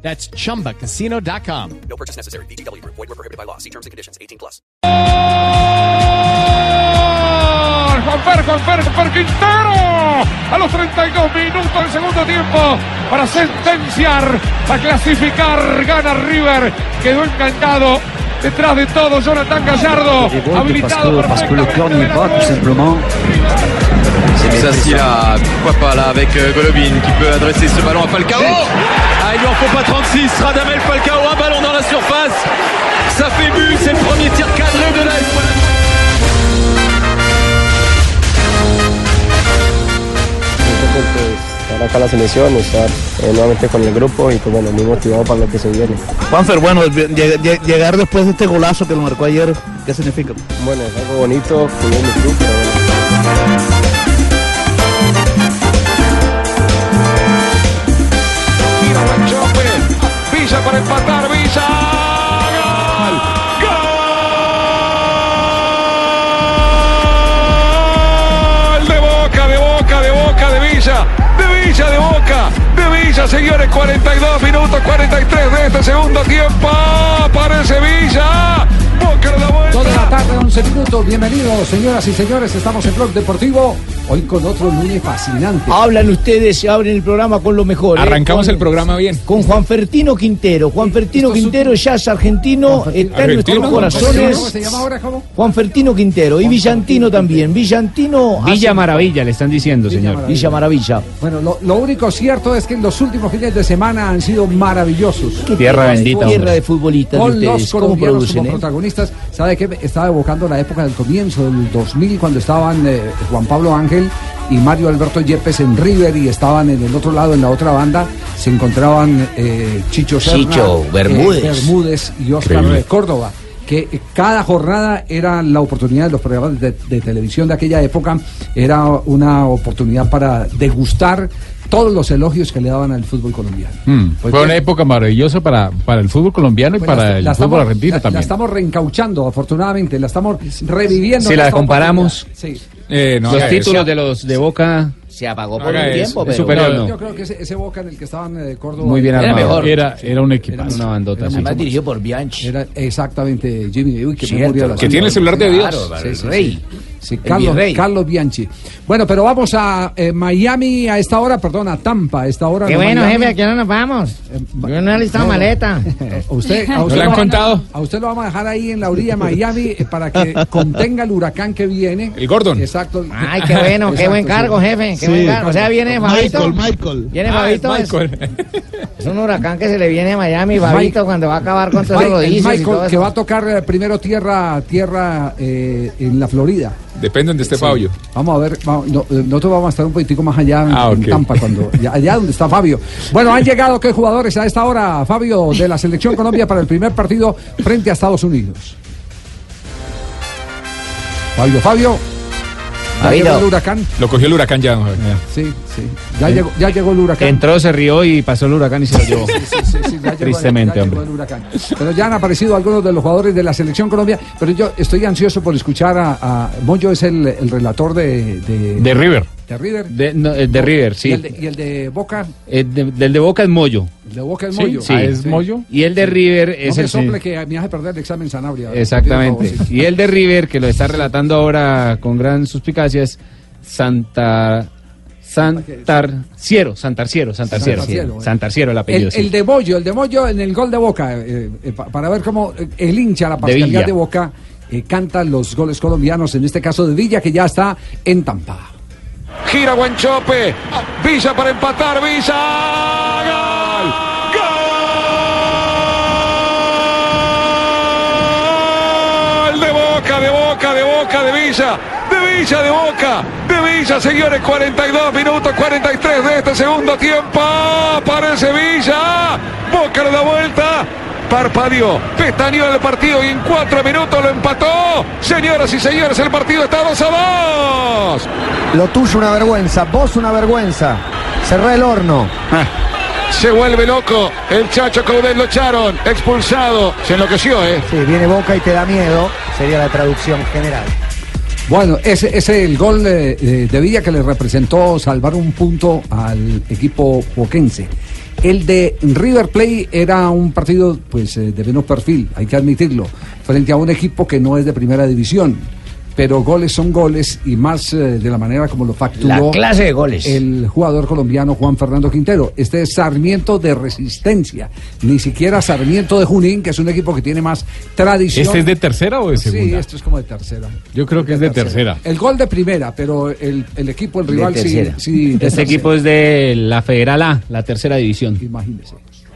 That's chumbacasino.com. No purchase necessary. BGW. Void were prohibited by law. See terms and conditions. 18 plus. Juan Fer, Juan Fer, Juan Fer Quintero a los 32 minutos del segundo tiempo para sentenciar, a clasificar, gana River, quedó encantado detrás de todo Jonathan Gallardo, habilitado parce que le cœur n'y est pas, tout simplement. Ça, si là, pourquoi pas là avec euh, Golovin qui peut adresser ce ballon à Falcao. Ah, il lui en faut pas 36. Radamel Falcao, un ballon dans la surface. Ça fait but, c'est le premier tir cadré de la estar acá en la selección, estar eh, nuevamente con el grupo y pues bueno, muy motivado para lo que se viene. Juanfer, bueno, lleg- lleg- llegar después de este golazo que lo marcó ayer, ¿qué significa? Bueno, es algo bonito, jugué en mi club, pero bueno. Para empatar, Villa. De boca, de boca, de boca, de Villa. De Villa, de boca. De Villa, señores. 42 minutos, 43 de este segundo tiempo. Aparece Villa. Vuelta. Toda la tarde, 11 minutos. Bienvenidos, señoras y señores. Estamos en Blog Deportivo. Hoy con otro lunes fascinante. Hablan ustedes, abren el programa con lo mejor. ¿eh? Arrancamos Con- el programa bien. Con Juan Fertino Quintero. Juan Fertino Quintero, ya es argentino, está en nuestros ¿Cómo corazones. se llama ahora? ¿Cómo? Juan Fertino Quintero y Villantino también. Villantino. Villa hace- Maravilla, le están diciendo, Villa señor. Maravilla. Villa Maravilla. Bueno, lo, lo único cierto es que en los últimos fines de semana han sido maravillosos. Tierra bendita. Tierra hombre. de futbolistas de Con los ustedes. ¿Cómo colombianos producen? como eh? protagonistas. ¿Sabe qué? Estaba evocando la época del comienzo, del 2000, cuando estaban eh, Juan Pablo Ángel y Mario Alberto Yepes en River y estaban en el otro lado, en la otra banda, se encontraban eh, Chicho Serna, Chicho, eh, Bermúdez. Y Oscar Increíble. Córdoba. Que cada jornada era la oportunidad de los programas de, de televisión de aquella época, era una oportunidad para degustar todos los elogios que le daban al fútbol colombiano. Mm, Pues Fue una época maravillosa para, para el fútbol colombiano y Pues para la- el la fútbol estamos- argentino la- La también. estamos reencauchando, afortunadamente, la estamos reviviendo. Si la comparamos. Sí. Eh, no Los títulos de los de Boca Se apagó por haga un eso, tiempo, es pero superior, bueno. no. Yo creo que ese, ese Boca en el que estaban eh, Córdoba. Muy bien Era armado. mejor. Era, era un equipo. Era- una bandota. era. Además dirigido por Bianchi. Era exactamente Jimmy. Uy, qué Cierto, memoria la Que tiene el celular de Dios. Claro, Sí, sí, rey. Sí, Carlos, Bianchi. Bueno, pero vamos a eh, Miami a esta hora, perdón, a Tampa a esta hora. Qué no bueno, Miami. jefe, aquí no nos vamos. Yo no he listado no. maleta. A usted, a usted le han lo- contado? A usted lo vamos a dejar ahí en la orilla de Miami eh, para que contenga el huracán que viene. El Gordon. Exacto. Ay, qué bueno, qué Exacto, buen sí. cargo, jefe. Qué O sea, viene Fabito. Michael. Viene Ah, es Fabito. Es, Michael. es un huracán que se le viene a Miami. Fabito, cuando va a acabar con todos los el rodillos. y Michael, todo que va a tocar eh, primero tierra, tierra eh, en la Florida. Depende de este Fabio. Vamos a ver, vamos- no, eh, nosotros vamos a estar un poquitico más allá en, Ah, en ok. Tampa, cuando, allá, allá donde está Fabio. Bueno, han llegado qué jugadores a esta hora, Fabio, de la Selección Colombia para el primer partido frente a Estados Unidos. Fabio, Fabio. ¿Ya llegó el huracán? Lo cogió el huracán ya. ya. Sí, sí. Ya, llegó, ya llegó el huracán. Entró, se rió y pasó el huracán y se lo llevó. Sí, sí, sí, ya llegó- Tristemente, ya hombre. el huracán. Pero ya han aparecido algunos de los jugadores de la selección Colombia. Pero yo estoy ansioso por escuchar a, a Moyo, es el, el relator de, de, De River. De River. De, no, eh, de River, Y sí. el de, y el de Boca, Eh, de- del de Boca es Moyo. el de Boca es Sí, Moyo. sí. Ah, ¿es Moyo? Y el de River No es me el. sople que me hace perder el examen Sanabria. Exactamente. Favor, sí. Y el de River, que lo está relatando ahora con gran suspicacia, es Santa. Santarciero, Santarciero, Santarciero. Santarciero, eh. Santarciero el apellido. El, sí. el de Moyo, el de Moyo en el gol de Boca, eh, eh, pa- para ver cómo el hincha, la parcialidad Villa. de, Boca, eh, canta los goles colombianos, en este caso de Villa, que ya está en Tampa. Gira Guanchope, Villa para empatar, Villa. ¡Gol! ¡Gol! De Boca, de Boca, de Boca, de Villa. De Villa, de Boca, de Villa, señores, 42 minutos, 43 de este segundo tiempo. Aparece Villa, Boca le da vuelta. Parpadeó, pestañeó en el partido y en cuatro minutos lo empató. Señoras y señores, el partido está 2 a 2. Lo tuyo una vergüenza, vos una vergüenza. Cerrá el horno. Se vuelve loco. El Chacho Caudel lo echaron. Expulsado. Se enloqueció, ¿eh? Sí, viene Boca y te da miedo. Sería la traducción general. Bueno, ese es el gol de, de- de Villa que le representó salvar un punto al equipo boquense. El de River Plate era un partido pues eh, de menos perfil, hay que admitirlo, frente a un equipo que no es de primera división. Pero goles son goles y más eh, de la manera como lo facturó La clase de goles. el jugador colombiano Juan Fernando Quintero. Este es Sarmiento de Resistencia, ni siquiera Sarmiento de Junín, que es un equipo que tiene más tradición. ¿Este es de tercera o de Sí, segunda? esto es como de tercera. Yo creo que es de tercera. El gol de primera, pero el, el equipo, el rival sí, sí. de Este tercera. equipo es de la Federal A, la tercera división. Imagínese.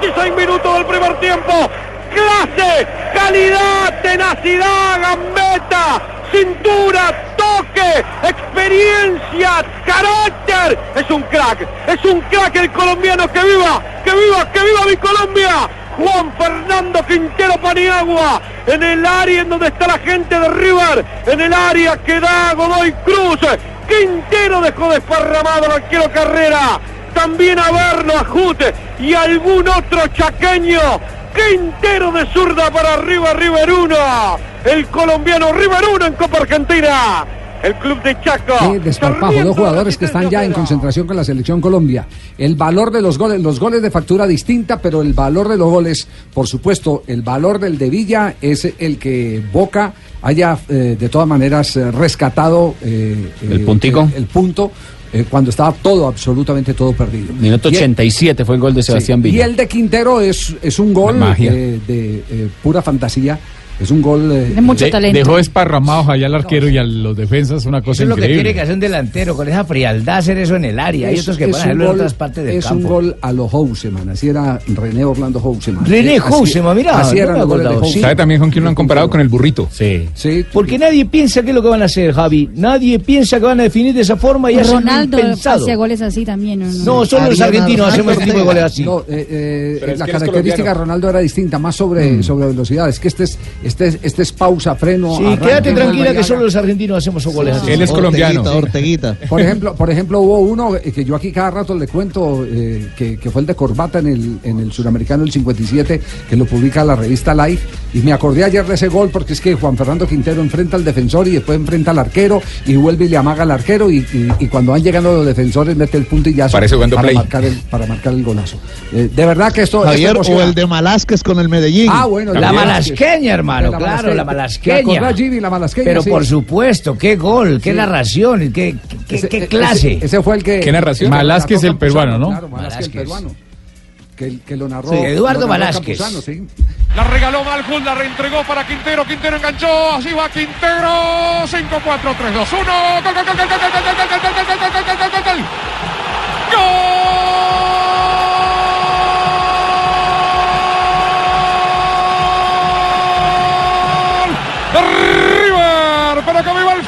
26 minutos del primer tiempo. Clase, calidad, tenacidad, gambeta, cintura, toque, experiencia, carácter. Es un crack, es un crack el colombiano. ¡Que viva! ¡Que viva! ¡Que viva mi Colombia! Juan Fernando Quintero Paniagua, en el área en donde está la gente de River, en el área que da Godoy Cruz. Quintero dejó desparramado al arquero Carrera, también a Berno, a Jute y algún otro chaqueño. Quintero de zurda para arriba, River 1. El colombiano River 1 en Copa Argentina. El club de Chaco. Qué desparpajo, dos jugadores que están ya en concentración con la selección Colombia. El valor de los goles, los goles de factura distinta, pero el valor de los goles, por supuesto, el valor del de Villa es el que Boca haya eh, de todas maneras eh, rescatado eh, El puntico. el, el punto eh, cuando estaba todo, absolutamente todo perdido. Minuto Y el- 87 fue el gol de Sebastián Sí, Y Villa. el de Quintero es, es un gol magia. eh, de eh, pura fantasía. Es un gol eh, De- Dejó esparramados allá al arquero y a los defensas una cosa Eso es lo que increíble. tiene que hacer un delantero, con esa frialdad hacer eso en el área. Hay Es- otros que es van a un hacerlo en gol- otras partes del es campo. un gol a los Houseman, así era René Orlando Houseman. René Así- Houseman, mira, Así no eran los goles de. Houseman. ¿Sabe también con quién lo han comparado? Con el burrito. Sí. Sí. Porque nadie piensa qué es lo que van a hacer, Javi. Nadie piensa que van a definir de esa forma y Ronaldo hacía goles así también. ¿o no? No, solo los argentinos hacemos este tipo de goles así. No, eh, eh, es la que es característica de. Ronaldo era distinta, más sobre, sobre velocidad. Es que este es, este es, este es pausa, freno. Sí, arranque, quédate tranquila que solo los argentinos hacemos goles así. Él es colombiano. Orteguita. Por ejemplo, por ejemplo, hubo uno eh, que yo aquí cada rato le cuento eh, que, que fue el de Corbata en el, en el suramericano el 57, que lo publica la revista Life. Y me acordé ayer de ese gol porque es que Juan Fernando Quintero enfrenta al defensor y después enfrenta al arquero y vuelve y le amaga al arquero. Y, y- y cuando van llegando los defensores, mete el puntillazo Parece jugando para, play. marcar el, para marcar el golazo. Eh, de verdad que esto. Javier, esto o el de Malásquez con el Medellín. Ah, bueno, La malasqueña, hermano, La claro, la ¿Te malasqueña. la? Pero Sí. por supuesto, qué gol, qué Sí. narración, qué, qué, Ese- qué ese- clase. Ese, fue el que. ¿Qué narración? narró el peruano, ¿no? Claro, Malásquez, el Malásquez. peruano. Que, que lo narró. Sí, Eduardo sí. La regaló Malcún, la reentregó para Quintero. Quintero enganchó. Así va Quintero. 5, 4, 3, 2, 1. Gol, gol, gol, gol, gol, gol, gol, gol, gol, gol, gol, gol, gol, gol, gol, gol. ¡Gol! de River, para que viva el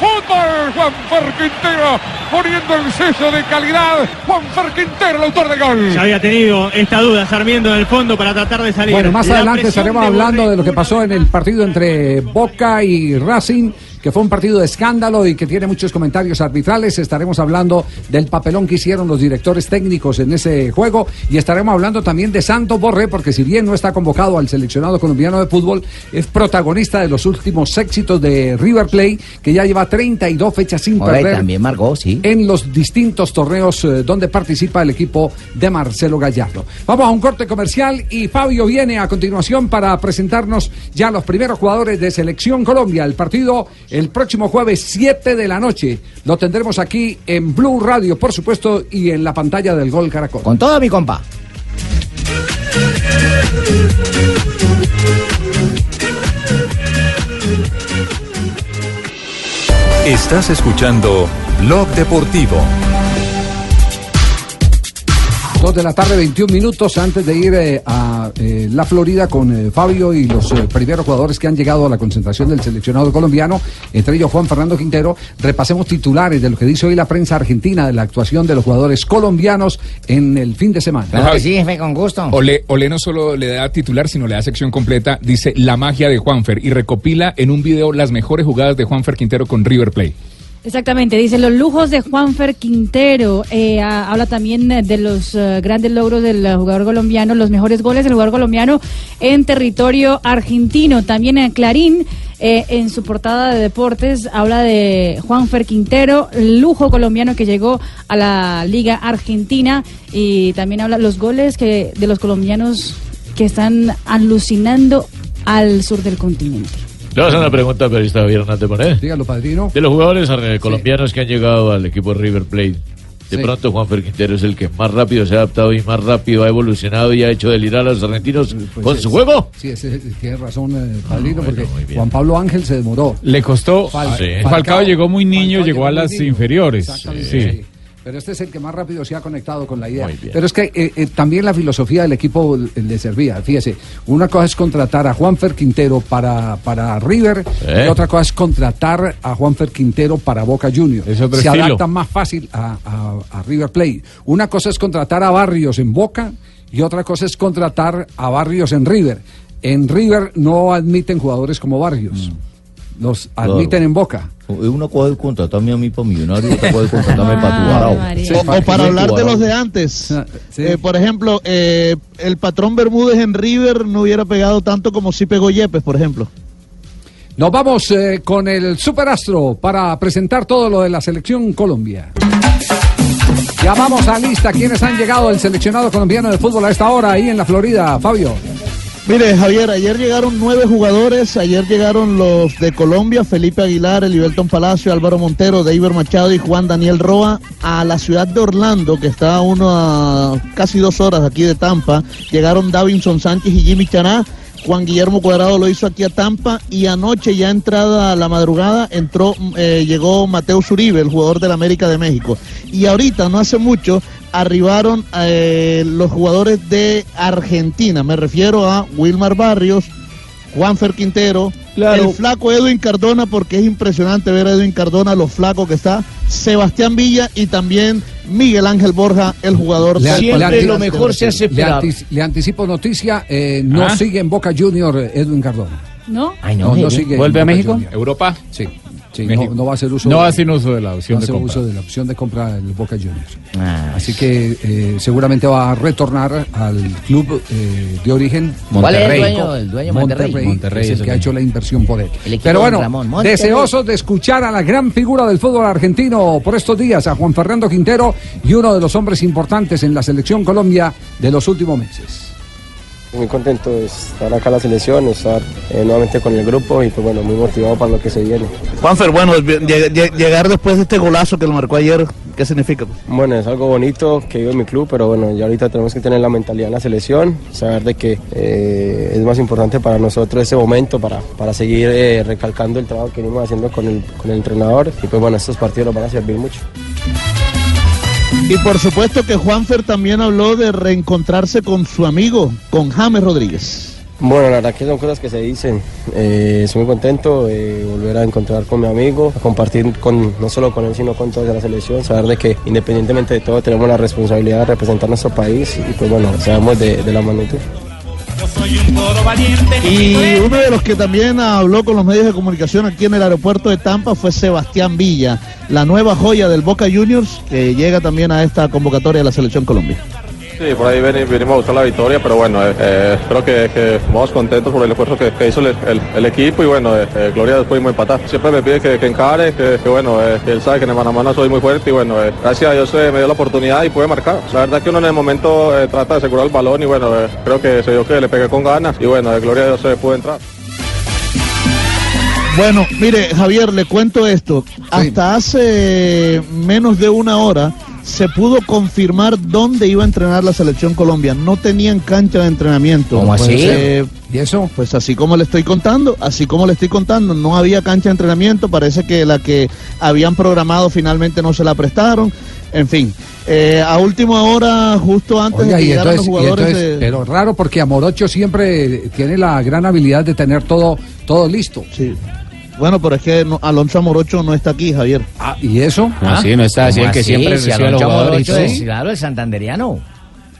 fútbol. Juan Fer Quintero poniendo el sello de calidad. Juan Fer Quintero, el autor del gol. Ya había tenido esta duda Sarmiento en el fondo para tratar de salir. Bueno, más La adelante estaremos hablando de lo que pasó en el partido entre Boca y Racing, que fue un partido de escándalo y que tiene muchos comentarios arbitrales. Estaremos hablando del papelón que hicieron los directores técnicos en ese juego y estaremos hablando también de Santos Borré, porque si bien no está convocado al seleccionado colombiano de fútbol, es protagonista de los últimos éxitos de River Plate, que ya lleva 32 fechas sin Ahora, perder también marcó, sí. en los distintos torneos eh, donde participa el equipo de Marcelo Gallardo. Vamos a un corte comercial y Fabio viene a continuación para presentarnos ya los primeros jugadores de Selección Colombia. El partido el próximo jueves 7 de la noche. Lo tendremos aquí en Blue Radio, por supuesto, y en la pantalla del Gol Caracol. Con todo mi compa. Estás escuchando Blog Deportivo. Dos de la tarde, 21 minutos antes de ir eh, a eh, la Florida con eh, Fabio y los eh, primeros jugadores que han llegado a la concentración del seleccionado colombiano, entre ellos Juan Fernando Quintero. Repasemos titulares de lo que dice hoy la prensa argentina de la actuación de los jugadores colombianos en el fin de semana. sí, jefe, con gusto. Ole, Ole no solo le da titular, sino le da sección completa. Dice la magia de Juanfer y recopila en un video las mejores jugadas de Juanfer Quintero con River Plate. Exactamente, dice los lujos de Juanfer Quintero. Eh, ha- habla también eh, de los eh, grandes logros del eh, jugador colombiano, los mejores goles del jugador colombiano en territorio argentino. También en Clarín, eh, en su portada de deportes, habla de Juanfer Quintero, lujo colombiano que llegó a la Liga Argentina y también habla los goles que de los colombianos que están alucinando al sur del continente. Le vas a hacer una pregunta al periodista Javier Hernández Bonet. Dígalo, padrino. De los jugadores eh, colombianos que han llegado al equipo River Plate, de Sí. pronto Juanfer Quintero es el que más rápido se ha adaptado y más rápido ha evolucionado y ha hecho delirar a los argentinos Pues con es- su juego. Sí, ese- tiene razón, eh, padrino, Ah, bueno, porque. Juan Pablo Ángel se demoró. Le costó. Fal- Sí. Falcao- Falcao llegó muy niño, Falcao llegó a las niño. inferiores. Sí. Pero este es el que más rápido se ha conectado con la idea. Pero es que eh, eh, también la filosofía del equipo le servía. Fíjese, una cosa es contratar a Juanfer Quintero para, para River y otra cosa es contratar a Juanfer Quintero para Boca Juniors. Se estilo. adapta más fácil a, a- a River Plate. Una cosa es contratar a Barrios en Boca y otra cosa es contratar a Barrios en River. En River no admiten jugadores como Barrios. Los admiten en Boca. Una puede contratarme a mí para millonario, otra puede contratarme para tu varao. O, o para hablar de los de antes. Eh, por ejemplo, eh, el patrón Bermúdez en River no hubiera pegado tanto como si pegó Yepes, por ejemplo. Nos vamos eh, con el Superastro para presentar todo lo de la selección Colombia. Ya vamos a lista quienes han llegado al seleccionado colombiano de fútbol a esta hora ahí en la Florida, Fabio. Mire, Javier, ayer llegaron nueve jugadores. Ayer llegaron los de Colombia, Felipe Aguilar, Eliberton Palacio, Álvaro Montero, David Machado y Juan Daniel Roa a la ciudad de Orlando, que está a uno a casi dos horas aquí de Tampa. Llegaron Davinson Sánchez y Jimmy Chará. Juan Guillermo Cuadrado lo hizo aquí a Tampa y anoche ya entrada la madrugada entró eh, llegó Mateo Uribe, el jugador del América de México. Y ahorita, no hace mucho, arribaron eh, los jugadores de Argentina. Me refiero a Wilmar Barrios, Juanfer Quintero, Claro. el flaco Edwin Cardona, porque es impresionante ver a Edwin Cardona, lo flaco que está, Sebastián Villa y también Miguel Ángel Borja, el jugador Le- Siempre le- lo mejor se hace Le, antici- le anticipo noticia, eh, no Ah. sigue en Boca Junior eh, Edwin Cardona. ¿No? Ay, No, no sigue. ¿Vuelve a México? Junior. ¿Europa? Sí, sí. No, no va a hacer uso No de- hacen uso de la opción no de compra. uso de la opción de compra del Boca Juniors. Ah, Así que eh, seguramente va a retornar al club eh, de origen. ¿Cuál es el Monterrey. dueño? El dueño Monterrey. Monterrey, Monterrey es el que ha hecho la inversión por él. Pero bueno, Ramón, Monterrey. deseosos de escuchar a la gran figura del fútbol argentino por estos días, a Juan Fernando Quintero y uno de los hombres importantes en la selección Colombia de los últimos meses. Muy contento de estar acá en la selección, estar eh, nuevamente con el grupo y pues bueno, muy motivado para lo que se viene. Juanfer, bueno, lleg- lleg- llegar después de este golazo que lo marcó ayer, ¿qué significa? Bueno, es algo bonito que vive en mi club, pero bueno, ya ahorita tenemos que tener la mentalidad en la selección, saber de que eh, es más importante para nosotros ese momento, para, para seguir eh, recalcando el trabajo que venimos haciendo con el, con el entrenador y pues bueno, estos partidos nos van a servir mucho. Y por supuesto que Juanfer también habló de reencontrarse con su amigo, con James Rodríguez. Bueno, la verdad que son cosas que se dicen. Eh, estoy muy contento de volver a encontrar con mi amigo, a compartir con, no solo con él, sino con toda la selección, saber de que independientemente de todo tenemos la responsabilidad de representar nuestro país y pues bueno, sabemos de, de la magnitud. Y uno de los que también habló con los medios de comunicación aquí en el aeropuerto de Tampa fue Sebastián Villa, la nueva joya del Boca Juniors, que llega también a esta convocatoria de la Selección Colombia. Sí, por ahí ven- venimos a buscar la victoria, pero bueno, eh, eh, espero que, que vamos contentos por el esfuerzo que, que hizo el, el- el equipo y bueno, eh, eh, Gloria después pudimos empatar. Siempre me pide que, que encare, que, que bueno, eh, que él sabe que en el mano a mano soy muy fuerte y bueno, eh, gracias a Dios eh, me dio la oportunidad y pude marcar. La verdad que uno en el momento eh, trata de asegurar el balón y bueno, eh, creo que se dio que le pegué con ganas y bueno, de Gloria a Dios se pudo entrar. Bueno, mire, Javier, le cuento esto. Hasta hace menos de una hora, se pudo confirmar dónde iba a entrenar la selección Colombia. No tenían cancha de entrenamiento. ¿Cómo así? Eh, ¿Y eso? Pues así como le estoy contando, así como le estoy contando, no había cancha de entrenamiento, parece que la que habían programado finalmente no se la prestaron. En fin, eh, a última hora, justo antes Oiga, de que llegaran entonces, los jugadores entonces- de- pero raro porque Amorocho siempre tiene la gran habilidad de tener todo, todo listo. Sí. Bueno, pero es que no- Alonso Amorocho no está aquí, Javier. Ah, ¿y eso? Ah, sí, no está así ¿Cómo el que siempre Si recibe a los Alonso jugadores. Morocho es, Sí. claro, el santanderiano.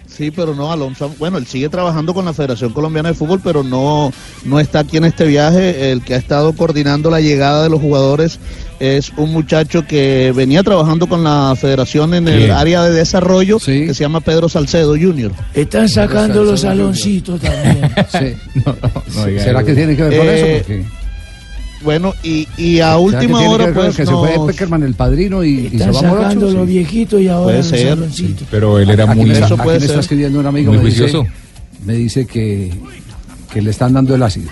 Sí, pero no, Alonso, bueno, él sigue trabajando con la Federación Colombiana de Fútbol, pero no, no está aquí en este viaje. El que ha estado coordinando la llegada de los jugadores es un muchacho que venía trabajando con la Federación en el área de desarrollo, que se llama Pedro Salcedo Jr. Están sacando los saloncitos también. Sí. no ¿Será que tiene que ver con Eh, eso? Bueno, y, y a ¿será que última que hora, con pues, que se fue nos- Peckerman el padrino y, y se Están va sacando Sí. los viejitos y ahora Puede ser. saloncitos. Pero él era Aquí muy, Eso aquí puede me está ser. escribiendo un amigo muy me dice, juicioso. me dice que, que le están dando el ácido.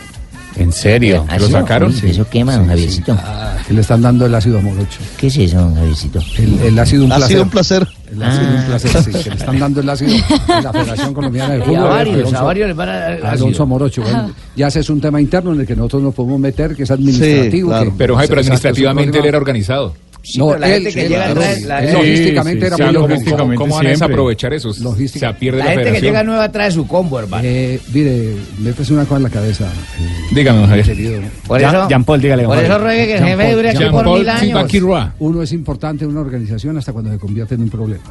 ¿En serio? ¿Ah, ¿Lo sí? sacaron? Uy, Eso quema, don Javiercito. Ah, que le están dando el ácido a Morocho. ¿Qué es eso, don Javiercito? El, el ácido un ha placer. sido un placer. El ácido un Ah. placer, sí, que le están dando el ácido en la Federación Colombiana de Y Fútbol. a varios, Alonso- a varios les van a dar el Alonso ácido. Morocho. Bueno, ya ese es un tema interno en el que nosotros nos podemos meter, que es administrativo. claro. que- Pero, Jai, pero un administrativamente él era organizado. Sí, No, pero la él- gente que él- llega él- trae- la- él sí, logísticamente era muy ¿cómo- logísticamente. ¿Cómo van a desaprovechar eso? Logística. Se pierde La la, gente que llega nueva trae su combo, hermano. Eh, mire, métese una cosa en la cabeza. eh, Dígame, Javier. Por eso, Jean Paul, dígale, por eso ruegue que el jefe dure aquí por mil años. Tibaquirua. Uno es importante en una organización hasta cuando se convierte en un problema.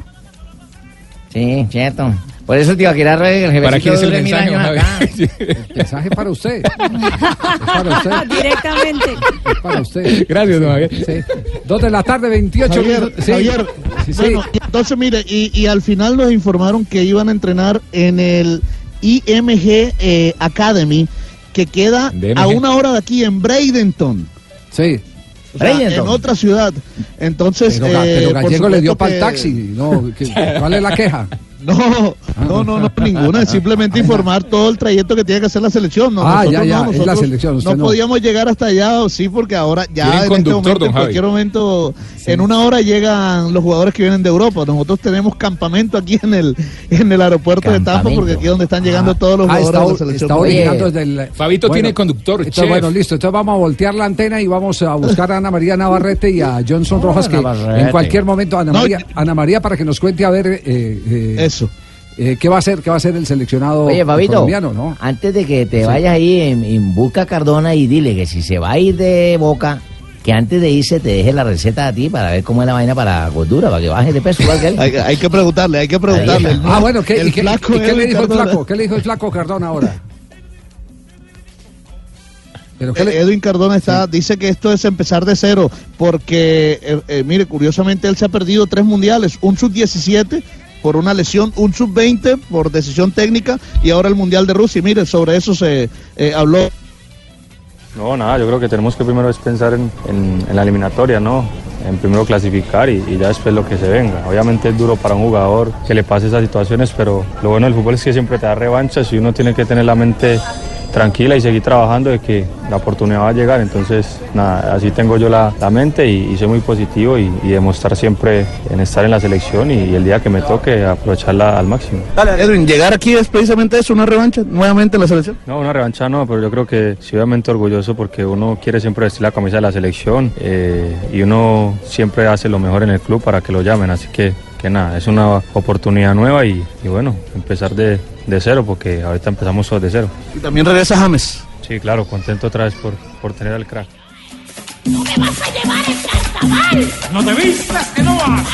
Sí, cierto. Por eso te iba a querer ruegue que el jefe ¿Para quién es el mensaje, acá. Javier? Mensaje para usted. Es para usted. Directamente. Es para usted. Gracias, don Javier. Sí. Dos de la tarde, 28 Javier, minutos. Sí. Javier, Sí, sí. bueno, y entonces mire, y, y al final nos informaron que iban a entrenar en el IMG eh, Academy, que queda DMG. a una hora de aquí en Bradenton. Sí. O sea, en otra ciudad. Entonces, Pero, eh, pero Gallego le dio para el que- taxi. No, ¿Cuál es la queja? No, no, no, no, ninguna. Simplemente informar todo el trayecto que tiene que hacer la selección. No, Ah, nosotros ya, ya, no, es la nosotros selección, usted no, no. podíamos llegar hasta allá, sí, porque ahora ya en este momento, en cualquier momento, en una hora llegan los jugadores que vienen de Europa. Nosotros tenemos campamento aquí en el en el aeropuerto de Tampa, Campamento. porque aquí es donde están llegando todos los Ah, jugadores está, de la selección. está Oye, originando desde el... Fabito tiene conductor, entonces, chef. bueno, listo. Entonces vamos a voltear la antena y vamos a buscar a Ana María Navarrete y a Johnson Oh, Rojas, que Navarrete. en cualquier momento, Ana No, María, Ana María para que nos cuente a ver eh, eh, Eso. eh, qué va a hacer, qué va a hacer el seleccionado Oye, Fabito, colombiano, ¿no? antes de que te vayas ahí, en, en busca a Cardona y dile que si se va a ir de Boca, que antes de irse te deje la receta a ti para ver cómo es la vaina para gordura, para que baje de peso igual que él. Hay, hay que preguntarle, hay que preguntarle. Ah, bueno, ¿qué, el y qué- flaco y qué le Edwin dijo el Cardona. flaco? ¿Qué le dijo el flaco Cardona ahora? Pero ¿qué le- Edwin Cardona está, dice que esto es empezar de cero, porque, eh, eh, mire, curiosamente él se ha perdido tres mundiales, un sub-17 por una lesión, un sub-20 por decisión técnica y ahora el Mundial de Rusia. Mire, sobre eso se eh, habló. No, nada, yo creo que tenemos que primero es pensar en, en- en la eliminatoria, ¿no? En primero clasificar y, y ya después lo que se venga. Obviamente es duro para un jugador que le pase esas situaciones, pero lo bueno del fútbol es que siempre te da revanchas y uno tiene que tener la mente tranquila y seguir trabajando de que la oportunidad va a llegar. Entonces, nada, así tengo yo la, la mente y, y soy muy positivo y, y demostrar siempre en estar en la selección y, y el día que me toque aprovecharla al máximo. Dale, Edwin, llegar aquí es precisamente eso, una revancha nuevamente en la selección. No, una revancha no, pero yo creo que sí, obviamente orgulloso porque uno quiere siempre vestir la camisa de la selección eh, y uno siempre hace lo mejor en el club para que lo llamen, así que, que nada, es una oportunidad nueva y, y bueno, empezar de, de cero porque ahorita empezamos todos de cero. Y también regresa James. Sí, claro, contento otra vez por, por tener al crack. No te vistas que no vas.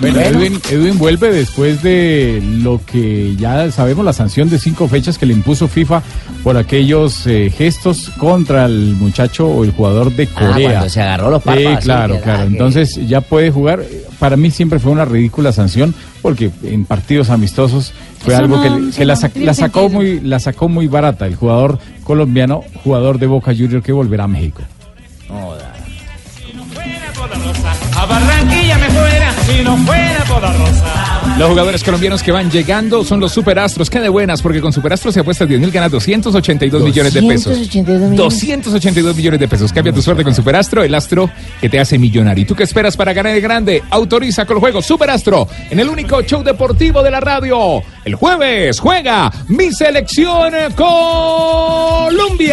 Bueno, Edwin, Edwin vuelve después de lo que ya sabemos, la sanción de cinco fechas que le impuso FIFA por aquellos eh, gestos contra el muchacho o el jugador de Ah, Corea. cuando se agarró los Sí, párpados, así, claro, claro. que- Entonces ya puede jugar. Para mí siempre fue una ridícula sanción porque en partidos amistosos fue Eso algo no- que, la, sac- la sacó muy la sacó muy barata el jugador colombiano, jugador de Boca Junior que volverá a México. A Barranquilla. Si no fuera por la rosa. Los jugadores colombianos que van llegando son los superastros. Qué de buenas, porque con superastros se apuestas 10 mil, ganas 282 millones de pesos. 282 millones. 282 millones de pesos. Cambia tu suerte con Superastro, el astro que te hace millonario. ¿Y tú qué esperas para ganar el grande? Autoriza con el juego Superastro en el único show deportivo de la radio. El jueves juega mi selección Colombia.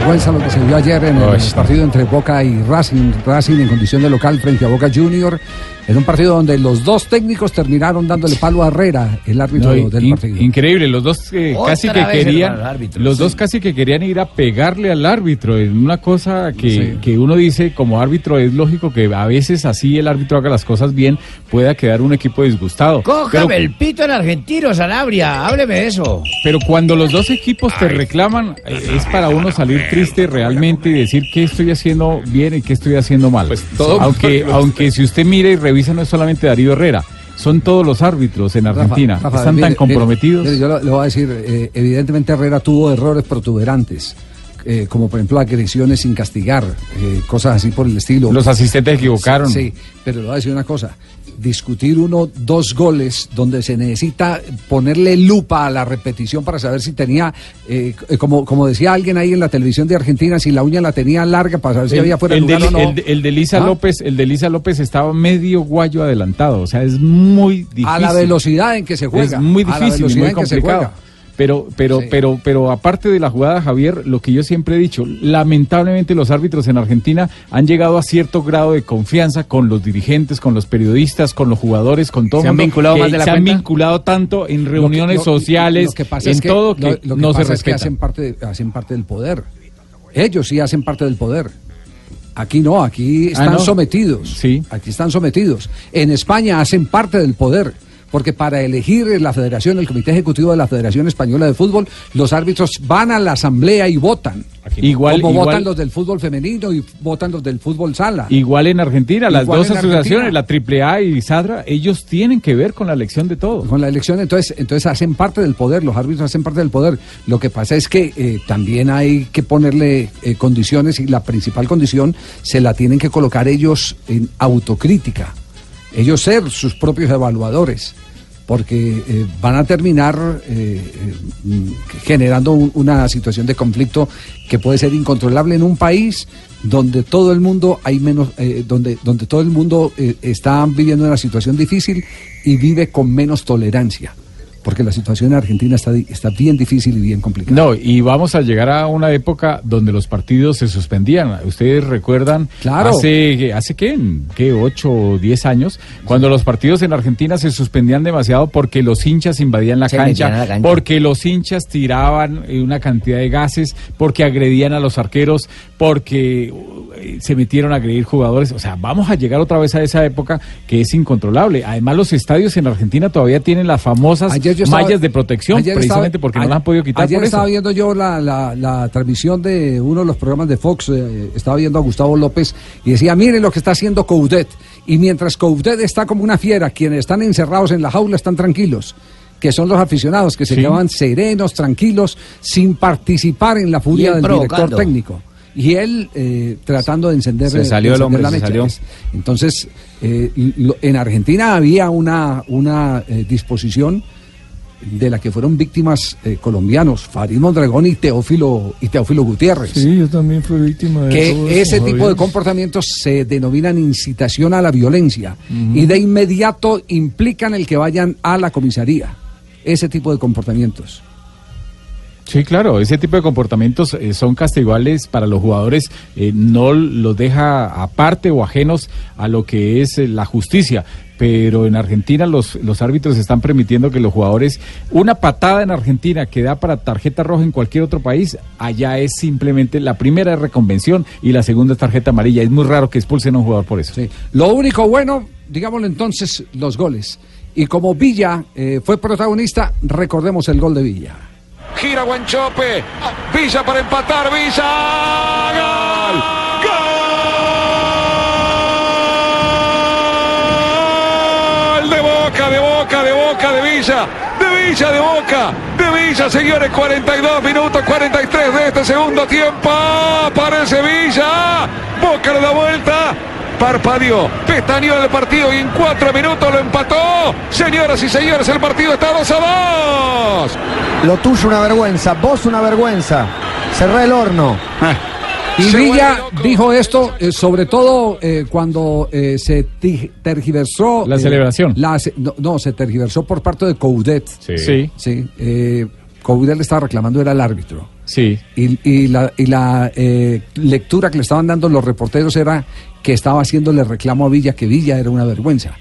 Vergüenza lo que se vio ayer en el partido entre Boca y Racing. Racing en condición de local frente a Boca Junior. En un partido donde los dos técnicos terminaron dándole palo a Herrera, el árbitro No, del in- partido. Increíble, los dos eh, casi que querían, árbitro, los sí. dos casi que querían ir a pegarle al árbitro. En una cosa que, Sí. que uno dice como árbitro es lógico que a veces así el árbitro haga las cosas bien, pueda quedar un equipo disgustado. Cójame Pero, el pito en argentino, Sanabria. Hábleme de eso. pero cuando los dos equipos te reclaman, eh, es para uno salir triste realmente y decir qué estoy haciendo bien y qué estoy haciendo mal. todo- aunque, aunque si usted mira y revisa no es solamente Darío Herrera. Son todos los árbitros en Argentina. Rafa, Están mire, tan comprometidos. mire, yo lo- le voy a decir, eh, evidentemente Herrera tuvo errores protuberantes, eh, como por ejemplo agresiones sin castigar, eh, cosas así por el estilo. Los asistentes equivocaron. Sí, pero le voy a decir una cosa. Discutir uno, dos goles donde se necesita ponerle lupa a la repetición para saber si tenía, eh, como, como decía alguien ahí en la televisión de Argentina, si la uña la tenía larga para saber si había fuera de el, de, lugar o no. el de- el de Lisa ¿Ah? López, el de Lisa López estaba medio guayo adelantado, o sea, es muy difícil. A la velocidad en que se juega. Es muy a la difícil, y velocidad muy en que se complicado. juega. Pero, pero, Sí. pero, pero aparte de la jugada, Javier, lo que yo siempre he dicho, lamentablemente los árbitros en Argentina han llegado a cierto grado de confianza con los dirigentes, con los periodistas, con los jugadores, con todo ¿Se han mundo, vinculado más de la se han vinculado tanto en reuniones Lo que- lo- sociales, lo que pasa en es que- todo, que, lo- que no se pasa es que respeta. hacen parte, de- hacen parte del poder. Ellos sí hacen parte del poder. Aquí no, aquí Ah, están ¿no? sometidos. Sí. Aquí están sometidos. En España hacen parte del poder. Porque para elegir la federación, el comité ejecutivo de la Federación Española de Fútbol, los árbitros van a la asamblea y votan. Igual- como igual- votan los del fútbol femenino y votan los del fútbol sala. Igual en Argentina, las dos asociaciones, Argentina. la AAA y SADRA, ellos tienen que ver con la elección de todo. Con la elección, entonces, entonces hacen parte del poder, los árbitros hacen parte del poder. Lo que pasa es que eh, también hay que ponerle eh, condiciones y la principal condición se la tienen que colocar ellos en autocrítica. Ellos ser sus propios evaluadores, porque eh, van a terminar eh, eh, generando un- una situación de conflicto que puede ser incontrolable en un país donde todo el mundo hay menos, eh, donde, donde todo el mundo está viviendo una situación difícil y vive con menos tolerancia. Porque la situación en Argentina está, está bien difícil y bien complicada. No, y vamos a llegar a una época donde los partidos se suspendían. Ustedes recuerdan Claro. hace, hace qué, qué, ocho o diez años, cuando los partidos en Argentina se suspendían demasiado porque los hinchas invadían la, Se metían cancha, a la cancha. porque los hinchas tiraban eh, una cantidad de gases, porque agredían a los arqueros, porque eh, se metieron a agredir jugadores. O sea, vamos a llegar otra vez a esa época que es incontrolable. Además, los estadios en Argentina todavía tienen las famosas estaba- mallas de protección, precisamente estaba- porque no las han podido quitar Ayer por eso. estaba viendo yo la, la- la transmisión de uno de los programas de Fox, eh, estaba viendo a Gustavo López y decía, miren lo que está haciendo Coudet. Y mientras Coudet está como una fiera, quienes están encerrados en la jaula están tranquilos que son los aficionados que se Sí. quedaban serenos, tranquilos, sin participar en la furia del director técnico. Y él eh, tratando de encender, Se de salió el encender hombre, la se mecha. salió. Es- Entonces, eh, lo- en Argentina había una, una eh, disposición de la que fueron víctimas eh, colombianos, Farid Mondragón y Teófilo, y Teófilo Gutiérrez. Sí, yo también fui víctima de todo Que eso, ese tipo Javier. de comportamientos se denominan incitación a la violencia y de inmediato implican el que vayan a la comisaría. Ese tipo de comportamientos. Sí, claro, ese tipo de comportamientos eh, son castigables para los jugadores, eh, no los deja aparte o ajenos a lo que es eh, la justicia. Pero en Argentina los, los árbitros están permitiendo que los jugadores, una patada en Argentina que da para tarjeta roja en cualquier otro país, allá es simplemente la primera reconvención y la segunda es tarjeta amarilla. Es muy raro que expulsen a un jugador por eso. Lo único bueno, digámoslo entonces, los goles. Y como Villa eh, fue protagonista, recordemos el gol de Villa. Gira Guanchope. Villa para empatar. Villa. ¡Gol! ¡Gol! De boca, de boca, de boca, de Villa. De Villa, de boca. De Villa, señores. 42 minutos, 43 de este segundo tiempo. Aparece Villa. Boca le da vuelta. Parpadeó, pestañeó el partido y en cuatro minutos lo empató. Señoras y señores, el partido está 2 a 2. Lo tuyo una vergüenza, vos una vergüenza. Cerrá el horno. Y Villa dijo esto, eh, sobre todo eh, cuando eh, se tergiversó. La eh, celebración. la no, no, se tergiversó por parte de Coudet. Sí. Sí. Sí. eh, Coudet le estaba reclamando, era el árbitro. Sí. Y, y la, y la eh, lectura que le estaban dando los reporteros era que estaba haciéndole reclamo a Villa, que Villa era una vergüenza.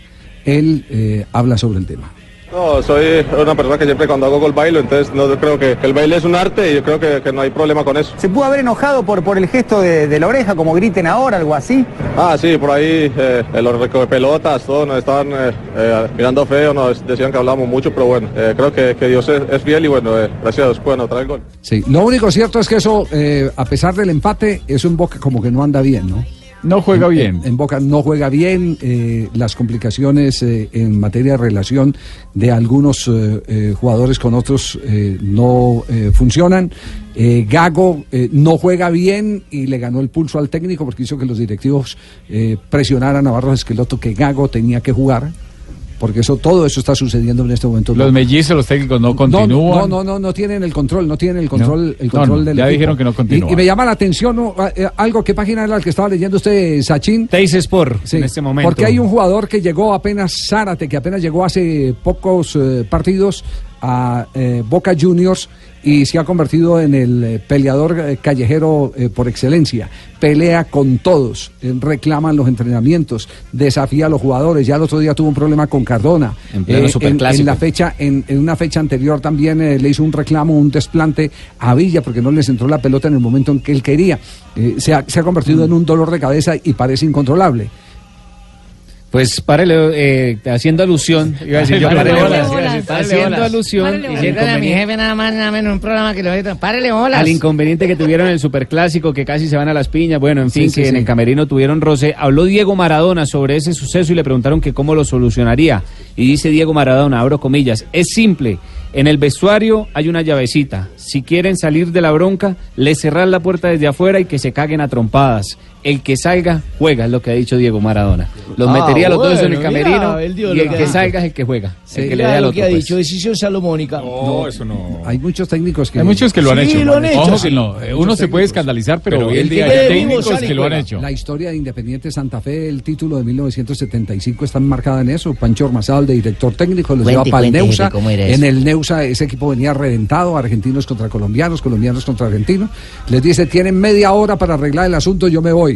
Él eh, habla sobre el tema. No, soy una persona que siempre cuando hago gol bailo, entonces no creo que el baile es un arte y yo creo que, que no hay problema con eso. ¿Se pudo haber enojado por, por el gesto de, de la oreja, como griten ahora, algo así? Ah, sí, por ahí eh, los recoge pelotas, todos nos estaban eh, eh, mirando feo, nos decían que hablábamos mucho, pero bueno, eh, creo que, que Dios es, es fiel y bueno, eh, gracias a Dios pueden anotar el gol. Sí, lo único cierto es que eso, eh, a pesar del empate, es un Boca como que no anda bien, ¿no? No juega En- bien. En, en Boca no juega bien, eh, las complicaciones eh, en materia de relación de algunos eh, eh, jugadores con otros eh, no eh, funcionan. Eh, Gago eh, no juega bien y le ganó el pulso al técnico porque hizo que los directivos eh, presionaran a Barros Esqueloto que Gago tenía que jugar. Porque eso, todo eso está sucediendo en este momento. en Los mellizos, los técnicos no No, continúan. No, no, no, no tienen el control, no tienen el control, No. el control no, del ya equipo. dijeron que no continúan. Y, me llama la atención ¿no? Eh, algo, ¿qué página era la que estaba leyendo usted, Sachin? Teis Sport, Sí, en este momento. Porque hay un jugador que llegó apenas, Zárate, que apenas llegó hace pocos eh, partidos a eh, Boca Juniors y se ha convertido en el eh, peleador eh, callejero eh, por excelencia. Pelea con todos, reclaman los entrenamientos, desafía a los jugadores. Ya el otro día tuvo un problema con Cardona. En pleno en, superclásico. en la fecha, en, en una fecha anterior también eh, le hizo un reclamo, un desplante a Villa porque no les entró la pelota en el momento en que él quería. Eh, se, ha, se ha convertido en un dolor de cabeza y parece incontrolable. Pues párele, eh, haciendo alusión, iba a decir yo, Párele párele bolas, a párele haciendo bolas. alusión Párele al a mi inconveniente- jefe nada más, nada menos en un programa que lo oiga. Párele bolas. al inconveniente que tuvieron en el superclásico, que casi se van a las piñas, bueno, en Sí, fin, sí, que en el camerino tuvieron roce. Habló Diego Maradona sobre ese suceso y le preguntaron que cómo lo solucionaría. Y dice Diego Maradona, abro comillas, es simple, en el vestuario hay una llavecita. Si quieren salir de la bronca, le cerrar la puerta desde afuera y que se caguen a trompadas. El que salga, juega, es lo que ha dicho Diego Maradona. Los Ah, metería a los dos en el camerino mira, y lo el que salga es el que juega. Sí, el que le al lo otro. que ha pues. dicho, decisión salomónica. No, eso no. Hay muchos técnicos que. Hay muchos que lo han Sí, hecho. lo han hecho, Ojo sí. que no. eh, Uno se puede escandalizar, pero, hoy en el día hay técnicos que lo han hecho. La historia de Independiente Santa Fe, el título de 1975 está marcada en eso. Pancho Ormazal, de director técnico, los Cuente, lleva para el Neusa. jefe, ¿cómo era En el Neusa ese equipo venía reventado, argentinos contra colombianos, colombianos contra argentinos. Les dice, tienen media hora para arreglar el asunto, yo me voy.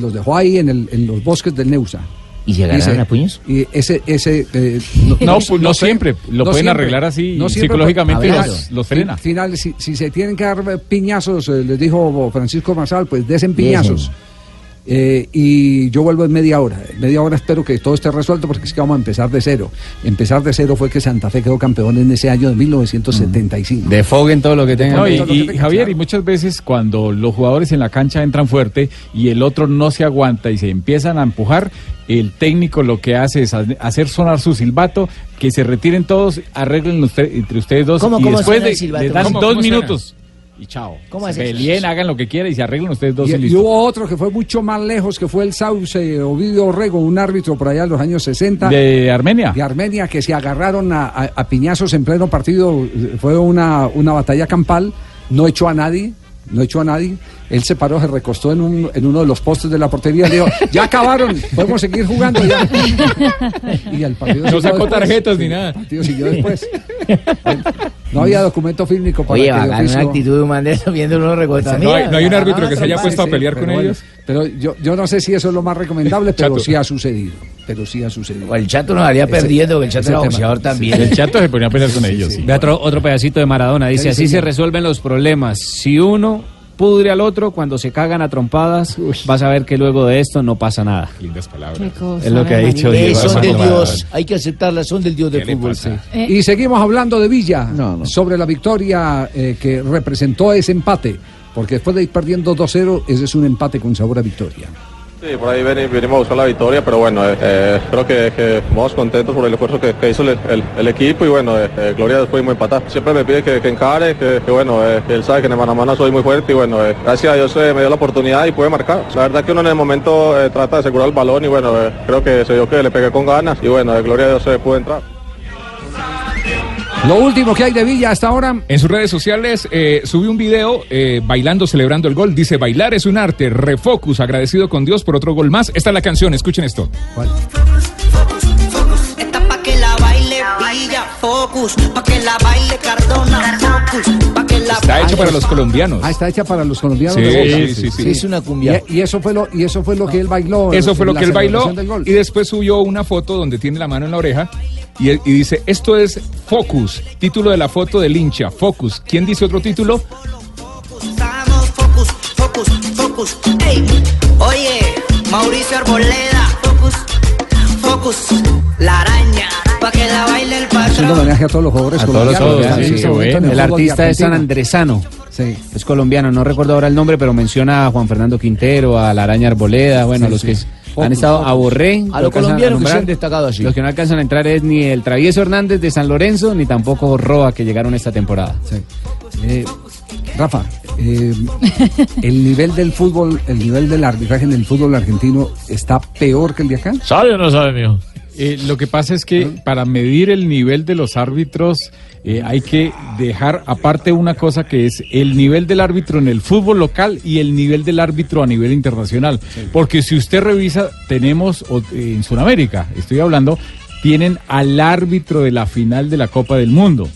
Los dejó ahí en, el- en los bosques del Neusa. ¿Y se agarraron a puños? Y ese, ese, eh, No, pues, no sé, siempre. Lo pueden arreglar así, psicológicamente los- los frena. Fin- Final, si, si se tienen que dar piñazos, eh, les dijo Francisco Marsal, pues desen piñazos. Eh, y yo vuelvo en media hora. En media hora espero que todo esté resuelto porque es que vamos a empezar de cero. Empezar de cero fue que Santa Fe quedó campeón en ese año de 1975. Defoguen todo lo que tengan. No, y, y, Javier, y muchas veces cuando los jugadores en la cancha entran fuerte y el otro no se aguanta y se empiezan a empujar, el técnico lo que hace es ha- hacer sonar su silbato, que se retiren todos, arreglen usted- entre ustedes dos ¿Cómo- y cómo después suena el de, silbato? les dan ¿Cómo- dos cómo suena? Y chao. ¿Cómo peleen, hagan lo que quieran y se arreglen ustedes dos y, Y, hubo otro que fue mucho más lejos, que fue el Sauce Ovidio Orrego, un árbitro por allá en los años 60. ¿De Armenia? De Armenia, que se agarraron a, a- a piñazos en pleno partido. Fue una, una batalla campal, no echó a nadie. No echó a nadie. Él se paró, se recostó en, un, en uno de los postes de la portería. Le dijo: Ya acabaron, podemos seguir jugando ya. Y el partido No sacó después. tarjetas ni nada. El partido siguió después. No había documento fílmico para Oye, que de bacán, una actitud de eso viendo uno recorta. No hay- no hay un árbitro que se haya Sí, puesto a sí, pelear pero con bueno, ellos. Pero yo, yo no sé si eso es lo más recomendable, pero Chato. sí ha sucedido. Pero sí ha sucedido. el chato nos haría perdiendo, el chato era boxeador también. El chato se ponía a pelear con ellos. sí. Ve otro, otro pedacito de Maradona. Dice, Sí, así se resuelven los problemas. Si uno pudre al otro, cuando se cagan a trompadas, vas a ver que luego de esto no pasa nada. Lindas palabras. Qué cosa, Es lo que ha dicho Eh, Diego. son de Armando Dios, hay que aceptarlas, son del Dios del fútbol. sí. Eh, Y seguimos hablando de Villa, sobre la victoria eh, que representó ese empate, porque después de ir perdiendo 2-0, ese es un empate con sabor a victoria. Sí, por ahí veni- venimos a buscar la victoria, pero bueno, eh, eh, creo que, que estamos contentos por el esfuerzo que, hizo el, equipo y bueno, eh, eh, Gloria después pudimos empatar. Siempre me pide que, encare, que, bueno, eh, él sabe que en el mano a mano soy muy fuerte y bueno, eh, gracias a Dios eh, me dio la oportunidad y pude marcar. La verdad que uno en el momento eh, trata de asegurar el balón y bueno, eh, creo que se dio que le pegué con ganas y bueno, eh, Gloria a Dios se pudo entrar. Lo último que hay de Villa hasta ahora. En sus redes sociales eh, subió un video eh, bailando, celebrando el gol. Dice, bailar es un arte. Refocus, agradecido con Dios por otro gol más. Esta es la canción, escuchen esto. Esta pa' que la baile Villa, Focus, pa' que la baile Cardona, Focus, pa' que la Está hecho para los colombianos. Ah, está hecha para los colombianos. Sí, de sí, sí, sí. Es una cumbia. Y, y eso fue lo y eso fue lo que él bailó. Eso fue lo que él bailó y después subió una foto donde tiene la mano en la oreja y, dice, esto es Focus, título de la foto del hincha, Focus. ¿Quién dice otro título? Focus, Focus, Focus, ey. Oye, Mauricio Arboleda, Focus, Focus, la araña, pa' que la baile el Es un patrón. homenaje a todos los jugadores A todos los colombianos. están en sí, este El artista es San. Andresano. Sí. Es colombiano, no recuerdo ahora el nombre, pero menciona a Juan Fernando Quintero, a la Araña Arboleda, bueno, Sí, los sí. que Focus, han estado a Borré. A los colombianos que se han destacado así. Los que no alcanzan a entrar es ni el Travieso Hernández de San Lorenzo, ni tampoco Roa, que llegaron esta temporada. Eh, Rafa, eh, el nivel del fútbol, el nivel del arbitraje en el fútbol argentino está peor que el de acá. ¿Sabe o no sabe, mijo? Eh, lo que pasa es que para medir el nivel de los árbitros eh, hay que dejar aparte una cosa que es el nivel del árbitro en el fútbol local y el nivel del árbitro a nivel internacional. Porque si usted revisa, tenemos en Sudamérica, estoy hablando, tienen al árbitro de la final de la Copa del Mundo.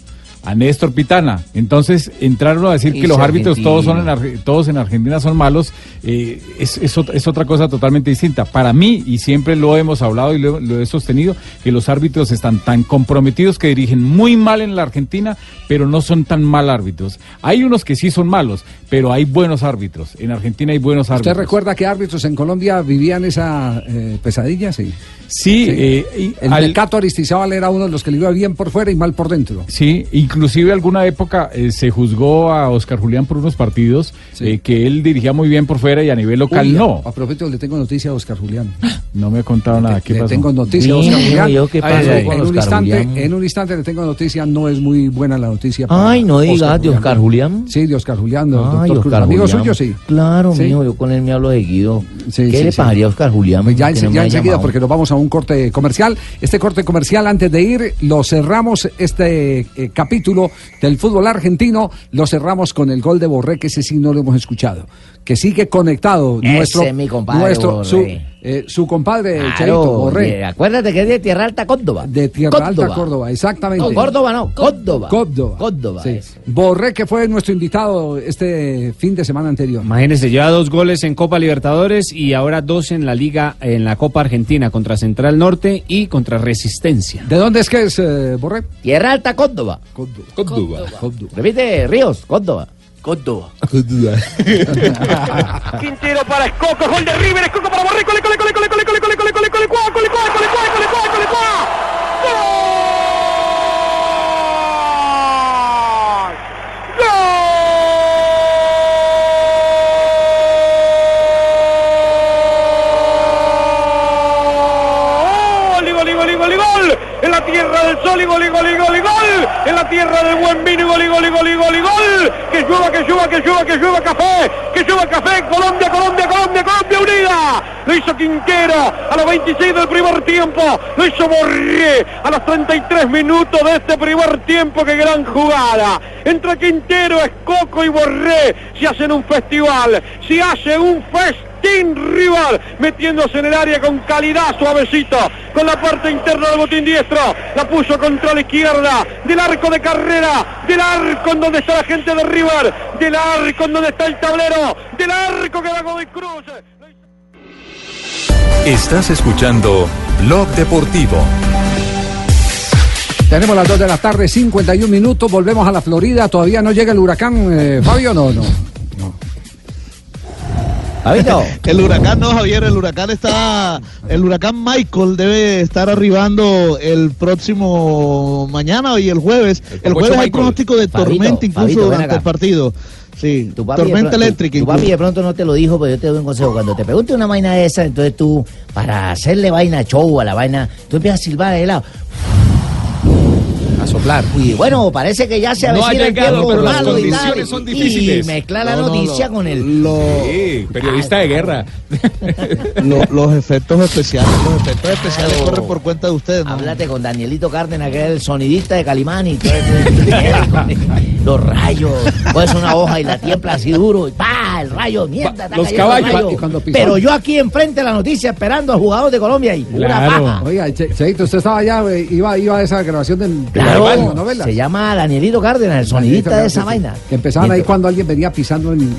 A Néstor Pitana. Entonces, entraron a decir que los árbitros todos son en, todos en Argentina son malos, eh, es, es es otra cosa totalmente distinta. Para mí, y siempre lo hemos hablado y lo, lo he sostenido, que los árbitros están tan comprometidos que dirigen muy mal en la Argentina, pero no son tan mal árbitros. Hay unos que sí son malos, pero hay buenos árbitros. En Argentina hay buenos ¿Usted árbitros. recuerda que árbitros en Colombia vivían esa eh, pesadilla? Sí. Sí, eh, y el al- Mecato Aristizábal era uno de los que le iba bien por fuera y mal por dentro. Sí, inclusive alguna época eh, se juzgó a Oscar Julián por unos partidos eh, que él dirigía muy bien por fuera y a nivel local Uy, no. A, a propósito, le tengo noticia a Oscar Julián. No me ha contado nada. ¿Qué le pasó? tengo noticia a Oscar Julián. yo qué Ay, pasó ay, con en, un instante, Julián. en un instante le tengo noticia, no es muy buena la noticia. para Ay, no digas, ¿de Oscar Julián? Sí, de Oscar Julián, Ay, doctor Cruz. Oscar Amigo Julián. suyo, sí. Claro, Sí. mijo, yo con él me hablo seguido. Sí, ¿Qué sí, le sí. pagaría a Oscar Julián? Pues ya, ense- no ya enseguida, porque nos vamos a un corte comercial. Este corte comercial, antes de ir, lo cerramos, este eh, capítulo del fútbol argentino, lo cerramos con el gol de Borré, que ese sí no lo hemos escuchado. Que sigue conectado Ese nuestro, es mi compadre, nuestro su, Borré. eh, su compadre Claro, Cheito Borré. acuérdate que es de Tierra Alta, Córdoba. De Tierra Alta, Córdoba, exactamente. No, Córdoba no, Córdoba. Córdoba. Córdoba. Sí. Borré, que fue nuestro invitado este fin de semana anterior. Imagínense, lleva dos goles en Copa Libertadores y ahora dos en la Liga, en la Copa Argentina, contra Central Norte y contra Resistencia. ¿De dónde es que es eh, Borré? Tierra Alta, Córdoba. Córdoba. Repite, Ríos, Córdoba. Córdoba. Quintero para Escoco, gol de River, Escoco para Borré, cole, cole, cole, cole, cole, cole, cole, cole, cole, cole, cole, cole, cuá, cole, cuá, cole, cuá. ¡Gol! ¡Y gol, y gol, y gol, y gol! En la tierra del sol, y gol, y gol, y gol, y gol. Tierra del buen vino, y gol, gol, gol, gol, gol. Que llueva, que llueva, que llueva, que llueva café. Que llueva café. Colombia, Colombia, Colombia, Colombia unida. Lo hizo Quintero a los 26 del primer tiempo. Lo hizo Borré a los 33 minutos de este primer tiempo. Qué gran jugada. Entra Quintero, Escoco y Borré. Si hacen un festival, si hacen un festín rival, metiéndose en el área con calidad, suavecito, con la parte interna del botín diestro. La puso contra la izquierda, del arco de carrera, del arco en donde está la gente de River, del arco en donde está el tablero, del arco que va Godoy Cruz. Estás escuchando Blog Deportivo. Tenemos las 2 de la tarde, 51 minutos. Volvemos a la Florida. Todavía no llega el huracán, eh, Fabio, no, no. El huracán no, Javier, el huracán está, el huracán Michael debe estar arribando el próximo mañana y el jueves. El, jueves hay Michael. pronóstico de Fabito, tormenta incluso Fabito, durante el partido. Sí, Tu papi tormenta pronto- eléctrica. Tu papi incluso. de pronto no te lo dijo, pero yo te doy un consejo. Cuando te pregunte una vaina de esa, entonces tú, para hacerle vaina show a la vaina, tú empiezas a silbar de lado. A soplar. Y bueno, parece que ya se No ha avecina el llegado, tiempo pero las malo y tal. condiciones son Y difíciles. mezclar la No, no, noticia lo- con el... Sí, periodista de guerra. Lo- los efectos especiales, los efectos especiales corren por cuenta de ustedes. ¿no? Háblate con Danielito Cárdenas, que es el sonidista de Calimán y todo eso. Los rayos, pues una hoja y la tiembla así duro y ¡pa! El rayo, mierda, los caballos, rayo. y cuando pisó- Pero yo aquí enfrente de la noticia esperando al jugador de Colombia y pura paja. Oiga, Che- Cheito, usted estaba allá, eh, iba, iba a esa grabación del de Claro, la novela. se llama Danielito Cárdenas, el sonidista de esa vaina. Que empezaban ahí Mientras- cuando alguien venía pisando en.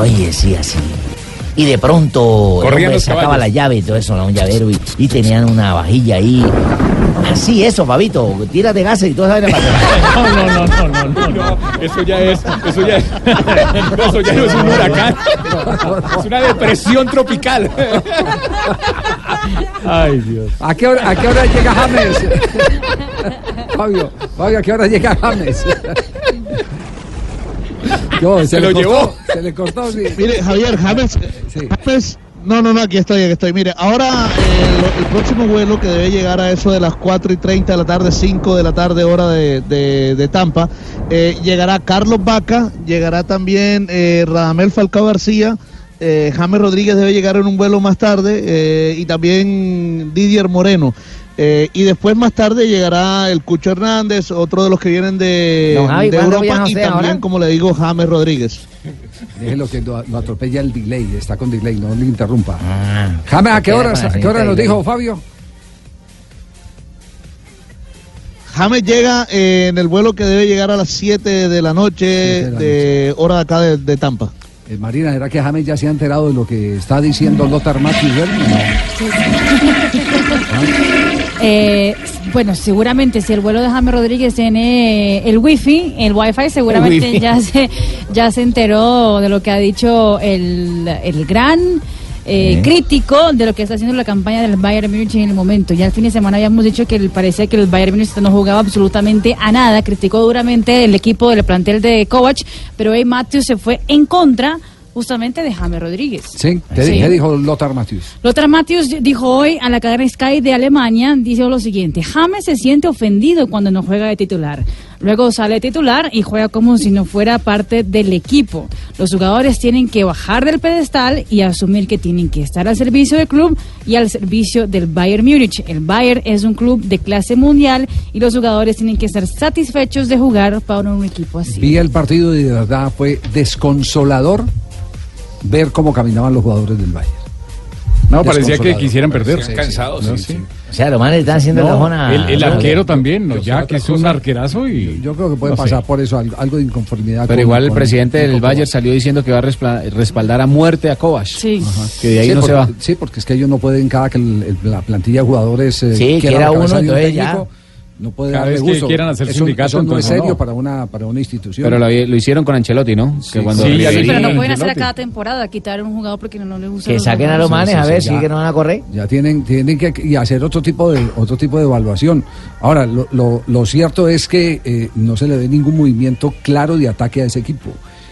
Oye, sí, así. Y de pronto el hombre sacaba caballos. la llave y todo eso, un llavero, y, y tenían una vajilla ahí. Así, eso, Fabito, tírate gases y toda esa vaina para No, no, no, no, no, no. Eso ya es, eso ya es, eso ya no es un huracán. Es una depresión tropical. Ay, Dios. ¿A qué hora, a qué hora llega James? Fabio, Fabio, ¿a qué hora llega James? Yo, Se lo cortó, llevó. Se le cortó, sí. Mire, Javier, James, James- no, no, no, aquí estoy, aquí estoy. Mire, ahora eh, lo- el próximo vuelo que debe llegar a eso de las 4 y 30 de la tarde, 5 de la tarde, hora de, de- de Tampa, eh, llegará Carlos Vaca, llegará también eh, Radamel Falcao García. Eh, James Rodríguez debe llegar en un vuelo más tarde eh, y también Didier Moreno. Eh, y después más tarde llegará el Cucho Hernández, otro de los que vienen de, Don Javi, de ¿cuándo Europa y también, ahora? como le digo, James Rodríguez. Déjelo que lo, lo atropella el delay, está con delay, no le interrumpa. Ah, James, ¿a qué hora, la a qué hora nos dijo Fabio? James llega eh, en el vuelo que debe llegar a las 7 de la noche de, hora de acá de, de Tampa. Eh, Marina, ¿será que James ya se ha enterado de lo que está diciendo Lothar Matthews? Eh, bueno, seguramente si el vuelo de James Rodríguez tiene el wifi, el wifi, seguramente wifi. ya se ya se enteró de lo que ha dicho el, el gran eh, crítico de lo que está haciendo la campaña del Bayern Múnich en el momento. Ya el fin de semana habíamos dicho que parecía que el Bayern Múnich no jugaba absolutamente a nada, criticó duramente el equipo del plantel de Kovac, pero hoy Matthews se fue en contra justamente de James Rodríguez. Sí, ¿qué, Sí. dijo Lothar Matthews? Lothar Matthews dijo hoy a la cadena Sky de Alemania, dice lo siguiente, James se siente ofendido cuando no juega de titular. Luego sale titular y juega como si no fuera parte del equipo. Los jugadores tienen que bajar del pedestal y asumir que tienen que estar al servicio del club y al servicio del Bayern Múnich. El Bayern es un club de clase mundial y los jugadores tienen que estar satisfechos de jugar para un equipo así. Vi el partido y de verdad fue desconsolador ver cómo caminaban los jugadores del Bayern. No, parecía que quisieran perder. Parecían cansados, No, sí, sí. sí. O sea, los manes están haciendo No, la zona. el, el arquero también, no, Yo sé ya que es un arquerazo y. Yo creo que puede no sé. pasar por eso algo, algo de inconformidad. Pero con- igual el con- presidente con del. Bayern salió diciendo que va a respaldar a muerte a Kovac. Sí. Que de ahí Sí, no se porque- va. Sí, porque es que ellos no pueden, cada que el- el- la plantilla de jugadores eh, Sí, quiera quiera la uno, entonces ya. técnico, no puede Cada darle vez que quieran hacer eso, sindicato, eso no es serio no. para una para una institución. Pero lo, lo hicieron con Ancelotti, ¿no? Que cuando Sí, ya Sí, Ribery- pero no pueden hacer a cada temporada, quitar a un jugador porque no, no les gusta. Que saquen a los manes a ver si que no van a correr. Ya tienen, tienen que y hacer otro tipo de otro tipo de evaluación. Ahora, lo, lo- lo cierto es que eh, no se le ve ningún movimiento claro de ataque a ese equipo.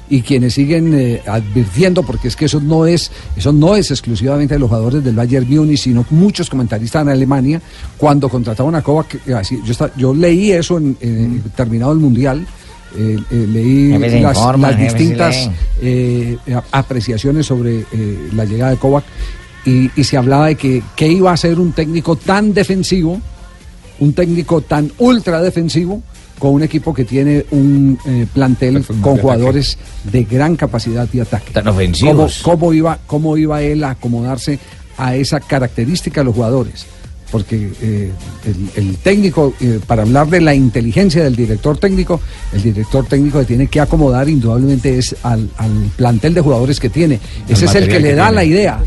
Y quienes siguen eh, advirtiendo, porque es que eso no es eso no es exclusivamente de los jugadores del Bayern Múnich, sino muchos comentaristas en Alemania, cuando contrataron a Kovac, así, yo, esta- yo leí eso en, en- terminado el Mundial, eh, eh, leí las, informa, distintas eh, apreciaciones sobre la llegada de Kovac y, y se hablaba de que, que iba a ser un técnico tan defensivo, un técnico tan ultra defensivo, con un equipo que tiene un eh, plantel con jugadores de gran capacidad de ataque. Tan ofensivos. ¿Cómo, cómo iba, ¿Cómo iba él a acomodarse a esa característica de los jugadores? Porque eh, el, el técnico, eh, para hablar de la inteligencia del director técnico, el director técnico que tiene que acomodar indudablemente es al, al plantel de jugadores que tiene. Ese es el que le da tiene. la idea.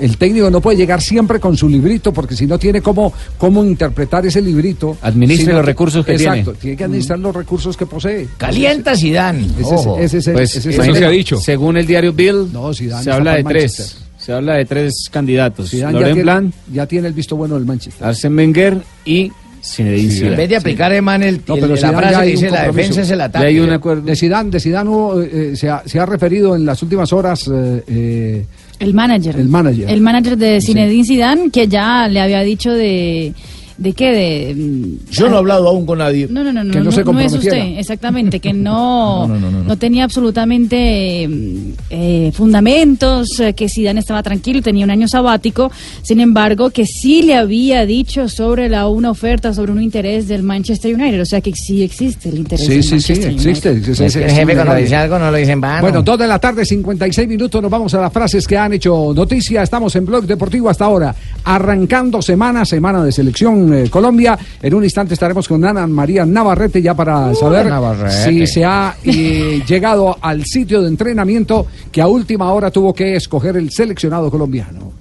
El técnico no puede llegar siempre con su librito porque si no tiene cómo, cómo interpretar ese librito. Administre los recursos que Exacto, tiene. tiene que administrar los recursos que posee. Calienta Zidane. Ese es- Ojo. ese es el- Pues, eso se ha dicho. Según el diario Bill, No, se habla de tres. Se habla de tres candidatos. Zidane ya Laurent tiene, Blanc, ya tiene el visto bueno del Manchester. Arsène Wenger y Zinedine En Zidane. vez de aplicar, hermano, el, No, el- pero la Zidane frase que dice la defensa es el ataque. Ya hay un acuerdo. De Zidane, de Zidane hubo, eh, eh, se, ha, se ha referido en las últimas horas eh, eh, El manager. el manager. El manager de Zinedine Zidane, que ya le había dicho de... ¿De qué? De, mm, Yo no he hablado aún con nadie. No, no, no, no, Que no no, se no es usted, exactamente, que no, No, no, no, no, no. tenía absolutamente mm, eh, fundamentos, eh, que Zidane estaba tranquilo, tenía un año sabático, sin embargo, que sí le había dicho sobre la una oferta, sobre un interés del Manchester United, o sea que sí existe el interés Sí, del sí, sí, Manchester existe. United. existe, Es que el jefe cuando dice algo no lo dice en vano. Bueno, 2 de la tarde, 56 minutos. Nos vamos a las frases que han hecho noticia. Estamos en Blog Deportivo hasta ahora, arrancando semana, semana de selección eh, Colombia. En un instante estaremos con Ana María Navarrete ya para saber Navarrete. si se ha eh, llegado al sitio de entrenamiento que a última hora tuvo que escoger el seleccionado colombiano.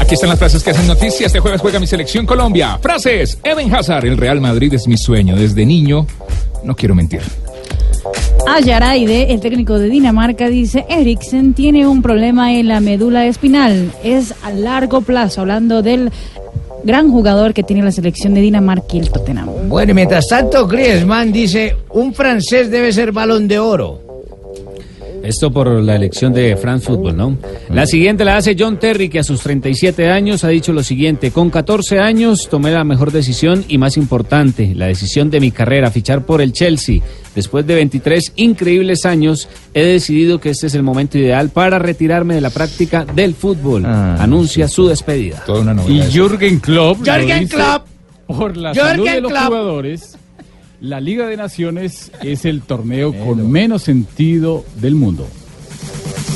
Aquí están las frases que hacen noticia. Este jueves juega mi selección Colombia. Frases. Eden Hazard, el Real Madrid es mi sueño. Desde niño, no quiero mentir. Ayaraide, el técnico de Dinamarca, dice, Eriksen tiene un problema en la médula espinal. Es a largo plazo, hablando del gran jugador que tiene la selección de Dinamarca y el Tottenham. Bueno, mientras tanto, Griezmann dice, un francés debe ser balón de oro. Esto por la elección de France Football, ¿no? La siguiente la hace John Terry, que a sus 37 años ha dicho lo siguiente: Con 14 años tomé la mejor decisión y más importante, la decisión de mi carrera, fichar por el Chelsea. Después de 23 increíbles años, he decidido que este es el momento ideal para retirarme de la práctica del fútbol. Anuncia su despedida. Toda una Y Jürgen Klopp. lo Jürgen Klopp. Por la Jürgen salud de los Klopp. jugadores, la Liga de Naciones es el torneo con menos sentido del mundo.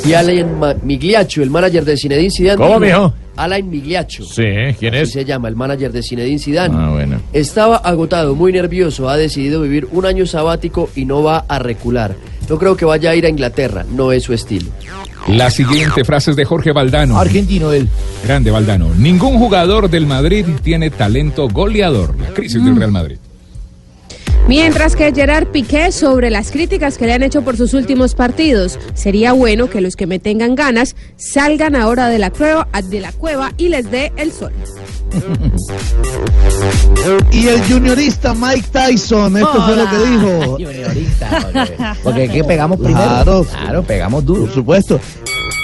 Y Alain Ma- Migliaccio, el manager de Zinedine Zidane. ¿Cómo, mijo? Alain Migliaccio. Sí, ¿quién Así es? se llama, el manager de Zinedine Zidane. Ah, bueno. Estaba agotado, muy nervioso, ha decidido vivir un año sabático y no va a recular. No creo que vaya a ir a Inglaterra, no es su estilo. La siguiente frase es de Jorge Valdano. Argentino él. Grande Valdano. Ningún jugador del Madrid tiene talento goleador. La crisis Mm. del Real Madrid. Mientras que Gerard Piqué sobre las críticas que le han hecho por sus últimos partidos, sería bueno que los que me tengan ganas salgan ahora de la cueva, de la cueva y les dé el sol. Y el juniorista Mike Tyson, esto fue lo que dijo. Porque es que pegamos primero. Claro. Claro, pegamos duro. Por supuesto.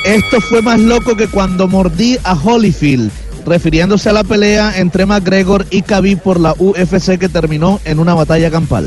Esto fue más loco que cuando mordí a Holyfield, refiriéndose a la pelea entre McGregor y Khabib por la UFC que terminó en una batalla campal.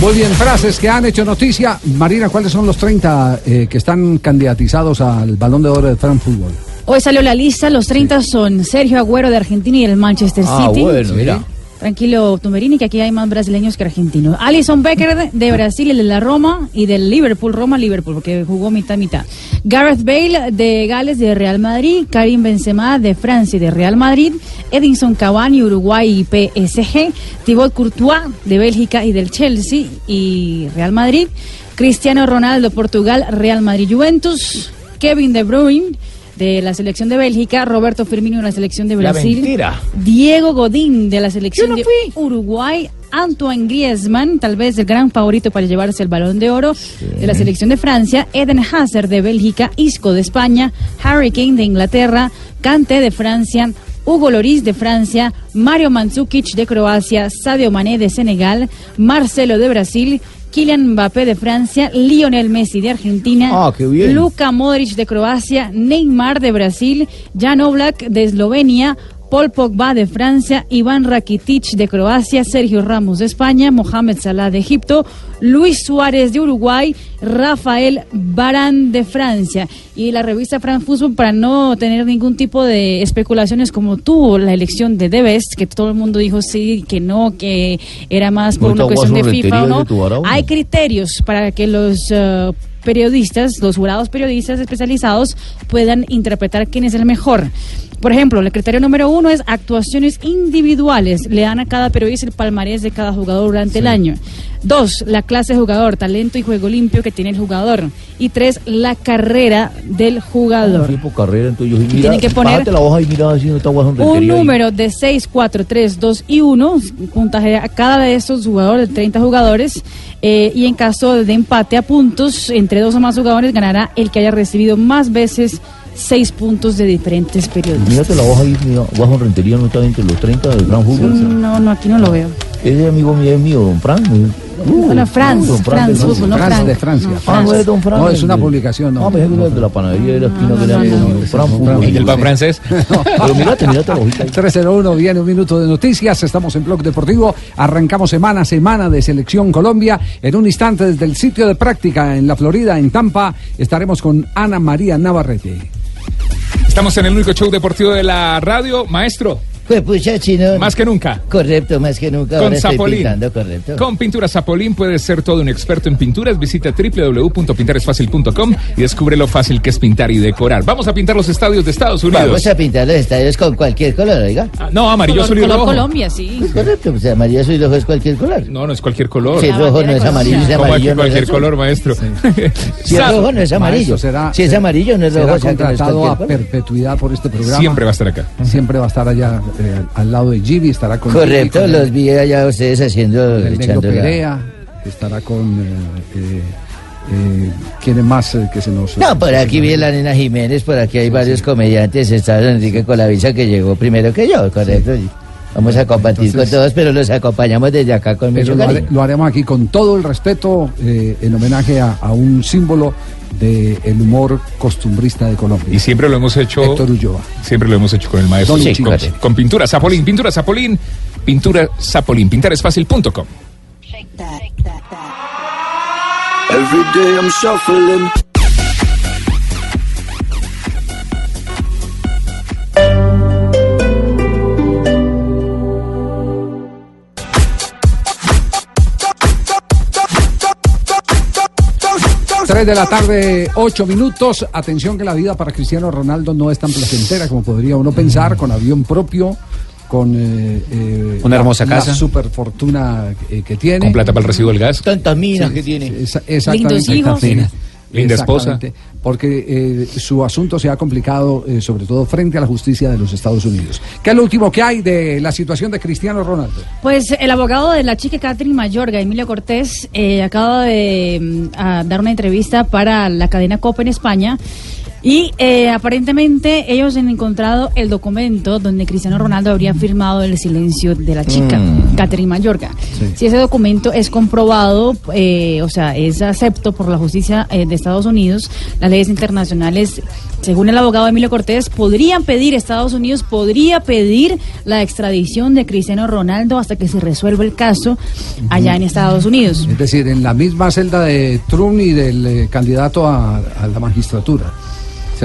Muy bien, frases que han hecho noticia. Marina, ¿cuáles son los 30 eh, que están candidatizados al Balón de Oro de France Football? Hoy salió la lista, los 30 son Sergio Agüero de Argentina y el Manchester Ah, City. bueno, mira. Tranquilo, Tumberini, que aquí hay más brasileños que argentinos. Alison Becker de- Brasil, el de la Roma, y del Liverpool, Roma-Liverpool, porque jugó mitad-mitad. Gareth Bale de Gales, de Real Madrid. Karim Benzema de Francia, y de Real Madrid. Edinson Cavani, Uruguay y PSG. Thibaut Courtois de Bélgica y del Chelsea y Real Madrid. Cristiano Ronaldo, Portugal, Real Madrid-Juventus. Kevin De Bruyne de la selección de Bélgica, Roberto Firmino de la selección de Brasil. Diego Godín de la selección de Uruguay, Antoine Griezmann, tal vez el gran favorito para llevarse el balón de oro de la selección de Francia, Eden Hazard de Bélgica, Isco de España, Harry Kane de Inglaterra, Kanté de Francia, Hugo Loris de Francia, Mario Mandzukic de Croacia, Sadio Mané de Senegal, Marcelo de Brasil, Kylian Mbappé de Francia, Lionel Messi de Argentina, Ah. Luka Modric de Croacia, Neymar de Brasil, Jan Oblak de Eslovenia, Paul Pogba de Francia, Iván Rakitic de Croacia, Sergio Ramos de España, Mohamed Salah de Egipto, Luis Suárez de Uruguay, Rafael Barán de Francia. Y la revista France Football, para no tener ningún tipo de especulaciones como tuvo la elección de The Best, que todo el mundo dijo sí, que no, que era más por una cuestión de FIFA o no. Hay criterios para que los eh, periodistas, los jurados periodistas especializados puedan interpretar quién es el mejor. Por ejemplo, el criterio número uno es actuaciones individuales. Le dan a cada periodista el palmarés de cada jugador durante el año. Dos, la clase de jugador, talento y juego limpio que tiene el jugador. Y tres, la carrera del jugador. Tiempo carrera, entonces yo dije, mira, Tienen que poner la hoja y mira no está Un ahí. número de 6, 4, 3, 2 y 1, puntaje a cada de estos jugadores, de 30 jugadores, eh, y en caso de empate a puntos entre dos o más jugadores, ganará el que haya recibido más veces 6 puntos de diferentes periodistas. Mírate la hoja ahí, mira, Guasón Rentería no está entre los 30 del Gran Fútbol. No, no, aquí no lo veo. Ese amigo mío es mío, don Fran. Uh, Bueno, Franz, don Fran de Franz, Francia. no de Francia. No, Ah, no es don Fran. No, es una publicación, no. Ah, pensé que era de la panadería de la esquina que le amigo mío, Fran Fútbol. ¿Y el pan francés? Pero mírate, mírate la hojita. 301 viene un minuto de noticias. Estamos en Blog Deportivo. Arrancamos semana a semana de Selección Colombia. En un instante, desde el sitio de práctica en la Florida, en Tampa, estaremos con Ana María Navarrete. Estamos en el único show deportivo de la radio. Maestro, Pues pucha, chino. más que nunca. Correcto, más que nunca. Con ahora estoy Zapolín. pintando, correcto. Con Pintura Zapolín puedes ser todo un experto en pinturas. Visita www.pintaresfacil.com y descubre lo fácil que es pintar y decorar. Vamos a pintar los estadios de Estados Unidos. Vamos a pintar los estadios con cualquier color, oiga. Ah, no, amarillo, Color- azul y color rojo. Colombia, sí. Correcto, pues amarillo, azul y rojo es cualquier color. No, no es cualquier color. Si es rojo no es amarillo, si es ¿Cómo aquí amarillo no es cualquier color, maestro? Si es rojo no es amarillo. Maestro, será- si es amarillo no es rojo, será o sea que no es contratado a perpetuidad por este programa. Siempre va a estar acá. Siempre va a estar allá eh, al lado de Jimmy, estará con Jimmy, Correcto, con los vi allá ustedes haciendo, el negro Perea, estará con... eh, eh, eh, ¿Quién es más eh, que se nos... No, por aquí vi la nena Jiménez, por aquí hay varios comediantes, está Enrique Colavisa que llegó primero que yo, correcto. y Vamos a compartir Entonces- con todos, pero los acompañamos desde acá con mucho lo, hare- lo haremos aquí con todo el respeto eh, en homenaje a, a un símbolo del humor costumbrista de Colombia. Y siempre lo hemos hecho. Héctor Ulloa. Siempre lo hemos hecho con el maestro. Don con, con pintura Zapolín. Pintura Zapolín. Pintura Zapolín. Pintaresfacil.com. Every day I'm shuffling. Tres de la tarde, ocho minutos. Atención que la vida para Cristiano Ronaldo no es tan placentera como podría uno pensar, con avión propio, con eh, eh, Una hermosa la- casa. la super fortuna eh, que tiene. Con plata para el recibo del gas. Tantas minas Sí, que tiene. esa- exactamente. Lindos hijos. Linda esposa. Porque eh, su asunto se ha complicado, eh, sobre todo frente a la justicia de los Estados Unidos. ¿Qué es lo último que hay de la situación de Cristiano Ronaldo? Pues el abogado de la chica Catherine Mayorga, Emilio Cortés, eh, acaba de mm, a dar una entrevista para la cadena COPA en España. Y eh, aparentemente ellos han encontrado el documento donde Cristiano Ronaldo habría firmado el silencio de la chica, Mm. Catherine Mayorga. Si ese documento es comprobado, eh, o sea, es acepto por la justicia eh, de Estados Unidos, las leyes internacionales, según el abogado Emilio Cortés, podrían pedir, Estados Unidos podría pedir la extradición de Cristiano Ronaldo hasta que se resuelva el caso allá en Estados Unidos. Es decir, en la misma celda de Trump y del eh, candidato a, a la magistratura.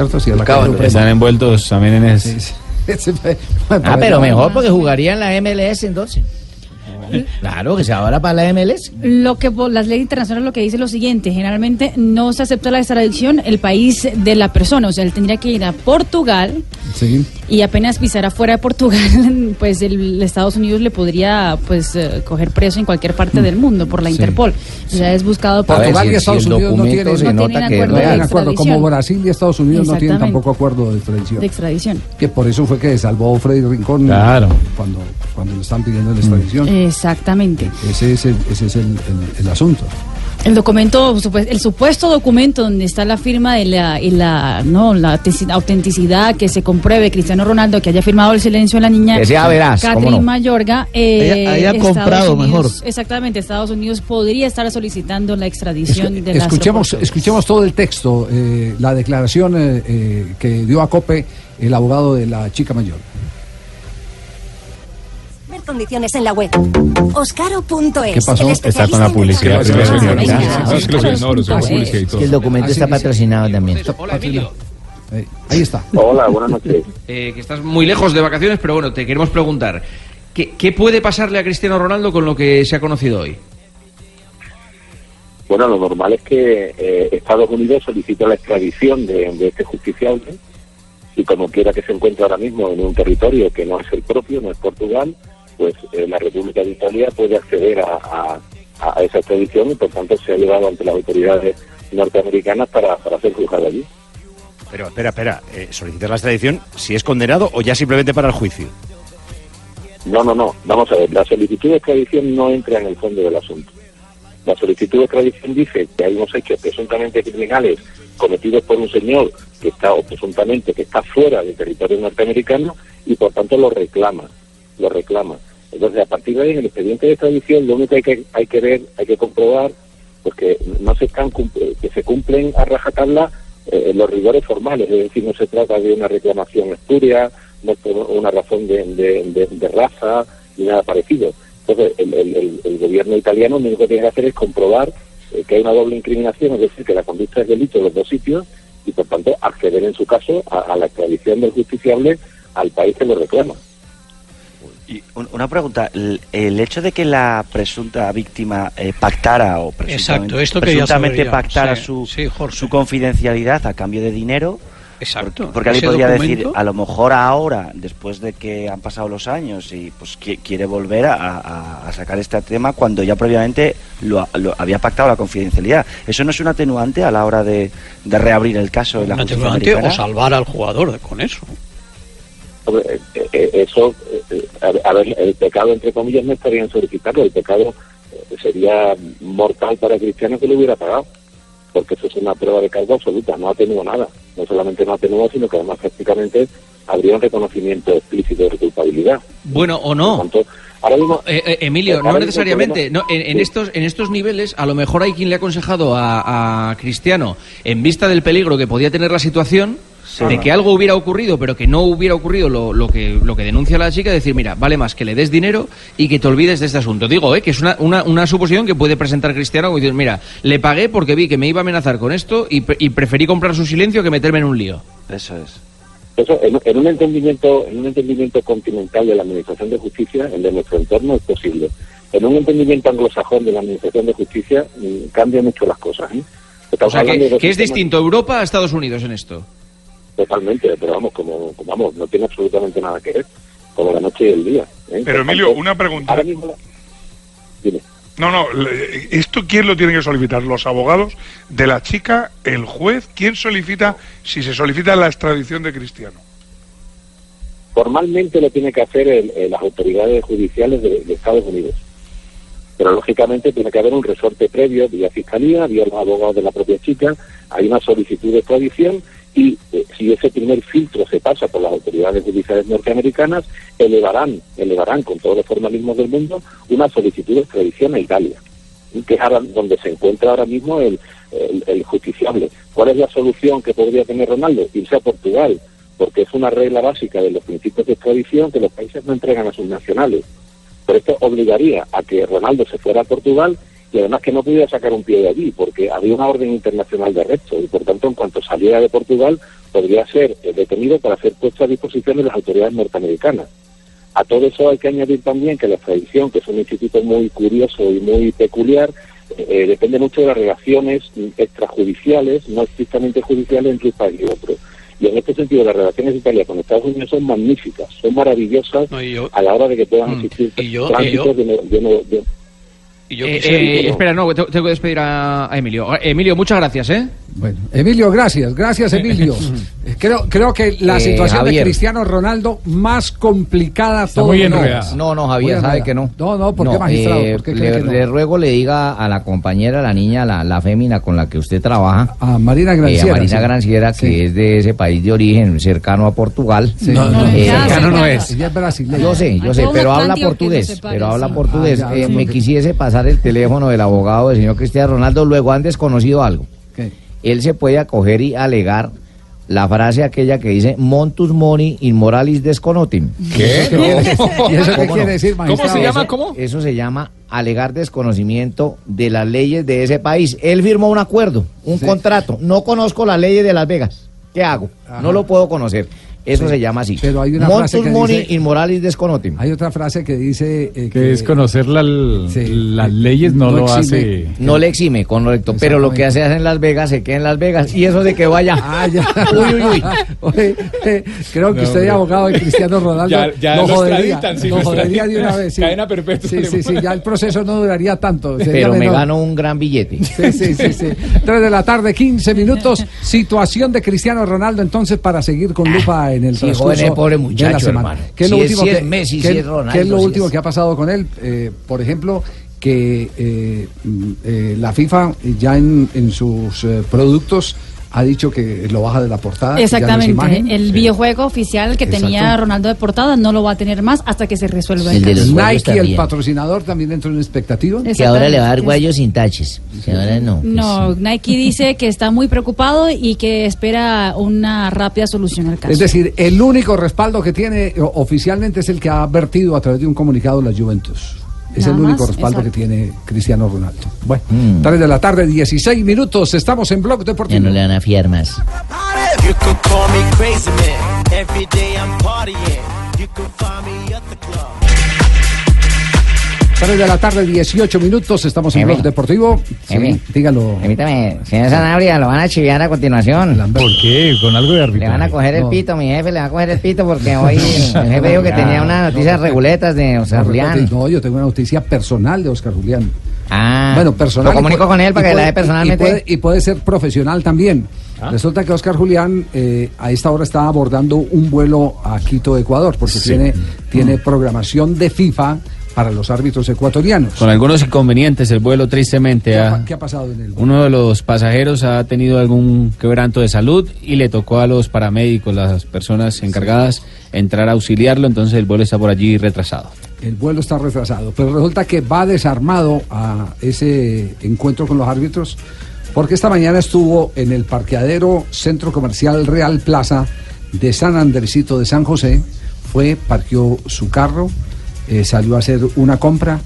¿Cierto? A la. Están envueltos también en eso. Ah, pero mejor porque jugaría en la MLS entonces. Claro, que se ahora para la MLS. Lo que las leyes internacionales lo que dice es lo siguiente, generalmente no se acepta la extradición el país de la persona, o sea, él tendría que ir a Portugal Sí. y apenas pisara fuera de Portugal, pues el Estados Unidos le podría pues eh, coger preso en cualquier parte del mundo por la Sí. Interpol. O sea, es buscado por Portugal si- y Estados si Unidos no tienen, se no tienen que acuerdo no es de acuerdo, como. Brasil y Estados Unidos no tienen tampoco acuerdo de extradición. de extradición. Que por eso fue que salvó Freddy Rincón Claro. cuando, cuando le están pidiendo la extradición. Exactamente. Ese es el, ese es el, el- el asunto. El documento, el supuesto documento donde está la firma y la, y la, no, la autenticidad que se compruebe Cristiano Ronaldo que haya firmado el silencio de la niña Que sea veraz, ¿cómo Catherine no? Mayorga. eh, Haya- comprado Unidos- mejor. Exactamente, Estados Unidos podría estar solicitando la extradición de las Escuchemos, escuchemos todo el texto, eh, la declaración eh, eh, que dio a Cope el abogado de la chica mayor. Condiciones en la web. Oscaro.es. ¿Qué pasó? el Está con la publicidad. el documento está patrocinado también. Ahí está. Hola, buenas noches. Eh, que estás muy lejos de vacaciones, pero bueno, te queremos preguntar. ¿Qué, qué puede pasarle a Cristiano Ronaldo con lo que se ha conocido hoy? Bueno, lo normal es que eh, Estados Unidos solicite la extradición de, de este justiciable y como quiera que se encuentre ahora mismo en un territorio que no es el propio, no es Portugal, pues eh, la República de Italia puede acceder a, a- a esa extradición y por tanto se ha llevado ante las autoridades norteamericanas para, para ser juzgado allí. Pero espera, espera, eh, solicitar la extradición si es condenado o ya simplemente para el juicio. No, no, no. Vamos a ver. La solicitud de extradición no entra en el fondo del asunto. La solicitud de extradición dice que hay unos hechos presuntamente criminales cometidos por un señor que está, o presuntamente, que está fuera del territorio norteamericano y por tanto lo reclama. Lo reclama. Entonces, a partir de ahí, en el expediente de extradición, lo único que hay que, hay que ver, hay que comprobar, pues que no se están que se cumplen a rajatabla eh, los rigores formales, es decir, no se trata de una reclamación espuria, no por una razón de, raza ni nada parecido. Entonces, el gobierno italiano lo único que tiene que hacer es comprobar eh, que hay una doble incriminación, es decir, que la conducta es delito en los dos sitios y, por tanto, acceder en su caso a, a la extradición del justiciable al país que lo reclama. Y un- una pregunta, el, el hecho de que la presunta víctima eh, pactara o presuntamente, Exacto, esto quería presuntamente pactara Sí, su, sí, su confidencialidad a cambio de dinero, Exacto. porque, porque alguien podría documento- decir, a lo mejor ahora, después de que han pasado los años y pues qui- quiere volver a, a- a sacar este tema cuando ya previamente lo, lo había pactado la confidencialidad. ¿Eso no es un atenuante a la hora de, de reabrir el caso en la Un o salvar al jugador con eso. Eh, eh, eso, eh, eh, a, ver, el pecado, entre comillas, no estaría en el pecado sería mortal para Cristiano que lo hubiera pagado, porque eso es una prueba de cargo absoluta, no atenúa nada, no solamente no atenúa, sino que además prácticamente habría un reconocimiento explícito de culpabilidad. Bueno, o no. Ahora mismo, Eh, eh, Emilio, ahora no mismo necesariamente. No, en, en Sí. estos, en estos niveles, a lo mejor hay quien le ha aconsejado a, a Cristiano, en vista del peligro que podía tener la situación, de que algo hubiera ocurrido, pero que no hubiera ocurrido lo, lo que, lo que denuncia la chica, decir, mira, vale más que le des dinero y que te olvides de este asunto. Digo, eh, que es una, una, una suposición que puede presentar Cristiano, como decir, mira, le pagué porque vi que me iba a amenazar con esto y, y preferí comprar su silencio que meterme en un lío. Eso es. Eso, en, en un entendimiento, en un entendimiento continental de la Administración de Justicia, el de nuestro entorno, es posible. En un entendimiento anglosajón de la Administración de Justicia, mm, cambian mucho las cosas. ¿eh? O sea, que, es distinto Europa a Estados Unidos en esto. Totalmente, pero vamos, como, como vamos, no tiene absolutamente nada que ver, como la noche y el día. ¿eh? Pero Por Emilio, tanto, una pregunta. ahora mismo la- Dime. No, no, ¿esto quién lo tiene que solicitar? ¿Los abogados de la chica, el juez? ¿Quién solicita si se solicita la extradición de Cristiano? Formalmente lo tiene que hacer el- las autoridades judiciales de, de Estados Unidos. Pero lógicamente tiene que haber un resorte previo vía fiscalía, vía los abogados de la propia chica, hay una solicitud de extradición y eh, si ese primer filtro se pasa por las autoridades judiciales norteamericanas, elevarán, elevarán con todos los formalismos del mundo una solicitud de extradición a Italia, que es ahora donde se encuentra ahora mismo el, el- el justiciable. ¿Cuál es la solución que podría tener Ronaldo? Irse a Portugal, porque es una regla básica de los principios de extradición que los países no entregan a sus nacionales. Pero esto obligaría a que Ronaldo se fuera a Portugal y además que no pudiera sacar un pie de allí, porque había una orden internacional de arresto y por tanto en cuanto saliera de Portugal podría ser eh, detenido para ser puesto a disposición de las autoridades norteamericanas. A todo eso hay que añadir también que la extradición, que es un instituto muy curioso y muy peculiar, eh, depende mucho de las relaciones extrajudiciales, no estrictamente judiciales entre un país y otro. Y en este sentido, las relaciones de Italia con Estados Unidos son magníficas, son maravillosas a la hora de que puedan existir yo- tránsitos y yo- de Eh, eh, espera, no, tengo, tengo que despedir a, a Emilio. Emilio, muchas gracias, ¿eh? Bueno, Emilio, gracias, gracias Emilio. Eh, creo, creo que la Eh, situación de. Cristiano Ronaldo más complicada Está todo muy no. No, no, Javier, Muy sabe que no. No, no, ¿por qué magistrado? eh, ¿Por qué le, cree que no? le ruego le diga a la compañera, la niña, la, la fémina con la que usted trabaja. A Marina eh, Granciera. a Marina sí. Granciera, que Sí. es de ese país de origen, cercano a Portugal. Sí. No, no, Eh, cercano no es. Ella es brasileña. Yo sé, yo sé, pero habla portugués. Pero habla portugués. Ah, ya, Eh, sí. me quisiese pasar el teléfono del abogado del señor Cristiano Ronaldo. Luego han desconocido algo. Él se puede acoger y alegar la frase aquella que dice Montus mori in moralis desconotim. ¿Qué? ¿Qué quiere decir? ¿Y eso qué ¿Cómo quiere decir, magistrado? se llama? Eso- ¿Cómo? Eso se llama alegar desconocimiento de las leyes de ese país. Él firmó un acuerdo, un Sí. contrato. No conozco las leyes de Las Vegas. ¿Qué hago? Ajá. No lo puedo conocer. Eso Sí. se llama así. Pero hay una Montus frase que dice- in moralis desconotim. Hay otra frase que dice eh, Que es conocer la- las leyes no, no lo exime. hace. No le exime, correcto. Pero lo que hace en Las Vegas se queda en Las Vegas. Y eso de que vaya. Ah, ya. Uy, uy, uy. Oye, eh, creo que No, usted, hombre. abogado de Cristiano Ronaldo, Ya- ya lo jodería, sí, lo lo jodería de una vez. Sí. Cadena perpetua Sí, sí, sí, ya el proceso no duraría tanto. sería Pero me menor. gano un gran billete. Sí, sí, sí, sí. 3 de la tarde, 15 minutos. Situación de Cristiano Ronaldo, entonces, para seguir con lupa en el Sí, transcurso joven, es pobre de la muchacho, semana. hermano. ¿Qué es lo Si es- último es que, Messi, qué- si es Ronaldo, qué es lo último es- que ha pasado con él? Eh, por ejemplo, que eh, mm, eh, la FIFA ya en, en sus productos ha dicho que lo baja de la portada. no Exactamente. imagen. El videojuego oficial que tenía. Ronaldo de portada no lo va a tener más hasta que se resuelva el, El Nike, el patrocinador, también entró en expectativa. Que ahora le va a dar guayos sin taches. Que ahora no. No, Nike dice que está muy preocupado y que espera una rápida solución al caso. Es decir, el único respaldo que tiene o- oficialmente es el que ha vertido a través de un comunicado la Juventus. Es Nada el único más, respaldo exacto. que tiene Cristiano Ronaldo. Bueno, Mm. 3 de la tarde, 16 minutos. Estamos en Blog Ya Deportivo. no le van a fiar más. You 3 de la tarde, 18 minutos. Estamos en. Blog Deportivo. Sí, Emi. dígalo. Permítame, señor Sanabria, lo van a chiviar a continuación. ¿Por qué? Con algo de Le van a coger el No. pito, mi jefe, le va a coger el pito porque hoy el jefe dijo que tenía unas noticias reguletas de Oscar No, Julián. No, yo tengo una noticia personal de Oscar Julián. Ah, Bueno, personal. Lo comunico puede- con él para y que la puede- dé personalmente. Y puede, y puede ser profesional también. Ah. Resulta que Oscar Julián eh, a esta hora está abordando un vuelo a Quito, Ecuador, porque Sí. tiene, tiene Mm. programación de FIFA para los árbitros ecuatorianos. Con algunos inconvenientes, el vuelo tristemente ¿Qué ha, ha- qué ha pasado en el vuelo? Uno de los pasajeros ha tenido algún quebranto de salud y le tocó a los paramédicos, las personas encargadas, entrar a auxiliarlo, entonces el vuelo está por allí retrasado. El vuelo está retrasado, pero resulta que va desarmado a ese encuentro con los árbitros, porque esta mañana estuvo en el parqueadero Centro Comercial Real Plaza de San Andresito de San José, fue, parqueó su carro, eh, salió a hacer una compra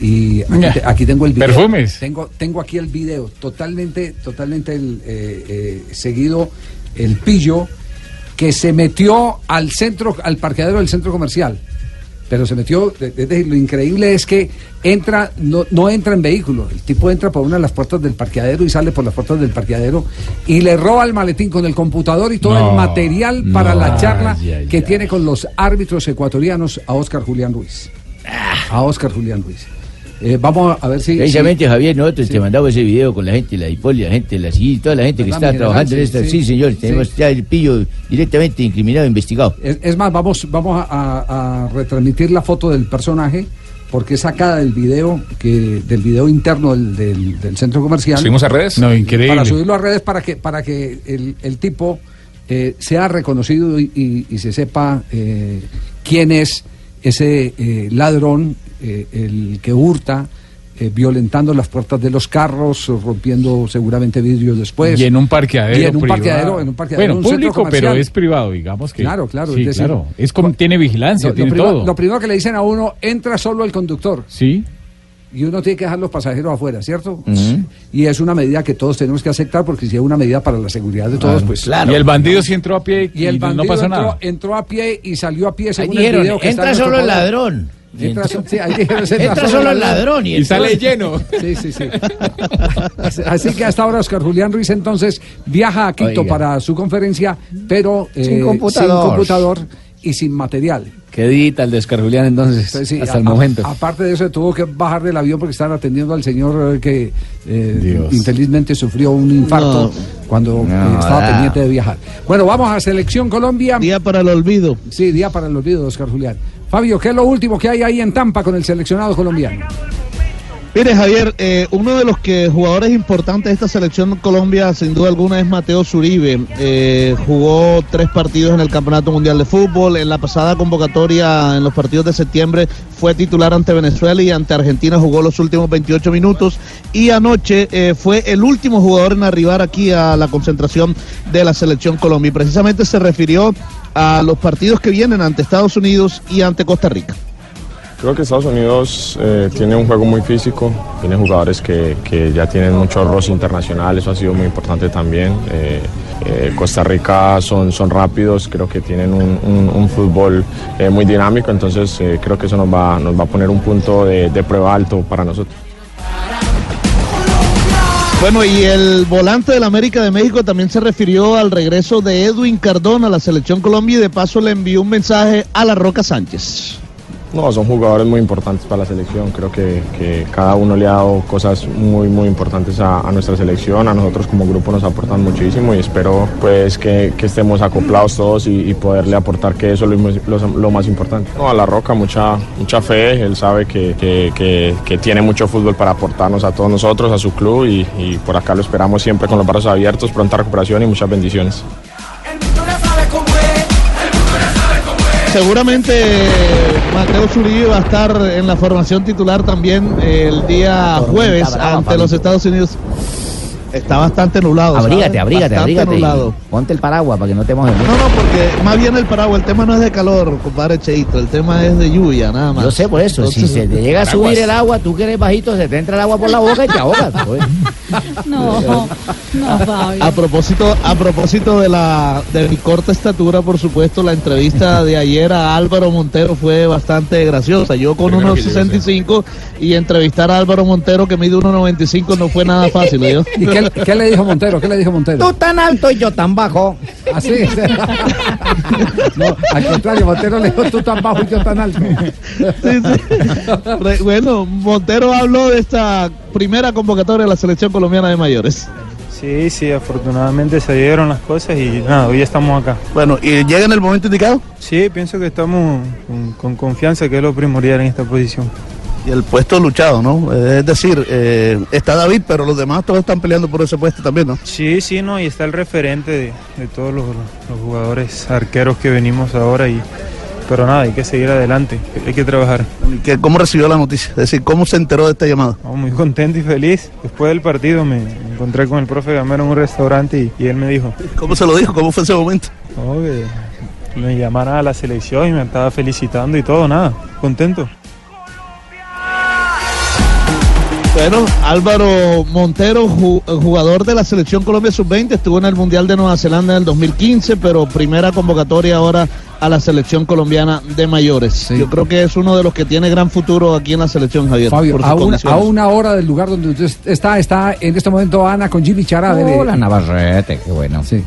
y aquí, te- aquí tengo el video. Perfumes. Tengo, tengo aquí el video, totalmente, totalmente el, eh, eh, seguido el pillo que se metió al centro, al parqueadero del centro comercial. Pero se metió, es decir, lo increíble es que entra, no, no entra en vehículo. El tipo entra por una de las puertas del parqueadero y sale por las puertas del parqueadero y le roba el maletín con el computador y todo No, el material para no. la charla que tiene con los árbitros ecuatorianos a Oscar Julián Ruiz. A Oscar Julián Ruiz. Eh, vamos a ver si. Precisamente, Javier, nosotros sí. te mandamos ese video con la gente, la Hipol, la gente, la CIGI, toda la gente que ¿Verdad, está general? trabajando en Sí, esta. sí. Sí, señor, Sí. tenemos ya el pillo directamente incriminado, investigado. Es, es más, vamos, vamos a, a- a retransmitir la foto del personaje porque es sacada del video que del video interno del, del- del centro comercial. ¿Subimos a redes? No, increíble. Para subirlo a redes para que para que el, el tipo eh, sea reconocido y, y- y se sepa eh, quién es ese eh, ladrón, eh, el que hurta. eh, violentando las puertas de los carros, rompiendo seguramente vidrios después. y en un parqueadero. Y en un privado. parqueadero, en un parqueadero, Bueno, un público, pero es privado, digamos que. Claro, claro, Sí, es decir, claro. Es como, tiene vigilancia, Lo, lo tiene primero, todo. lo primero que le dicen a uno, entra solo el conductor. Sí. Y uno tiene que dejar los pasajeros afuera, ¿cierto? Y es una medida que todos tenemos que aceptar porque si es una medida para la seguridad de todos, pues Y el bandido sí entró a pie y, Y el bandido no pasó entró, nada. entró a pie y salió a pie Ahí según dijeron, el video que está entra solo el poder. ladrón. Entra, sí, Entra solo el ladrón y, Y sale lleno. Sí, sí, sí. Así que hasta ahora Oscar Julián Ruiz entonces viaja a Quito Oiga. para su conferencia, pero eh, Sin computador. sin computador y sin material. Qué dita el de Oscar Julián entonces, Entonces, sí, hasta a- el momento. a- aparte de eso, tuvo que bajar del avión porque estaban atendiendo al señor eh, que eh, infelizmente sufrió un infarto cuando eh, No, estaba pendiente de viajar. Bueno, vamos a Selección Colombia. Día para el olvido. Sí, día para el olvido de Oscar Julián. Fabio, ¿qué es lo último que hay ahí en Tampa con el seleccionado colombiano? Mire, Javier, eh, uno de los que jugadores importantes de esta selección Colombia, sin duda alguna, es Mateo Zuribe. Eh, jugó tres partidos en el Campeonato Mundial de Fútbol. En la pasada convocatoria, en los partidos de septiembre, fue titular ante Venezuela y ante Argentina jugó los últimos 28 minutos. Y anoche eh, fue el último jugador en arribar aquí a la concentración de la selección Colombia. Y precisamente se refirió a los partidos que vienen ante Estados Unidos y ante Costa Rica. Creo que Estados Unidos eh, tiene un juego muy físico, tiene jugadores que, que ya tienen mucho roce internacional, eso ha sido muy importante también. Eh, eh, Costa Rica son, son rápidos, creo que tienen un, un- fútbol muy dinámico, entonces creo que eso nos va, nos va a poner un punto de, de prueba alto para nosotros. Bueno, y el volante del América de México también se refirió al regreso de Edwin Cardona a la selección Colombia y de paso le envió un mensaje a la Roca Sánchez. No, son jugadores muy importantes para la selección. Creo que, que cada uno le ha dado cosas muy, muy importantes a, nuestra selección. A nosotros como grupo nos aportan muchísimo y espero pues que, que estemos acoplados todos y, poderle aportar que eso es lo, más importante. No, a La Roca mucha, mucha fe. Él sabe que- que tiene mucho fútbol para aportarnos a todos nosotros, a su club y, y por acá lo esperamos siempre con los brazos abiertos. Pronta recuperación y muchas bendiciones. Seguramente Mateo Zuribe va a estar en la formación titular también el día jueves ante los. Estados Unidos. Está bastante nublado. Abrígate, abrígate, Bastante abrígate. nublado. Ponte el paraguas para que no te mojes. No, no, porque más bien el paraguas, el tema no es de calor, compadre Cheito, el tema es de lluvia, nada más. Yo sé por eso, si se te llega a subir el agua, tú que eres bajito, se te entra el agua por la boca y te ahogas. pues. No, no, Fabio. A propósito, a propósito de la de mi corta estatura, por supuesto, la entrevista de ayer a Álvaro Montero fue bastante graciosa. Yo con Primero unos que yo 65 y entrevistar a Álvaro Montero que mide 1.95 no fue nada fácil. ¿oyó? ¿Y qué, qué le dijo Montero? ¿Qué le dijo Montero? Tú tan alto y yo tan bajo. Así. no, al contrario, Montero le dijo tú tan bajo y yo tan alto. Bueno, Montero habló de esta primera convocatoria de la selección colombiana de mayores. Sí, sí, afortunadamente se dieron las cosas y nada, hoy estamos acá. Bueno, ¿y llega en el momento indicado? Sí, pienso que estamos con, con confianza, que es lo primordial en esta posición. Y el puesto luchado, ¿no? Es decir, eh, está David, pero los demás todos están peleando por ese puesto también, ¿no? Sí, sí, no, y está el referente de, de todos los, los jugadores arqueros que venimos ahora y pero nada, hay que seguir adelante, hay que trabajar. ¿Y qué- ¿Cómo recibió la noticia? Es decir, ¿cómo se enteró de esta llamada? Muy contento y feliz. Después del partido me encontré con el profe Gamero en un restaurante y, y él me dijo. ¿Cómo se lo dijo? ¿Cómo fue ese momento? Me llamara a la selección y me estaba felicitando y todo, nada, contento. Bueno, Álvaro Montero, ju- jugador de la selección Colombia Sub-20, estuvo en el Mundial de Nueva Zelanda en el 2015, pero primera convocatoria ahora a la selección colombiana de mayores. Yo creo que es uno de los que tiene gran futuro aquí en la selección, Javier. Fabio, por sus a una, a una hora del lugar donde usted está, está en este momento Ana con Jimmy Chará. Hola, Navarrete, qué bueno. Sí.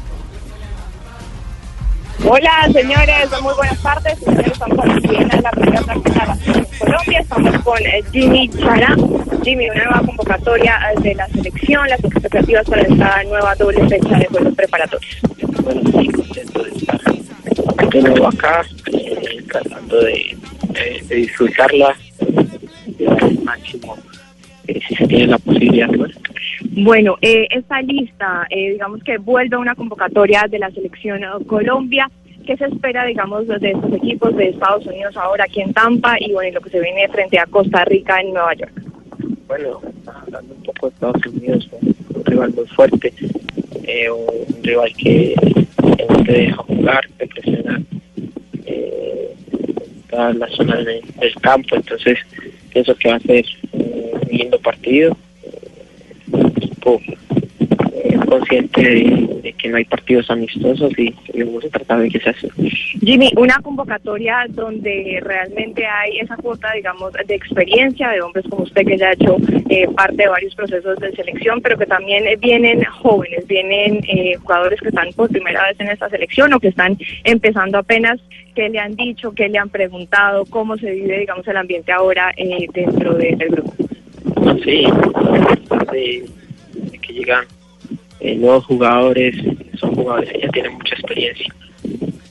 Hola, señores, muy buenas tardes. Estamos en la primera de Colombia. Estamos con eh, Jimmy Chará. Jimmy, una nueva convocatoria eh, de la selección, las expectativas para esta nueva doble fecha de juegos preparatorios. bueno, muy contento de estar de nuevo acá, eh, tratando de, disfrutarla, de el máximo eh, si se tiene la posibilidad. Bueno, eh, esta lista, eh, digamos que vuelve a una convocatoria de la selección Colombia. ¿Qué se espera, digamos, de estos equipos de Estados Unidos ahora aquí en Tampa y bueno, y lo que se viene frente a Costa Rica en Nueva York? Bueno, hablando un poco de Estados Unidos, un, rival muy fuerte, eh, un rival que, no te deja jugar, te presiona eh, en todas las zonas de- del campo, entonces pienso que va a ser lindo partido. Equipo eh, consciente de, que no hay partidos amistosos y, y vamos a tratar de que. Jimmy, una convocatoria donde realmente hay esa cuota, digamos, de experiencia de hombres como usted que ya ha hecho eh, parte de varios procesos de selección, pero que también eh, vienen jóvenes, vienen eh, jugadores que están por primera vez en esta selección o que están empezando apenas. ¿Qué le han dicho? ¿Qué le han preguntado? ¿Cómo se vive, digamos, el ambiente ahora eh, dentro de- del grupo? Sí, de, de que llegan eh, nuevos jugadores, son jugadores que ya tienen mucha experiencia.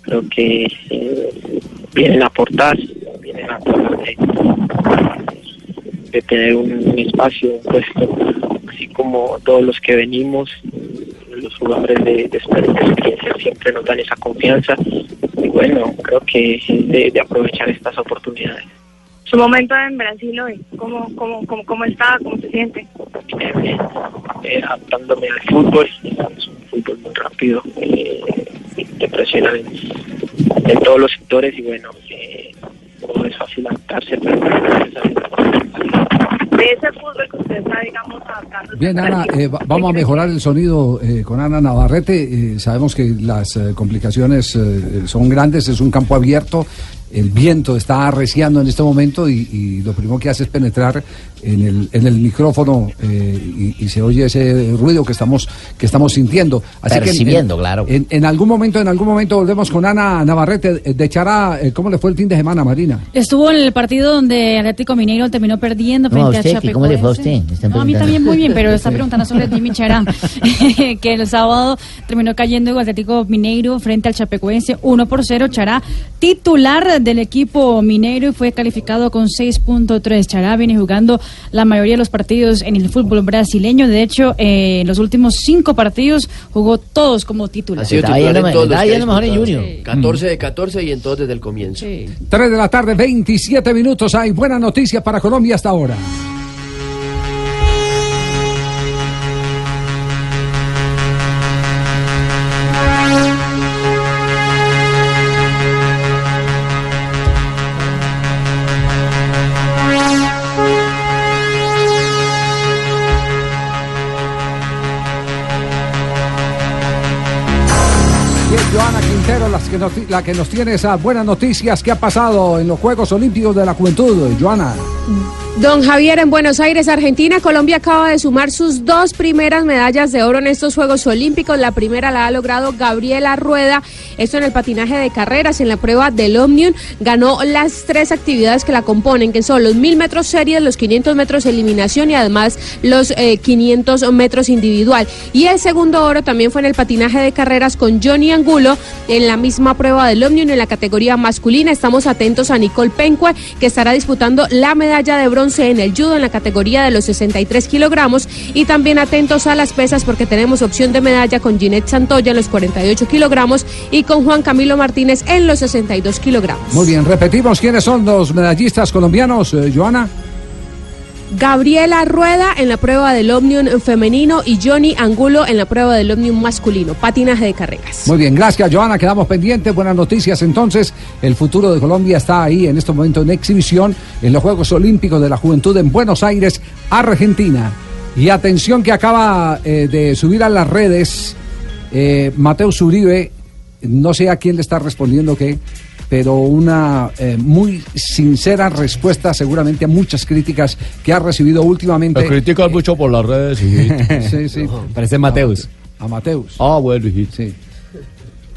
Creo que eh, vienen a aportar, vienen a tratar de, tener un, espacio, un puesto, así como todos los que venimos, los jugadores de, experiencia siempre nos dan esa confianza y bueno, creo que de aprovechar estas oportunidades. Su momento en Brasil hoy, ¿cómo, cómo, cómo, cómo está? ¿Cómo se siente? eh, adaptándome al fútbol, es un fútbol muy rápido, eh, te presiona en, en todos los sectores y bueno, eh, no es fácil adaptarse, pero De ese fútbol que usted está, digamos, adaptando. Bien, Ana, eh, va- vamos a mejorar el sonido eh, con Ana Navarrete. Eh, sabemos que las eh, complicaciones eh, son grandes, es un campo abierto. El viento está arreciando en este momento y, y lo primero que hace es penetrar en el, en el micrófono eh, y, y se oye ese ruido que estamos, que estamos sintiendo. en- Percibiendo, en, claro. En, en algún momento, en algún momento volvemos con Ana Navarrete eh, de Chará. eh, ¿Cómo le fue el fin de semana, Marina? Estuvo en el partido donde Atlético Mineiro terminó perdiendo No, frente a usted, a ¿que ¿cómo le fue a usted? Están No, a mí también muy bien, pero está preguntando sobre Jimmy Chará, que el sábado terminó cayendo el Atlético Mineiro frente al Chapecoense 1 por 0. Chará, titular del equipo Mineiro y fue calificado con 6.3. Chará viene jugando la mayoría de los partidos en el fútbol brasileño. De hecho, eh, en los últimos cinco partidos jugó todos como titular. Ha sido titular en todos los que ha disputado. 14 de 14 y en todos desde el comienzo. 3 de la tarde, 27 minutos. Hay buena noticia para Colombia hasta ahora. La que nos tiene esas buenas noticias que ha pasado en los Juegos Olímpicos de la Juventud. Joana. Don Javier, en Buenos Aires, Argentina, Colombia acaba de sumar sus dos primeras medallas de oro en estos Juegos Olímpicos. La primera la ha logrado Gabriela Rueda, esto en el patinaje de carreras, en la prueba del Omnium. Ganó las tres actividades que la componen, que son los 1000 metros series, los 500 metros eliminación y además los eh, 500 metros individual. Y el segundo oro también fue en el patinaje de carreras con Johnny Angulo en la misma prueba del Omnium en la categoría masculina. Estamos atentos a Nicole Pencue, que estará disputando la medalla de bronce en el judo en la categoría de los 63 kilogramos. Y también atentos a las pesas porque tenemos opción de medalla con Ginette Santoya en los 48 kilogramos y con Juan Camilo Martínez en los 62 kilogramos. Muy bien, repetimos quiénes son los medallistas colombianos, eh, Joana. Gabriela Rueda en la prueba del Omnium femenino y Johnny Angulo en la prueba del Omnium masculino, patinaje de carreras. Muy bien, gracias Joana, quedamos pendientes, buenas noticias entonces, el futuro de Colombia está ahí en este momento en exhibición en los Juegos Olímpicos de la Juventud en Buenos Aires, Argentina. Y atención que acaba eh, de subir a las redes eh, Mateo Uribe, no sé a quién le está respondiendo qué, pero una eh, muy sincera respuesta seguramente a muchas críticas que ha recibido últimamente. Me critican mucho por las redes. Sí, sí. Parece Mateus. A Mateus. Ah, bueno, hijito. Sí.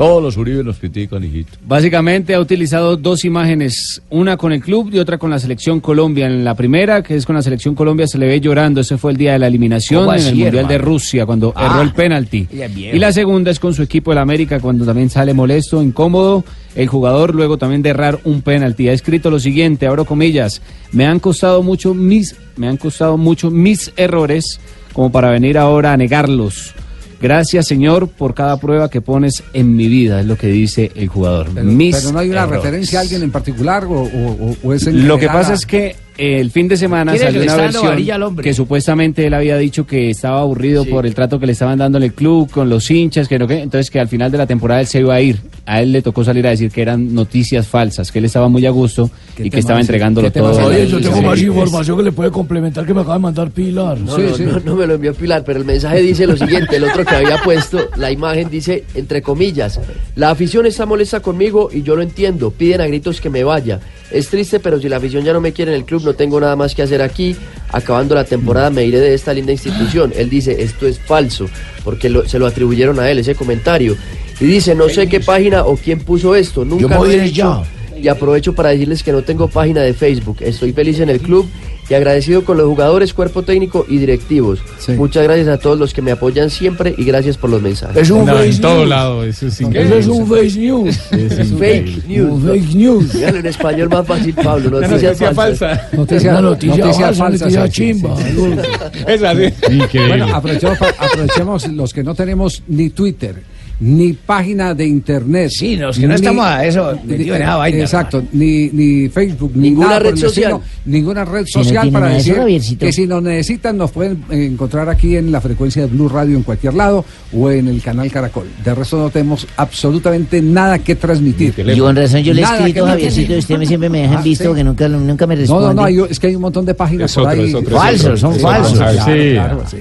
Todos los Uribe nos critican, hijito. Básicamente ha utilizado dos imágenes, una con el club y otra con la selección Colombia. En la primera, que es con la selección Colombia, se le ve llorando. Ese fue el día de la eliminación ¿Cómo en el Mundial de? Rusia, cuando Ah, erró el penalti. Y la segunda es con su equipo del América, cuando también sale molesto, incómodo. El jugador luego también de errar un penalti. Ha escrito lo siguiente, abro comillas, me han costado mucho mis, me han costado mucho mis errores como para venir ahora a negarlos. Gracias, Señor, por cada prueba que pones en mi vida, es lo que dice el jugador. Pero, Mis pero no hay una errores. referencia a alguien en particular o, o- o es en Lo que pasa a- es que el fin de semana ¿Quién es salió una versión que supuestamente él había dicho que estaba aburrido por el trato que le estaban dando en el club, con los hinchas, que no que, entonces que al final de la temporada él se iba a ir. A él le tocó salir a decir que eran noticias falsas, que él estaba muy a gusto y que estaba entregándolo todo. Oye, yo tengo Sí. más información que le puede complementar que me acaba de mandar Pilar. No, no, no, no me lo envió Pilar, pero el mensaje dice lo siguiente, el otro que había puesto, la imagen dice, entre comillas, la afición está molesta conmigo y yo lo entiendo, piden a gritos que me vaya. Es triste, pero si la afición ya no me quiere en el club, no tengo nada más que hacer aquí. Acabando la temporada me iré de esta linda institución. Él dice, esto es falso, porque lo- se lo atribuyeron a él, ese comentario. Y dice, no sé qué página o quién puso esto, Yo nunca me lo he de dicho. ya. Y aprovecho para decirles que no tengo página de Facebook. Estoy feliz en el club y agradecido con los jugadores, cuerpo técnico y directivos. Muchas gracias a todos los que me apoyan siempre y gracias por los mensajes. Es un No, en fake todo news. lado, eso es increíble. Eso es un fake news. Es fake news. Un fake news. En español más fácil, Pablo. Noticias noticia falsas. falsa. Noticia- noticia noticia falsa, noticia sí, sí, chimba. sí, Es así. Bueno, aprovechemos, aprovechemos los que no tenemos ni Twitter, ni página de internet. Sí, los que no estamos a eso, en esa vaina, Exacto, ni, ni Facebook, ni Ninguna nada red social. ninguna red no social para decir que si nos necesitan nos pueden encontrar aquí en la frecuencia de Blue Radio en cualquier lado o en el canal Caracol. De resto no tenemos absolutamente nada que transmitir. Y con razón yo le he escrito, Javiercito, y usted me, siempre me dejan Ah, visto sí. que nunca, nunca me No, responde. no, no, hay- es que hay un montón de páginas Es por otro, ahí. es otro, Falsos, son Sí, falsos. vamos a ver, Claro, sí. claro, sí.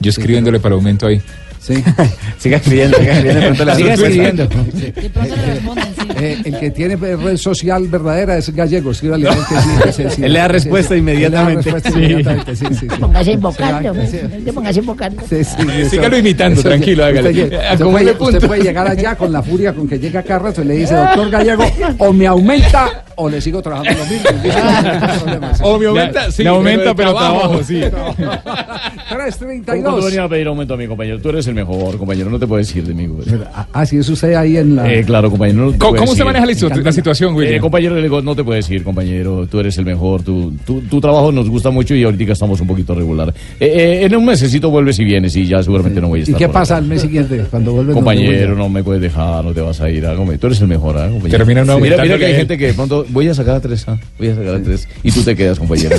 Yo escribiéndole para aumento ahí. Sí. Siga escribiendo, siga escribiendo. de pronto escribiendo. Eh, el que tiene red social verdadera es gallego. Escríbale sí, sí, sí. Él le da respuesta Sí, sí. inmediatamente. Él le da respuesta Sí. inmediatamente, sí, sí, sí. Póngase invocando, Sí, sí. póngase invocando. Sí, sí, Sígalo imitando, eso- tranquilo, usted hágale. Usted, ¿cómo puede, usted punto? puede llegar allá con la furia con que llega Carlos y le dice, doctor Gallego, o me aumenta o le sigo trabajando lo mismo. O me aumenta, sí, Le aumenta, pero trabajo, sí. 332. ¿Cómo tú venías a pedir aumento a mi compañero? Tú eres el mejor, compañero. No te puedes decir de mí. güey. Ah, sí, es usted ahí en la... Eh, claro, compañero. no te ¿Cómo, se maneja la, situ- la situación, William? Eh, compañero, le digo, no te puedes ir, compañero. Tú eres el mejor. Tu, tu, tu trabajo nos gusta mucho y ahorita estamos un poquito regular. Eh, eh, en un mesecito vuelves y vienes y ya seguramente no voy a ¿Y estar. qué por pasa al mes siguiente cuando vuelve? acá. Compañero, no me puedes dejar, no te vas a ir. ah. Tú eres el mejor, ¿ah, compañero? Termina uno mira, mira aumentándole que hay gente que de pronto voy a sacar a tres, ¿ah? voy a sacar a tres. Y tú te quedas, compañero.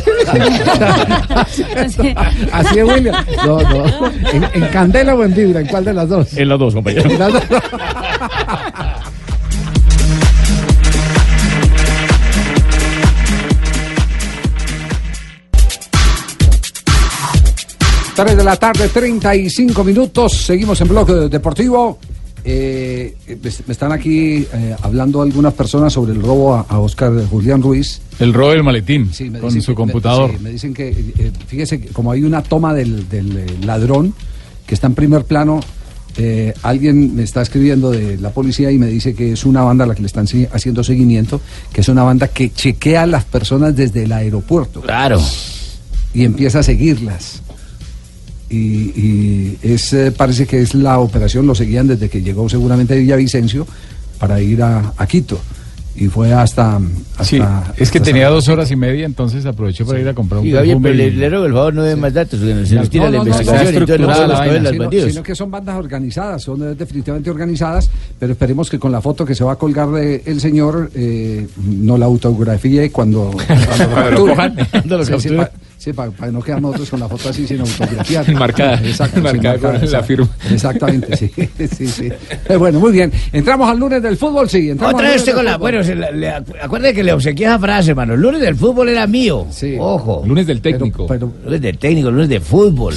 Así es, William. No, no. ¿En, en Candela o en Vibra? ¿En cuál de las dos? en las dos, compañero. En las dos. Tres de la tarde, 35 minutos. Seguimos en bloque deportivo. Eh, me me están aquí eh, hablando algunas personas sobre el robo a, a Oscar Julián Ruiz. El robo del maletín Sí, me con dicen su que- me- computador. sí, Me, dicen que, eh, fíjese, que como hay una toma del, del, eh, ladrón que está en primer plano, eh, alguien me está escribiendo de la policía y me dice que es una banda a la que le están si- haciendo seguimiento, que es una banda que chequea a las personas desde el aeropuerto. Claro. Y empieza a seguirlas. Y, y es, eh, parece que es la operación, lo seguían desde que llegó seguramente a Villavicencio para ir a, a Quito. Y fue hasta... hasta Sí, es que hasta tenía dos horas y media, entonces aproveché para ir a comprar un Y perfume pero y- le, le ruego el favor, no dé más datos, que no se nos tira No, la no, no, investigación no, y la coger los sino, sino que son bandas organizadas, son eh, definitivamente organizadas, pero esperemos que con la foto que se va a colgar de el señor eh, no la autografíe cuando, cuando cuando lo Sí, sí, capture. pa- sí, para no quedar nosotros con la foto así sin autografiar. Marcada, Exacto, sí, marcada con la firma. Exactamente, sí. sí, sí. Eh, bueno, muy bien. Entramos al lunes del fútbol, sí. entramos Otra vez usted con la. Bueno, se la- le, acu- acuérdate que le obsequié esa frase, hermano. El lunes del fútbol era mío. Ojo. Lunes del técnico. Pero, Lunes del técnico, lunes de fútbol.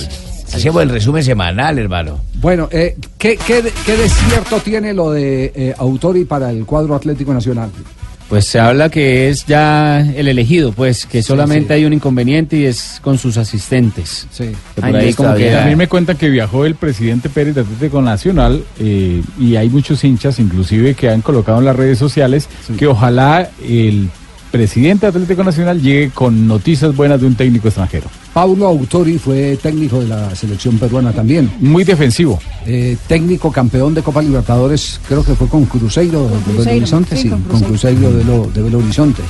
Hacemos el resumen semanal, hermano. Bueno, eh, ¿qué, qué, qué desierto tiene lo de eh, Autori para el cuadro Atlético Nacional? Pues se habla que es ya el elegido, pues que solamente sí. hay un inconveniente y es con sus asistentes. Sí. Que por ahí como que También me cuentan que viajó el presidente Pérez de Atlético Nacional eh, y hay muchos hinchas, inclusive, que han colocado en las redes sociales que ojalá el presidente de Atlético Nacional llegue con noticias buenas de un técnico extranjero. Paulo Autori fue técnico de la selección peruana también. Muy defensivo. Eh, técnico campeón de Copa Libertadores, creo que fue con Cruzeiro de Belo Horizonte, sí, sí, con con Cruzeiro de Belo, de Belo Horizonte.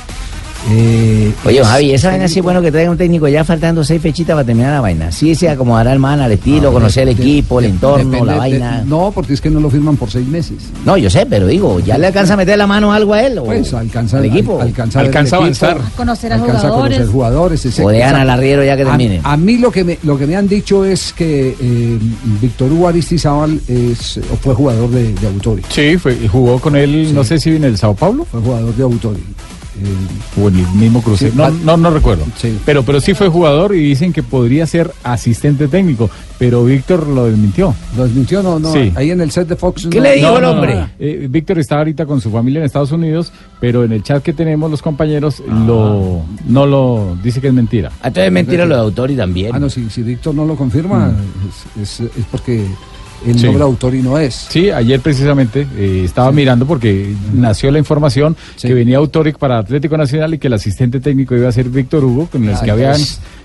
Eh, Oye, Javi, esa vaina sí es bueno que traiga un técnico ya faltando seis fechitas para terminar la vaina. Sí se acomodará el man al estilo, Ah, conocer el de- equipo, el entorno, depende la de- vaina. no, porque es que no lo firman por seis meses. No, yo sé, pero digo, ¿ya le alcanza a meter la mano algo a él? O Pues alcanza, al equipo. al- alcanza, a Alcanza a equipo, avanzar. Conocer a alcanza a jugadores. conocer jugadores. ese- O dejan al arriero ya que a- termine. A, mí lo que me lo que me han dicho es que eh, Víctor Hugo Aristizábal es fue jugador de, de Autori. Sí, fue, jugó con él, no sé si en el Sao Paulo Fue jugador de Autori. Eh, o en el mismo crucero. Sí, no, no, no recuerdo. Sí. Pero, pero sí fue jugador y dicen que podría ser asistente técnico. Pero Víctor lo desmintió. ¿Lo desmintió? No, no. Sí. Ahí en el set de Fox. ¿Qué no- le dijo No, el hombre? no. Eh, Víctor está ahorita con su familia en Estados Unidos, pero en el chat que tenemos los compañeros Ah. lo no lo dice que es mentira. Ah, Entonces es mentira lo de Autori también. Ah, no, si, si Víctor no lo confirma, Mm. es, es- es porque el Sí. nombre de Autorino es. Sí, ayer precisamente eh, estaba mirando porque nació la información que venía Autoric para Atlético Nacional y que el asistente técnico iba a ser Víctor Hugo, con el que habían,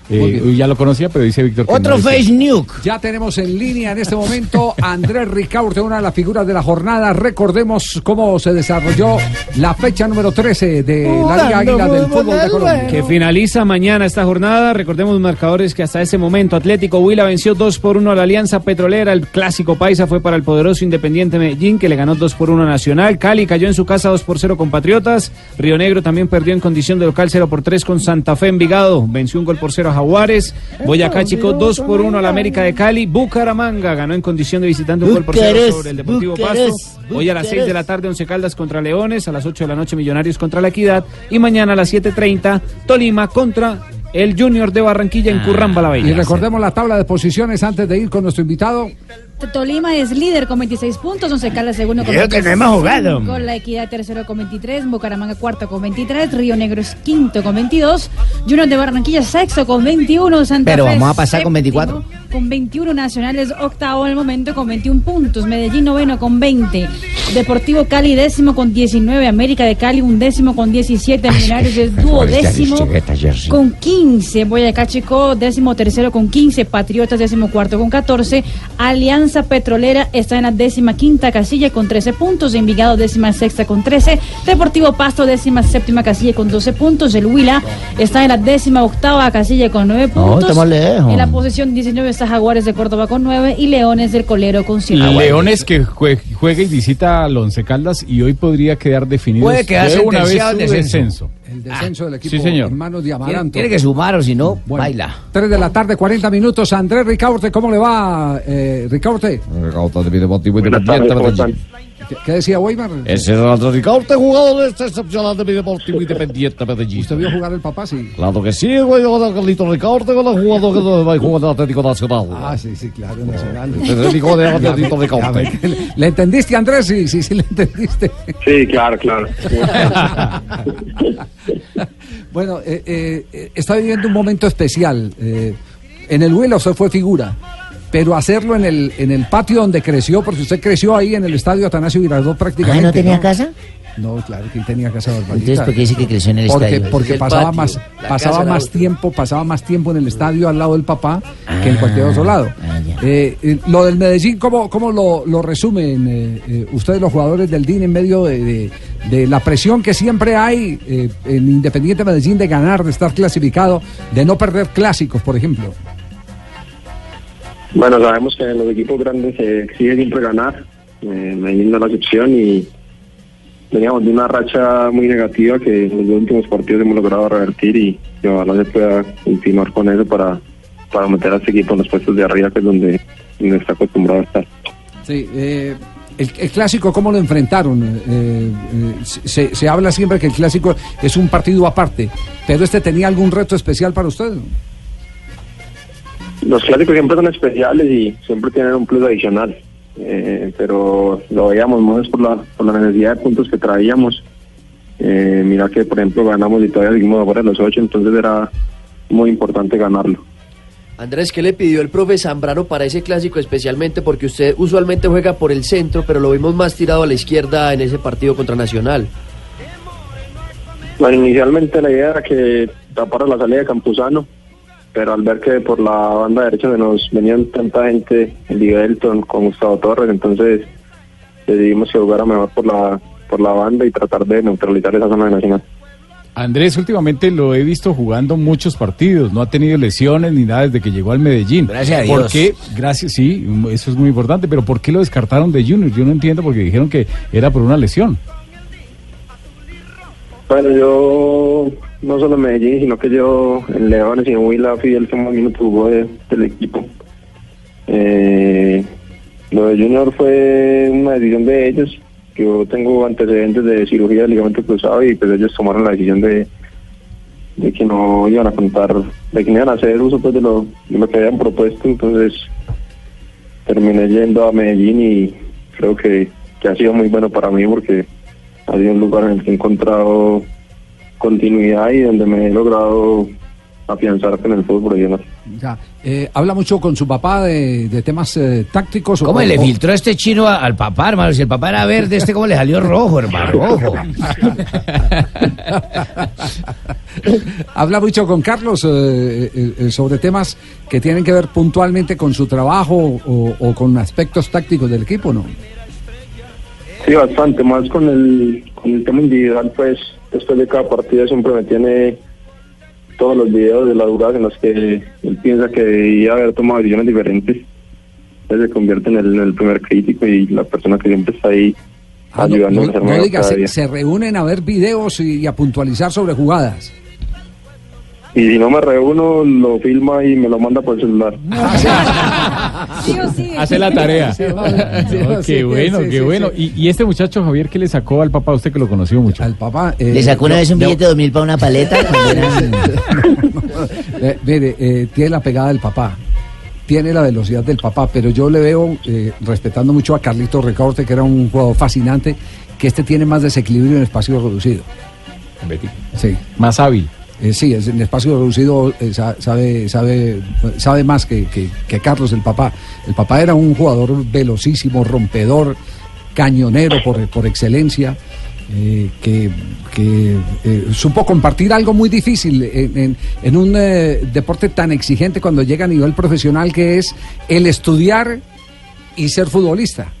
eh, ya lo conocía, pero dice Víctor Otro no, dice- face Ya tenemos en línea en este momento a Andrés Ricaurte, una de las figuras de la jornada. Recordemos cómo se desarrolló la fecha número 13 de la Liga Águila del Fútbol de Colombia. Que finaliza mañana esta jornada. Recordemos los marcadores que hasta ese momento Atlético Huila venció 2 por 1 a la Alianza Petrolera. El clásico paisa fue para el poderoso Independiente Medellín, que le ganó 2 por 1 a Nacional. Cali cayó en su casa 2 por 0 con Patriotas. Río Negro también perdió en condición de local 0 por 3 con Santa Fe Envigado. Venció un gol por 0 a Jaguares. Boyacá Chico 2 por 1 a la América de Cali. Bucaramanga ganó en condición de visitante un gol por 0 Bucares, sobre el Deportivo Pasto. Hoy a las 6 Bucares. de la tarde Once Caldas contra Leones, a las 8 de la noche Millonarios contra la Equidad y mañana a las 7.30 Tolima contra el Junior de Barranquilla en Curramba la Y Bella. recordemos la tabla de posiciones antes de ir con nuestro invitado. Tolima es líder con 26 puntos, Once Caldas segundo con Creo que no hemos jugado. Con la Equidad tercero con 23, Bucaramanga cuarto con 23, Río Negro es quinto con 22, Junior de Barranquilla sexto con 21, Santa Pero Fe vamos a pasar con séptimo 24. Con 21 Nacionales octavo en el momento con 21 puntos, Medellín noveno con 20, Deportivo Cali décimo con 19, América de Cali un décimo con 17, Millonarios es duodécimo con 15, Boyacá Chico décimo tercero con 15, Patriotas décimo cuarto con 14, Alianza Petrolera está en la décima quinta casilla con 13 puntos, Envigado décima sexta con 13, Deportivo Pasto décima séptima casilla con 12 puntos, el Huila está en la décima octava casilla con 9 No, puntos, estamos lejos. en la posición 19 está Jaguares de Córdoba con 9 y Leones del Colero con 7. Leones que jue- juega y visita a Once Caldas y hoy podría quedar definido Puede quedar de una vez su el descenso. descenso. El descenso del equipo sí, señor. en manos de Amaranto. Tiene que sumar o si no, Bueno, baila. 3 de la tarde, 40 minutos. Andrés Ricaurte, ¿cómo le va, eh, Ricaurte? Buenas tardes, ¿cómo están? ¿Qué, qué decía Weimar? Ese es Andrés Ricaurte, jugador este excepcional de mi Deportivo Independiente Medellín. ¿Usted vio jugar el papá? Sí. Claro que sí, güey, con Carlito Ricaurte, con el jugador que va a jugar en Atlético Nacional. Ah, sí, sí, claro, Nacional. El hijo de Atlético Ricaurte. ¿Le, entendiste, Andrés? Sí, sí, sí, le entendiste. Sí, claro, claro. Bueno, eh, eh, eh, está viviendo un momento especial. eh, en el Huila usted fue figura, pero hacerlo en el, en el patio donde creció, porque usted creció ahí en el estadio Atanasio Girardot prácticamente. Ah, ¿no tenía casa? No, claro que él tenía casa Barbarita. Entonces, ¿por qué dice que creció en el porque, estadio? Porque El pasaba patio, más, pasaba casa más tiempo, pasaba más tiempo en el estadio al lado del papá que en Ah, cualquier otro lado. Eh, eh, lo del Medellín, ¿cómo, cómo lo, lo resumen eh, eh, ustedes los jugadores del DIN en medio de, de- de la presión que siempre hay eh, en Independiente Medellín de ganar, de estar clasificado, de no perder clásicos, por ejemplo? Bueno, sabemos que en los equipos grandes se exige siempre ganar. Eh, no la excepción y veníamos de una racha muy negativa que en los últimos partidos hemos logrado revertir y, y ojalá se pueda continuar con eso para, para meter a este equipo en los puestos de arriba, que es donde, donde está acostumbrado a estar. Sí, eh, el, clásico, ¿cómo lo enfrentaron? Eh, eh, se, se habla siempre que el clásico es un partido aparte, pero este tenía algún reto especial para usted. ¿no? Los clásicos siempre son especiales y siempre tienen un plus adicional, eh, pero lo veíamos más por la, por la necesidad de puntos que traíamos. Eh, mira que, por ejemplo, ganamos y todavía seguimos afuera de los ocho, entonces era muy importante ganarlo. Andrés, ¿qué le pidió el profe Zambrano para ese clásico especialmente? Porque usted usualmente juega por el centro, pero lo vimos más tirado a la izquierda en ese partido contra Nacional. Bueno, inicialmente la idea era que tapara la salida de Campuzano, pero al ver que por la banda derecha se nos venían tanta gente, el Elton con Gustavo Torres, entonces decidimos que jugara mejor por la, por la banda y tratar de neutralizar esa zona de Nacional. Andrés, últimamente lo he visto jugando muchos partidos, no ha tenido lesiones ni nada desde que llegó al Medellín. Gracias a ¿Por Dios. qué? Gracias, sí, eso es muy importante, pero ¿por qué lo descartaron de Junior? Yo no entiendo porque dijeron que era por una lesión. Bueno, yo no solo Medellín, sino que yo en Leones y en Huila fui el que más minutos jugó de- del equipo. Eh, lo de Junior fue una decisión de ellos. Yo tengo antecedentes de cirugía de ligamento cruzado y pues ellos tomaron la decisión de, de que no iban a contar, de que no iban a hacer uso pues de lo, de lo que habían propuesto. Entonces terminé yendo a Medellín y creo que, que ha sido muy bueno para mí porque ha sido un lugar en el que he encontrado continuidad y donde me he logrado afianzarte en el fútbol y demás. Ya. Eh, ¿Habla mucho con su papá de, de temas eh, tácticos? o- ¿Cómo le o- filtró este chino a- al papá, hermano? Si el papá era verde, este cómo le salió rojo, hermano, rojo. Habla mucho con Carlos eh, eh, eh, sobre temas que tienen que ver puntualmente con su trabajo o, o con aspectos tácticos del equipo, ¿no? Sí, bastante, más con el, con el tema individual, pues después de cada partido siempre me tiene todos los videos de las jugadas en las que él piensa que debía haber tomado decisiones diferentes. Entonces se convierte en el, en el primer crítico y la persona que siempre está ahí Ah, no, ayudando no- no diga, cada se, reúnen a ver videos y, y a puntualizar sobre jugadas. Y si no me reúno, lo filma y me lo manda por el celular. Hace la tarea. Sí, vale. Sí, No, sí, qué bueno, sí, qué sí, bueno. sí. Y, y este muchacho, Javier, ¿qué le sacó al papá? Usted que lo conoció mucho. Al papá. Le sacó una vez un billete de dos mil para una paleta. Eh, mire, eh, tiene la pegada del papá, tiene la velocidad del papá, pero yo le veo, eh, respetando mucho a Carlito Recorte, que era un jugador fascinante, que este tiene más desequilibrio en espacio reducido. Sí. Más hábil. Eh, sí, es- en espacio reducido eh, sa- sabe, sabe, sabe más que, que- que Carlos, el papá. El papá era un jugador velocísimo, rompedor, cañonero por, por excelencia, eh, que, que, eh, supo compartir algo muy difícil en, en- en un eh, deporte tan exigente cuando llega a nivel profesional que es el estudiar y ser futbolista.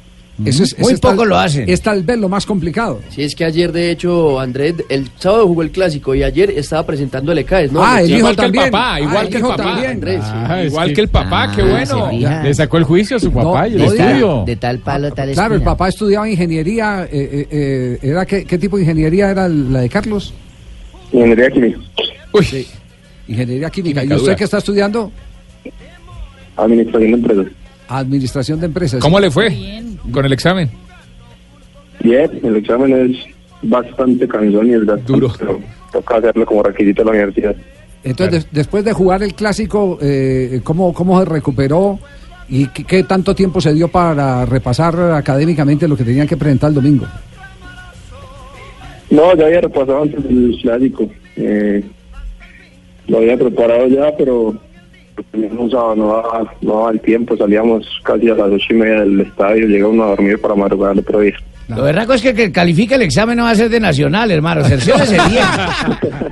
Eso es, Muy eso es tal- poco lo hacen. Es tal vez lo más complicado. Sí, es que ayer, de hecho, Andrés, el sábado jugó el clásico y ayer estaba presentando el ECAES, ¿no? Ah, el hijo igual que el papá, igual Ah, el que el papá. Andrés. Ah, igual que- que el papá, qué Ah, bueno. se fija. Le sacó el juicio a su papá No, y el no estudio. De tal palo, tal Claro, el papá estudiaba ingeniería. eh, eh, eh, ¿era qué, qué tipo de ingeniería era la de Carlos? Ingeniería química, Sí. Ingeniería química. Química ¿Y usted dura. qué está estudiando? administración de empresas. Administración de empresas. ¿Cómo le fue con el examen? Bien, el examen es bastante cansón y es duro, pero toca hacerlo como requisito de la universidad. Entonces, des- después de jugar el clásico, eh, ¿cómo, ¿cómo se recuperó? ¿Y qué, qué tanto tiempo se dio para repasar académicamente lo que tenían que presentar el domingo? No, ya había repasado antes el clásico. Eh, lo había preparado ya, pero no usaba, no daba, no daba el tiempo. Salíamos casi a las ocho y media del estadio, llegaba uno a dormir para madrugar el otro día. Lo verdad es que el que califica el examen no va a ser de nacional, hermano. Cerciórese bien.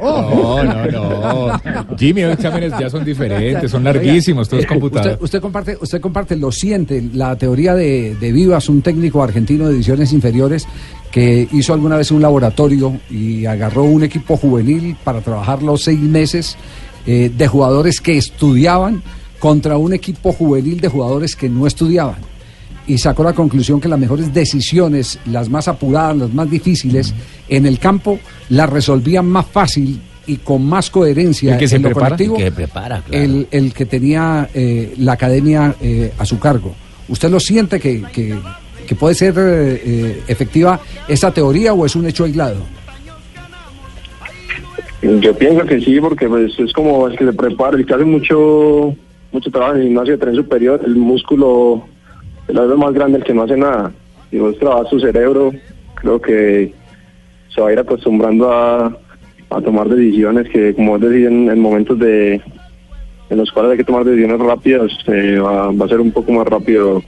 No, no, no. Jimmy, los exámenes ya son diferentes, son larguísimos, todos computados. Usted, usted comparte, usted comparte, lo siente, la teoría de, de Vivas, un técnico argentino de divisiones inferiores que hizo alguna vez un laboratorio y agarró un equipo juvenil para trabajar los seis meses eh, de jugadores que estudiaban contra un equipo juvenil de jugadores que no estudiaban. Y sacó la conclusión que las mejores decisiones, las más apuradas, las más difíciles, en el campo las resolvían más fácil y con más coherencia El que se en lo prepara. El que prepara, claro. el, el que tenía eh, la academia eh, a su cargo. ¿Usted lo siente que, que- que puede ser eh, efectiva esa teoría o es un hecho aislado? Yo pienso que sí, porque pues, es como el que se prepara, el que hace mucho mucho trabajo en el gimnasio de tren superior, el músculo es la más grande el que no hace nada. Si vos trabajas tu cerebro, creo que se va a ir acostumbrando a, a tomar decisiones que, como decís, en, en momentos de en los cuales hay que tomar decisiones rápidas, va, va a ser un poco más rápido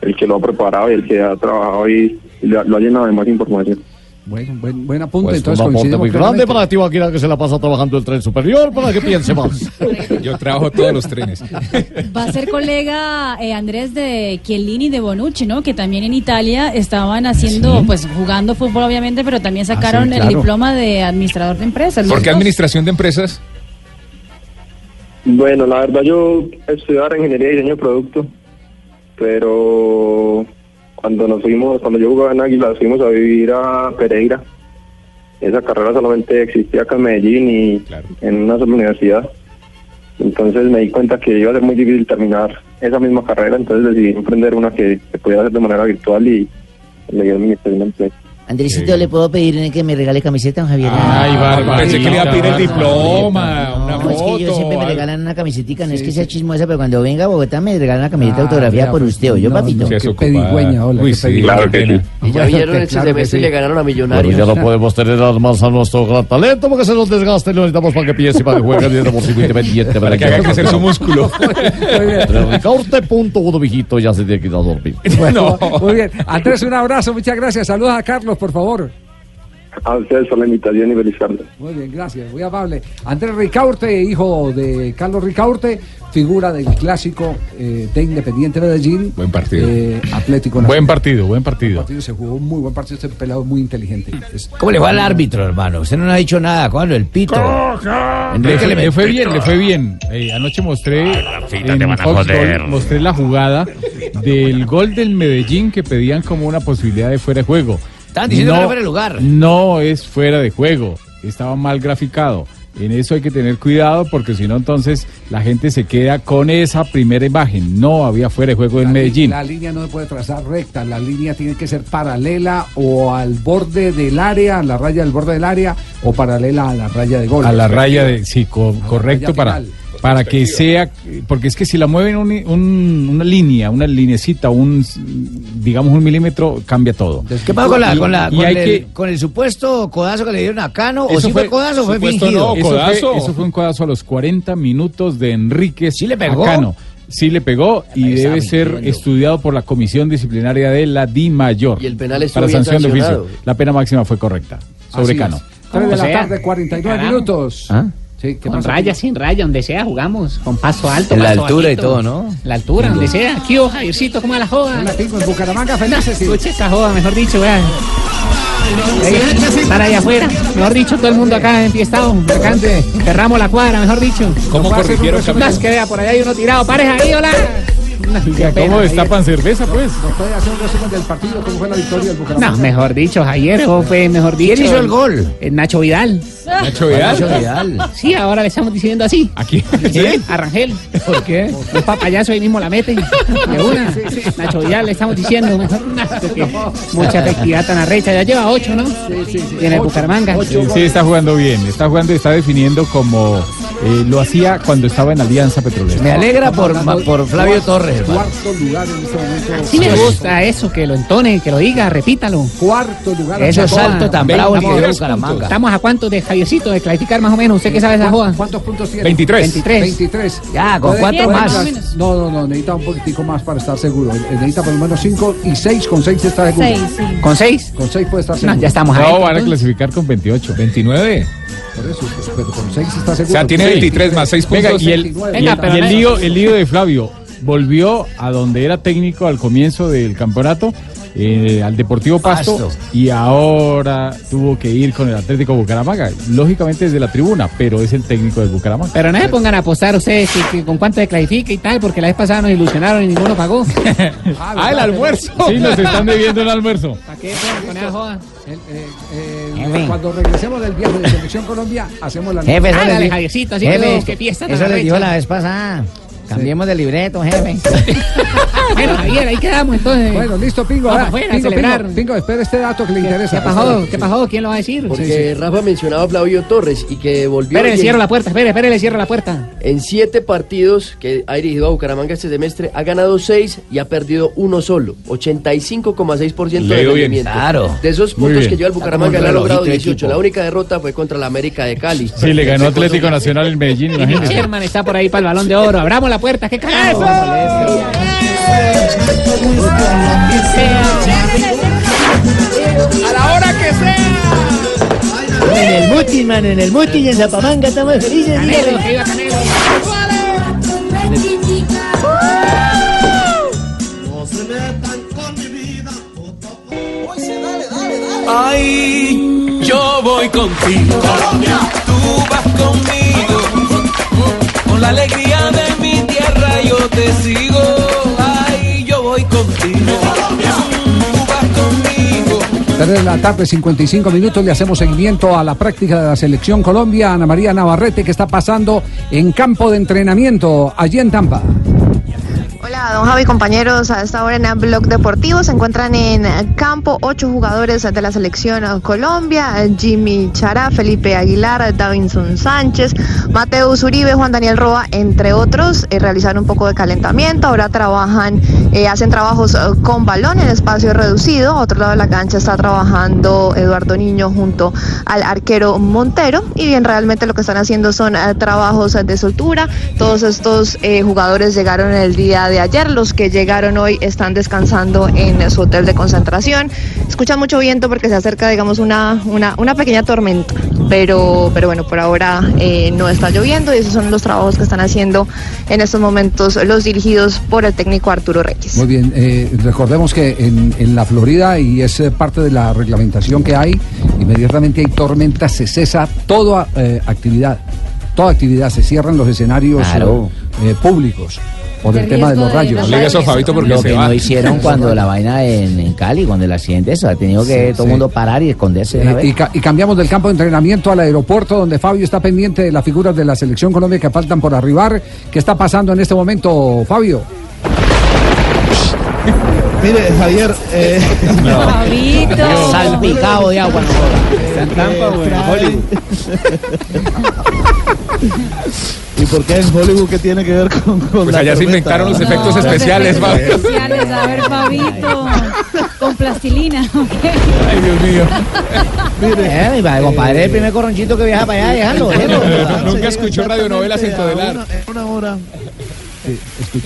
el que lo ha preparado y el que ha trabajado y, y lo ha llenado de más información. Bueno, buen, buen apunte. Pues entonces un coincidimos muy grande para ti, Vaquera, que se la pasa trabajando el tren superior, para que piense más. Yo trabajo todos los trenes. Va a ser colega eh, Andrés de Chiellini de Bonucci, ¿no? Que también en Italia estaban haciendo, pues jugando fútbol obviamente, pero también sacaron claro. el diploma de administrador de empresas. ¿Por qué dos. administración de empresas? Bueno, la verdad yo estudiaba ingeniería y diseño de producto, pero cuando nos fuimos, cuando yo jugaba en Águila, fuimos a vivir a Pereira. Esa carrera solamente existía acá en Medellín y en una sola universidad. Entonces me di cuenta que iba a ser muy difícil terminar esa misma carrera, entonces decidí emprender una que se podía hacer de manera virtual y le dio administración de empresas. Andresito, ¿le puedo pedir que me regale camiseta, don Javier? Ay, Bárbara, pensé que le iba a pedir el diploma, una No, es que yo siempre me regalan una camisetica, no es que sea chismosa, pero cuando venga a Bogotá me regalan una camiseta Ah, autografiada por pues, usted, ¿o yo, no, papito? no, qué pedigüeña, hola, Uy, qué sí, claro que sí. Y ya vieron este semestre y le ganaron a Bueno, Millonarios. ya no podemos tener armas a nuestro gran talento porque se nos desgaste y lo necesitamos para que piense y para que juegue bien por independiente. Para que haga crecer su músculo. Ricaurte, punto uno, viejito, ya se tiene que ir a dormir. Bueno, muy bien. Andrés, un abrazo, muchas gracias. Saludos a Carlos, por favor. A ustedes por la invitación y feliz tarde. Muy bien, gracias, muy amable. Andrés Ricaurte, hijo de Carlos Ricaurte, figura del clásico eh, de Independiente Medellín. Buen partido. eh, Atlético Buen Nacional. partido, buen partido. partido se jugó un muy buen partido, este pelado muy inteligente. Es- ¿Cómo le fue al árbitro, hermano? Usted no ha dicho nada. ¿Cuándo? El pito. Le Enrique le le fue bien, le fue bien. Eh, anoche mostré en te van a Fox joder. Gol, mostré la jugada del gol del Medellín que pedían como una posibilidad de fuera de juego. Estaban diciendo que era fuera de lugar. No es fuera de juego, estaba mal graficado. En eso hay que tener cuidado porque si no entonces la gente se queda con esa primera imagen. No había fuera de juego en Medellín. La línea no se puede trazar recta, la línea tiene que ser paralela o al borde del área, a la raya del borde del área, o paralela a la raya de gol. A la raya de, sí, co- correcto raya para, final. Para que sea, porque es que si la mueven un- un- una línea, una linecita, un, digamos un milímetro, cambia todo. ¿Qué pasó con, la, con, la, con, el, que- con el supuesto codazo que le dieron a Cano? ¿O Eso si fue, codazo o fue fingido? no, eso, fue, eso fue un codazo a los 40 minutos de Enrique ¿Sí le pegó? Sí le pegó y debe ser mintiendo. estudiado por la comisión disciplinaria de la Di Mayor. Y el penal estuvo para sanción de oficio. La pena máxima fue correcta sobre Así Cano. es. Tres de O la sea, tarde, 49 carajo. minutos. ¿Ah? Sí, ¿qué Con pasa? raya, sin raya, donde sea jugamos, con paso alto. En la altura y todo, ¿no? La altura, donde sea. Aquí, oh, Javiercito, ¿cómo va la joda? Hola, Pingo, en Bucaramanga, felices. sí. Escuche esta joda, mejor dicho, vean. Estar ahí afuera, mejor dicho, todo el mundo acá enfiestado, acá cerramos la cuadra, mejor dicho. ¿Cómo No corrigieron? Más que vea, por allá hay uno tirado, pares ahí, hola. Pena, ¿Cómo Javier. destapan cerveza, pues? ¿Nos puede hacer un resumen del partido? ¿Cómo fue la victoria del Bucaramanga? No, mejor dicho, Javier, eso fue mejor dicho. hizo el gol? Eh, Nacho Vidal. Nacho Vidal. Nacho Vidal. Sí, ahora le estamos diciendo así. Aquí. ¿Sí? A Rangel. ¿Por qué? Un papayazo ahí mismo la mete. De una. Nacho Vidal le estamos diciendo. mejor. Porque Mucha efectividad tan arrecha. Ya lleva ocho, ¿no? Tiene Bucaramanga. Sí, sí, está jugando bien. Está jugando y está definiendo como eh, lo hacía cuando estaba en Alianza Petrolera. Me alegra por, por Flavio Torres, hermano. Cuarto lugar en este momento. Sí me gusta eso, que lo entone, que lo diga, repítalo. Cuarto lugar. Eso salto tan bravo que dio 23 Bucaramanga. puntos. Estamos a cuántos de Javiercito de clasificar más o menos. ¿Usted qué sabe esa joda? ¿Cuántos puntos tiene? 23. 23. 23. Ya, con Puede- cuatro más. No, no, no, necesita un poquitico más para estar seguro. Eh, Necesita por lo menos 5 y 6. Con 6 está seguro. Seis, sí. ¿Con seis? Con 6 puede estar No, seguro. ya estamos ahí. No, van a clasificar con 28. 29. Por eso, pero con 6 está O seguro. sea, tiene Sí. 23 más 6 Venga, puntos. y el, Venga, y el- y el lío, el lío de Flavio volvió a donde era técnico al comienzo del campeonato, eh, al Deportivo Pasto, Pasto. y ahora tuvo que ir con el Atlético Bucaramanga, lógicamente desde la tribuna, pero es el técnico del Bucaramanga. Pero no se pongan a apostar ustedes que, que con cuánto se clasifica y tal, porque la vez pasada nos ilusionaron y ninguno pagó. ah, el almuerzo. Sí, nos están debiendo el almuerzo. ¿Para qué joda? El, eh, eh, Jefe. cuando regresemos del viaje de Selección Colombia, hacemos la Jefe, eso les Javiercito, así Jefe, que, que fiesta Eso la vez pasada. Cambiemos de libreto, jefe. Bueno, Javier, ahí quedamos entonces. Bueno, listo, Pingo. Vamos ahora, afuera, a Pingo, celebrar. Pingo, Pingo, espera este dato que le interesa. ¿Qué pasó? ¿Qué pasó? ¿Quién lo va a decir? Porque Rafa mencionaba a Flavio Torres y que volvió. Espere, le cierro la puerta, espere, espere, le cierro la puerta. En siete partidos que ha dirigido a Bucaramanga este semestre, ha ganado seis y ha perdido uno solo. 85,6% de Le ha ido bien. rendimiento. Claro. De esos Muy puntos bien. que lleva el Bucaramanga, le ha logrado de 18. equipo. La única derrota fue contra la América de Cali. Sí, le ganó Atlético Nacional en Medellín, imagínese. Sherman está por ahí para el balón de oro. Abramos la puerta, ¿qué carajo? A la hora que sea. En el Muti, man, en el Muti y en Zapamanga estamos felices. Canelo, que iba Canelo. Ay, yo voy contigo. Tú vas conmigo. Con la alegría te sigo. Ay, yo voy contigo. Tú vas conmigo. 3 de la tarde, 55 minutos. Le hacemos seguimiento a la práctica de la Selección Colombia. Ana María Navarrete, que está pasando en campo de entrenamiento allí en Tampa. Hola, don Javi, compañeros. A esta hora en Blog Deportivo se encuentran en campo ocho jugadores de la selección Colombia: Jimmy Chará, Felipe Aguilar, Davinson Sánchez, Mateus Uribe, Juan Daniel Roa, entre otros. Eh, realizaron un poco de calentamiento. Ahora trabajan, eh, hacen trabajos eh, con balón en espacio reducido. A otro lado de la cancha está trabajando Eduardo Niño junto al arquero Montero. Y bien, realmente lo que están haciendo son eh, trabajos de soltura. Todos estos jugadores llegaron el día de ayer. Los que llegaron hoy están descansando en su hotel de concentración. Escucha mucho viento porque se acerca, digamos, una, una, una pequeña tormenta. Pero, pero bueno, por ahora eh, no está lloviendo y esos son los trabajos que están haciendo en estos momentos los dirigidos por el técnico Arturo Reyes. Muy bien, eh, recordemos que en, en la Florida, y es eh, parte de la reglamentación que hay, inmediatamente hay tormentas, se cesa toda eh, actividad, toda actividad, se cierran los escenarios Claro. eh, públicos por De el tema de los de rayos. Fabito, porque Lo se que va. no hicieron cuando la vaina en, en Cali, cuando el accidente eso, ha tenido que Sí, todo el sí. mundo parar y esconderse. Eh, y, ca- y cambiamos del campo de entrenamiento al aeropuerto donde Fabio está pendiente de las figuras de la selección Colombia que faltan por arribar. ¿Qué está pasando en este momento, Fabio? Mire, Javier. Eh... Fabito. Salpicado de agua. ¿Está en Tampa o? ¿Y por qué en Hollywood qué tiene que ver con, con Pues la allá se inventaron los efectos especiales, Efectos Fabio. especiales, a ver, Fabito. Con plastilina, ok. Ay, Dios mío. Eh, mi padre, compadre, el primer corronchito que viaja para allá, déjalo, déjalo. Nunca escuchó radionovelas en Todelar. Una, una hora.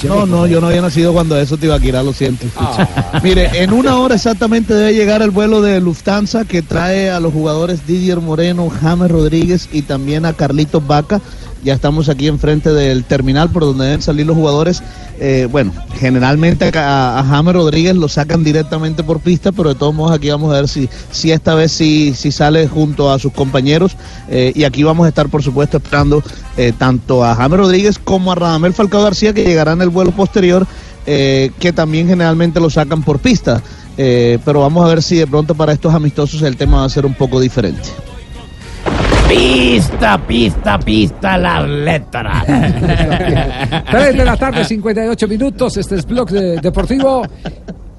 No, no, yo no había nacido cuando eso te iba a quitar, lo siento. Mire, en una hora exactamente debe llegar el vuelo de Lufthansa que trae a los jugadores Didier Moreno, James Rodríguez y también a Carlitos Vaca. Ya estamos aquí enfrente del terminal por donde deben salir los jugadores. Eh, bueno, generalmente a, a Rodríguez lo sacan directamente por pista, pero de todos modos aquí vamos a ver si, si esta vez sí, sí sale junto a sus compañeros. Eh, y aquí vamos a estar, por supuesto, esperando eh, tanto a James Rodríguez como a Radamel Falcao García, que llegarán en el vuelo posterior, que también generalmente lo sacan por pista. Pero vamos a ver si de pronto para estos amistosos el tema va a ser un poco diferente. Pista, pista, pista, las letras. 3 de la tarde, 58 minutos. Este es Blog de- Deportivo.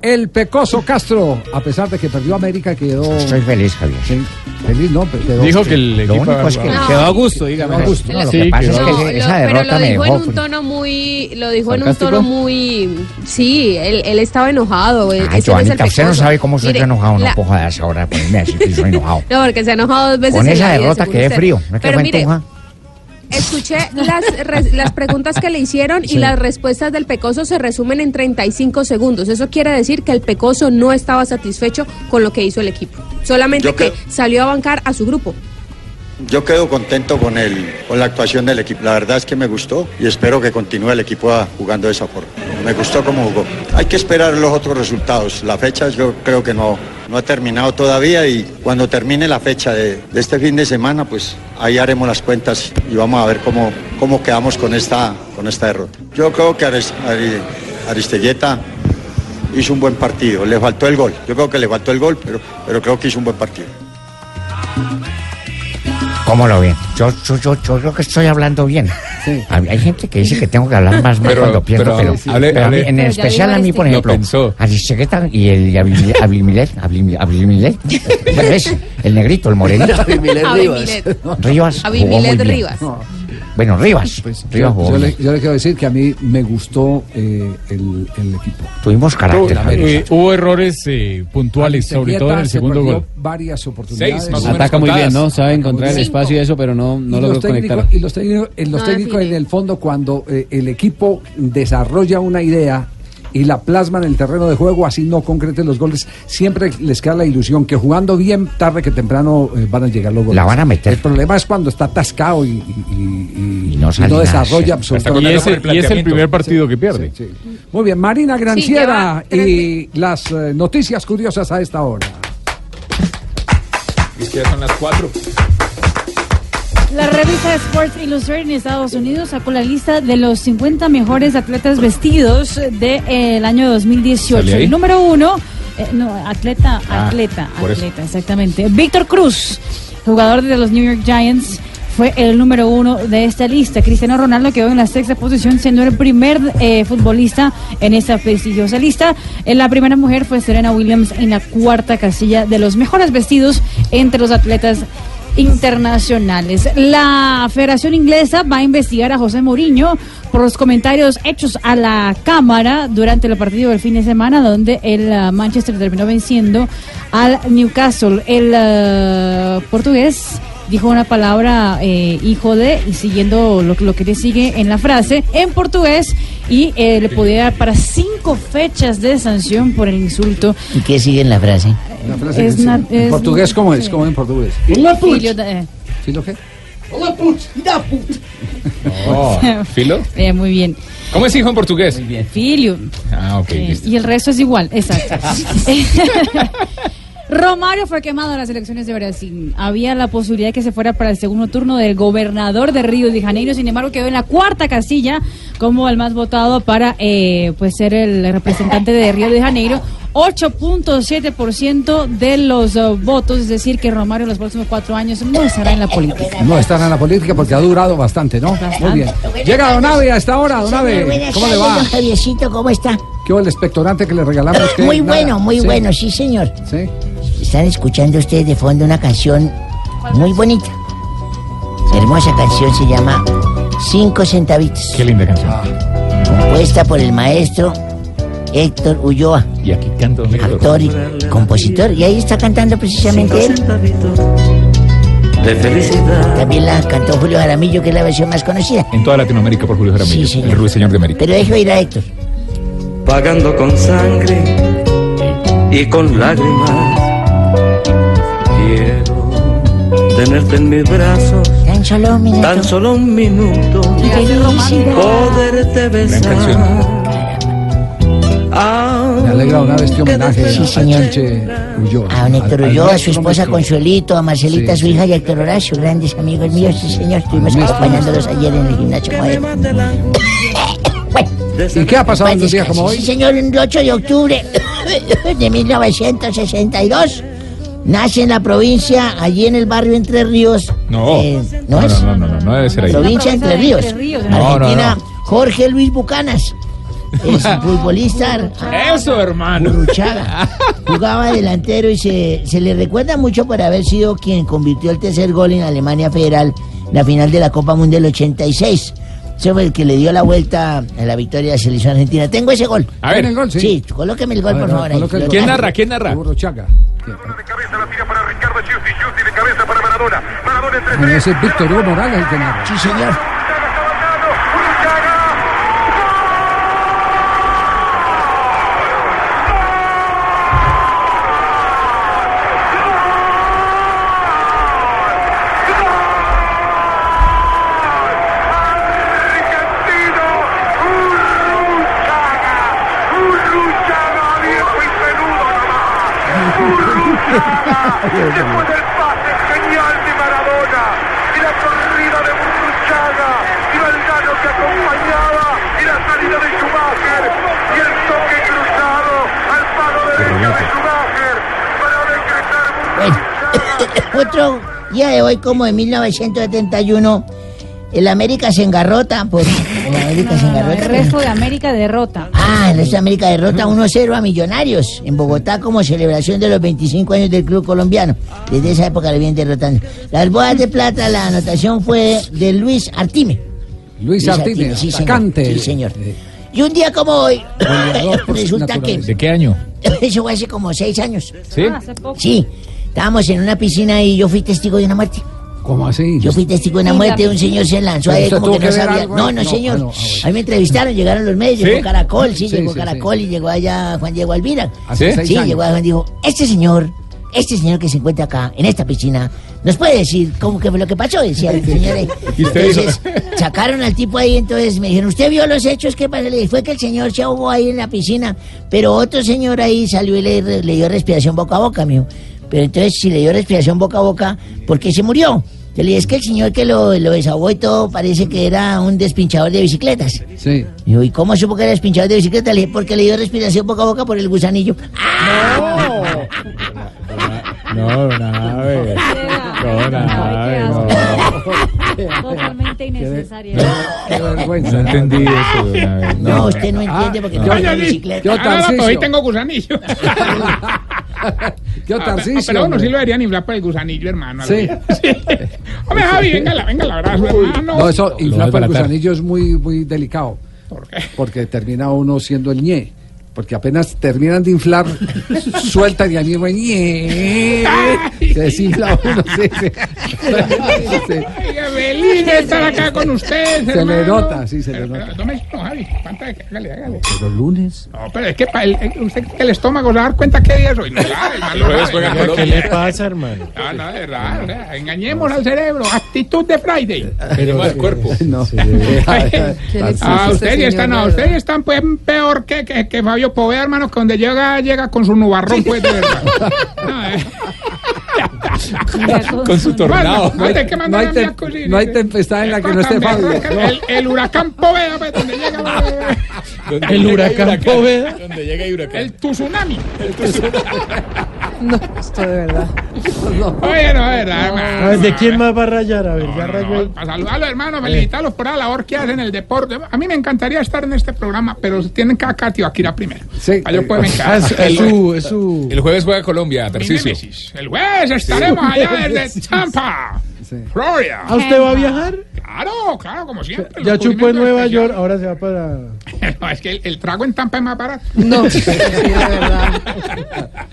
El Pecoso Castro, a pesar de que perdió América, quedó. Estoy feliz, Javier. Sí, feliz, ¿no? Pero quedó- Dijo que el Lo equipo único es que No. quedó a gusto, dígame. Quedó a gusto. No, lo Sí, que pasa es que No, esa lo- pero derrota lo me dijo dejó. en un tono muy, lo dijo en un tono muy, sí, él, él estaba enojado. él- Ay, ese no es el Joanita, usted no sabe cómo soy Mire, yo enojado, no la- puedo joderse ahora ponerme a decir que soy enojado. No, porque se ha enojado dos veces. Con en esa derrota quedé frío. No es que fue entuja. Escuché las, re- las preguntas que le hicieron y las respuestas del Pecoso se resumen en 35 segundos. Eso quiere decir que el Pecoso no estaba satisfecho con lo que hizo el equipo. Solamente que salió a bancar a su grupo. Yo quedo contento con, el, con la actuación del equipo. La verdad es que me gustó y espero que continúe el equipo jugando de esa forma. Me gustó cómo jugó. Hay que esperar los otros resultados. La fecha yo creo que no, no ha terminado todavía y cuando termine la fecha de, este fin de semana, pues ahí haremos las cuentas y vamos a ver cómo, cómo quedamos con esta, con esta derrota. Yo creo que Aris- Ari- Aristelleta hizo un buen partido. Le faltó el gol. Yo creo que le faltó el gol, pero, pero creo que hizo un buen partido. ¿Cómo lo ven? Yo, yo, yo, yo creo que estoy hablando bien. Hay, hay gente que dice que tengo que hablar más, Pero- cuando pierdo, pero pero, sí, hable- pero a mí, hable. en especial a mí, por este. ejemplo, Lo pensó. a Richegueta y el Abimile- Abimilet, Abim- Abimilet, el negrito, el morenito. Abimilet Rivas. Rivas. Abimilet bien. Rivas. Bueno, Rivas. Rivas Yo, jugó yo le, bien. yo le quiero decir que a mí me gustó eh, el, el equipo. Tuvimos carácter. Eh, hubo errores eh, puntuales, sobre todo en el se segundo gol. varias oportunidades. Seis, más o menos Ataca muy bien. ¿no? Sabe encontrar el espacio y eso, pero no, no y logró los técnicos, conectar. y los técnicos, los en el fondo cuando eh, el equipo desarrolla una idea y la plasma en el terreno de juego, así no concreten los goles, siempre les queda la ilusión que jugando bien, tarde que temprano eh, van a llegar los goles. La van a meter. El problema es cuando está atascado y, y- y- Y no nada, desarrolla absolutamente Y es, el- y es el primer partido que pierde. Muy bien, Marina Granciera y las eh, noticias curiosas a esta hora. Es que ya son las cuatro. La revista Sports Illustrated en Estados Unidos sacó la lista de los 50 mejores atletas vestidos del año 2018. ¿Sale ahí? El número uno, eh, no, atleta, Ah, atleta, eso. atleta, exactamente. Víctor Cruz, jugador de los New York Giants, fue el número uno de esta lista. Cristiano Ronaldo quedó en la sexta posición, siendo el primer eh, futbolista en esta prestigiosa lista. Eh, la primera mujer fue Serena Williams en la cuarta casilla de los mejores vestidos entre los atletas internacionales. La Federación Inglesa va a investigar a José Mourinho por los comentarios hechos a la Cámara durante el partido del fin de semana, donde el uh, Manchester terminó venciendo al Newcastle. El uh, portugués dijo una palabra eh, hijo de, y siguiendo lo, lo que le sigue en la frase, en portugués, y eh, le podía dar para cinco fechas de sanción por el insulto. ¿Y qué sigue en la frase? La frase Es na- dice, en es- portugués, ¿cómo es? sí. ¿Cómo en portugués? Filho da- eh. ¿Filo qué? Oh, ¿Filo? Eh, muy bien. ¿Cómo es hijo en portugués? Filio. Ah, ok, Eh, listo. y el resto es igual, exacto. Romario fue quemado en las elecciones de Brasil. Había la posibilidad de que se fuera para el segundo turno del gobernador de Río de Janeiro, sin embargo quedó en la cuarta casilla como el más votado para eh, pues ser el representante de Río de Janeiro. 8.7% de los eh, votos, es decir, que Romario en los próximos cuatro años no estará en la política. No estará en la política porque ha durado bastante, ¿no? Muy bien. Llega Don Ave a esta hora, Don Ave. Buenas ¿Cómo le va? Javiercito, ¿cómo está? ¿Qué el expectorante que le regalamos? Muy Nada. bueno, muy Sí. bueno, sí, señor. Sí. Están escuchando ustedes de fondo una canción muy bonita. Hermosa canción, se llama Cinco Centavitos. Qué linda canción. Compuesta por el maestro Héctor Ulloa. Y aquí canto Actor y compositor. Y ahí está cantando precisamente él. De felicidad. También la cantó Julio Jaramillo, que es la versión más conocida. En toda Latinoamérica por Julio Jaramillo, Sí, señor. el ruiseñor de América. Pero dejo ir a Héctor. Pagando con sangre y con lágrimas. Quiero tenerte en mis brazos. Tan solo un minuto. Tan solo un minuto. Poderte besar. Me alegra una vez este homenaje Sí, a Ulloa. A don Héctor Ulloa, a su esposa. Consuelito, a Marcelita, Sí, su sí. hija y a Héctor Horacio, grandes amigos míos, sí señor, estuvimos acompañándolos ayer en el gimnasio moderno. ¿Y qué ha pasado en un día como Sí, hoy? señor, el 8 de octubre de 1962 nace en la provincia, allí en el barrio Entre Ríos. No. eh, ¿no no, es? no, no, no, no debe ser ahí. Provincia Entre Ríos. No, Argentina, no. Jorge Luis Bucanas. Es futbolista. Eso, hermano. Burruchaga. Jugaba delantero y se, se le recuerda mucho por haber sido quien convirtió el tercer gol en Alemania Federal, la final de la Copa Mundial 86. Ese fue el que le dio la vuelta a la victoria de la selección argentina. Tengo ese gol. A ver. ¿Tiene el gol? Sí. Sí, colóqueme el gol, ver, por favor. ahí. el. ¿Quién narra? ¿Quién narra? Burruchaga. Bueno, ese es Víctor Hugo Morales el que narra. Sí, señor. Día de hoy, como en 1971, el América se engarrota. Por, el América se engarrota. El resto de América derrota. Ah, el resto de América derrota 1-0 a Millonarios en Bogotá como celebración de los 25 años del club colombiano. Desde esa época le vienen derrotando. Las bodas de plata, la anotación fue de Luis Artime. Luis Artime, sí, señor. atacante. Sí, señor. Y un día como hoy, resulta que. ¿De qué año? eso fue hace como seis años. ¿Sí? Ah, hace poco. Sí, estábamos en una piscina y yo fui testigo de una muerte. ¿Cómo así? Yo fui testigo de una muerte, un señor se lanzó ¿Pero ahí como que no sabía. algo No, no, No, señor. no, bueno. Ahí me entrevistaron, llegaron los medios, ¿Sí? llegó Caracol, sí, Sí, llegó sí, Caracol y llegó allá Juan Diego Alvira. ¿Sí? Sí, llegó Juan dijo, este señor, este señor que se encuentra acá, en esta piscina, ¿nos puede decir cómo que fue lo que pasó? Decía el señor ahí. Entonces, sacaron al tipo ahí, entonces me dijeron, ¿usted vio los hechos? ¿Qué pasó? Le dije, fue que el señor se ahogó ahí en la piscina, pero otro señor ahí salió y le, le dio respiración boca a boca, mijo. Pero entonces, si le dio respiración boca a boca, ¿por qué se murió? Yo le dije, es que el señor que lo, lo desahogó y todo parece que era un despinchador de bicicletas. Sí. Dijo, ¿y cómo supo que era despinchador de bicicletas? Le dije, porque le dio respiración boca a boca por el gusanillo. No, nada, No, nada, no. Totalmente innecesaria. Qué vergüenza. No entendí eso. No, usted no entiende porque no anda en bicicleta. Yo, Ah, no, no, Tarcisio. hoy tengo gusanillo. Yo, Ah, Tarcisio, Pero uno hombre. sí lo deberían inflar por el gusanillo, hermano. Sí. Hombre, Javi, venga, la- venga el abrazo, hermano. No, eso, inflar va a por el gusanillo es muy, muy delicado. Porque termina uno siendo el ñe. Porque apenas terminan de inflar, sueltan y al mismo ñe. Se desinfla uno. Sí, sí. Feliz de estar acá con ustedes, Se le hermano. nota, sí, se le nota. tome esto, Javi. ¿Cuánta- Hágale, hágale. Pero lunes. No, pero es que pa- el, usted que el estómago se va a dar cuenta qué día es hoy. No sabe. ¿qué ¿Qué le pasa, hermano? No, no, de verdad. o sea, engañemos al cerebro. Actitud de Friday. Pero al cuerpo. No. Ah, ustedes están, a ustedes están pues peor que, que, que Fabio Poveda, hermano, que donde llega, llega con su nubarrón, pues, de verdad. No, eh. Con su tornado. Bueno, hay No hay, tem- no hay tempestad en la que no esté Fabio. El, el huracán Poveda, pues, donde llega. Donde El llega huracán huracán. Poveda. Donde llega hay huracán. El tsunami. No, esto de verdad. Oye, no, de verdad, hermano. A ver, ¿de quién más va a rayar? A ver, ya rayó. Para saludarlo, hermano, felicitarlos por la labor que hacen en el deporte. A mí me encantaría estar en este programa, pero tienen que acá a Tibaquira primero. Sí. Para yo poderme Ah, encargar. es, es su, es su... El jueves juega Colombia, Mi Tarcisio. némesis. El jueves estaremos allá desde Tampa, Florida. ¿Ah, usted va a viajar? Claro, claro, como siempre. Ya chupó en Nueva. York, ahora se va para... No, es que el, el trago en Tampa es más barato. No, sí, de verdad.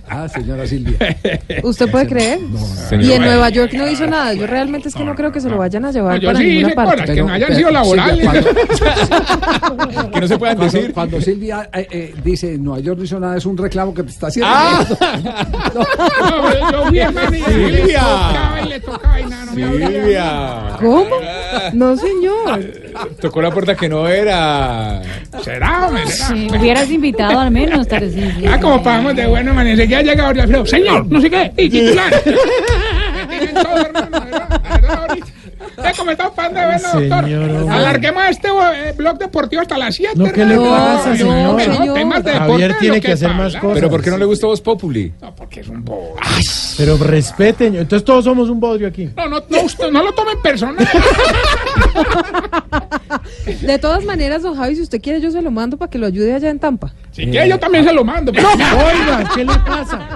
Ah, señora Silvia. ¿Usted puede creer? y en Nueva York no hizo nada. Yo realmente es que no creo que se lo vayan a llevar No, yo para sí ninguna parte. cosas que no hayan sido laborales. Que no se puedan decir. cuando Silvia eh, eh, dice en Nueva York no hizo nada, es un reclamo que te está haciendo. Ah. No, Silvia. tocaba y le tocaba y nada, no me abría. Silvia. ¿Cómo? No, señor. Tocó la puerta que no era. ¿Será, hombre? ¿Será? Sí, hubieras invitado al menos, Tarcisio. Ah, como pagamos de bueno, man. Enseguida llega Jorge Alfredo. Señor, no sé qué. Y titular. Me tienen todo, hermano, de verdad, de verdad, ahorita. Como estamos pagando de bueno, doctor. Alarguemos este eh, blog deportivo hasta las 7. No, ¿qué le pasa, no, señor? no, Señor. temas de Javier tiene que hacer más cosas. Pero ¿por qué no le gusta Voz Populi? No, porque es un bobo. Pero respeten. Entonces todos somos un bodrio aquí. No, no, no, usted no lo tomen personal. De todas maneras, don Javi, si usted quiere, yo se lo mando para que lo ayude allá en Tampa. Si quiere, yo también se lo mando. Oiga, ¿qué le pasa?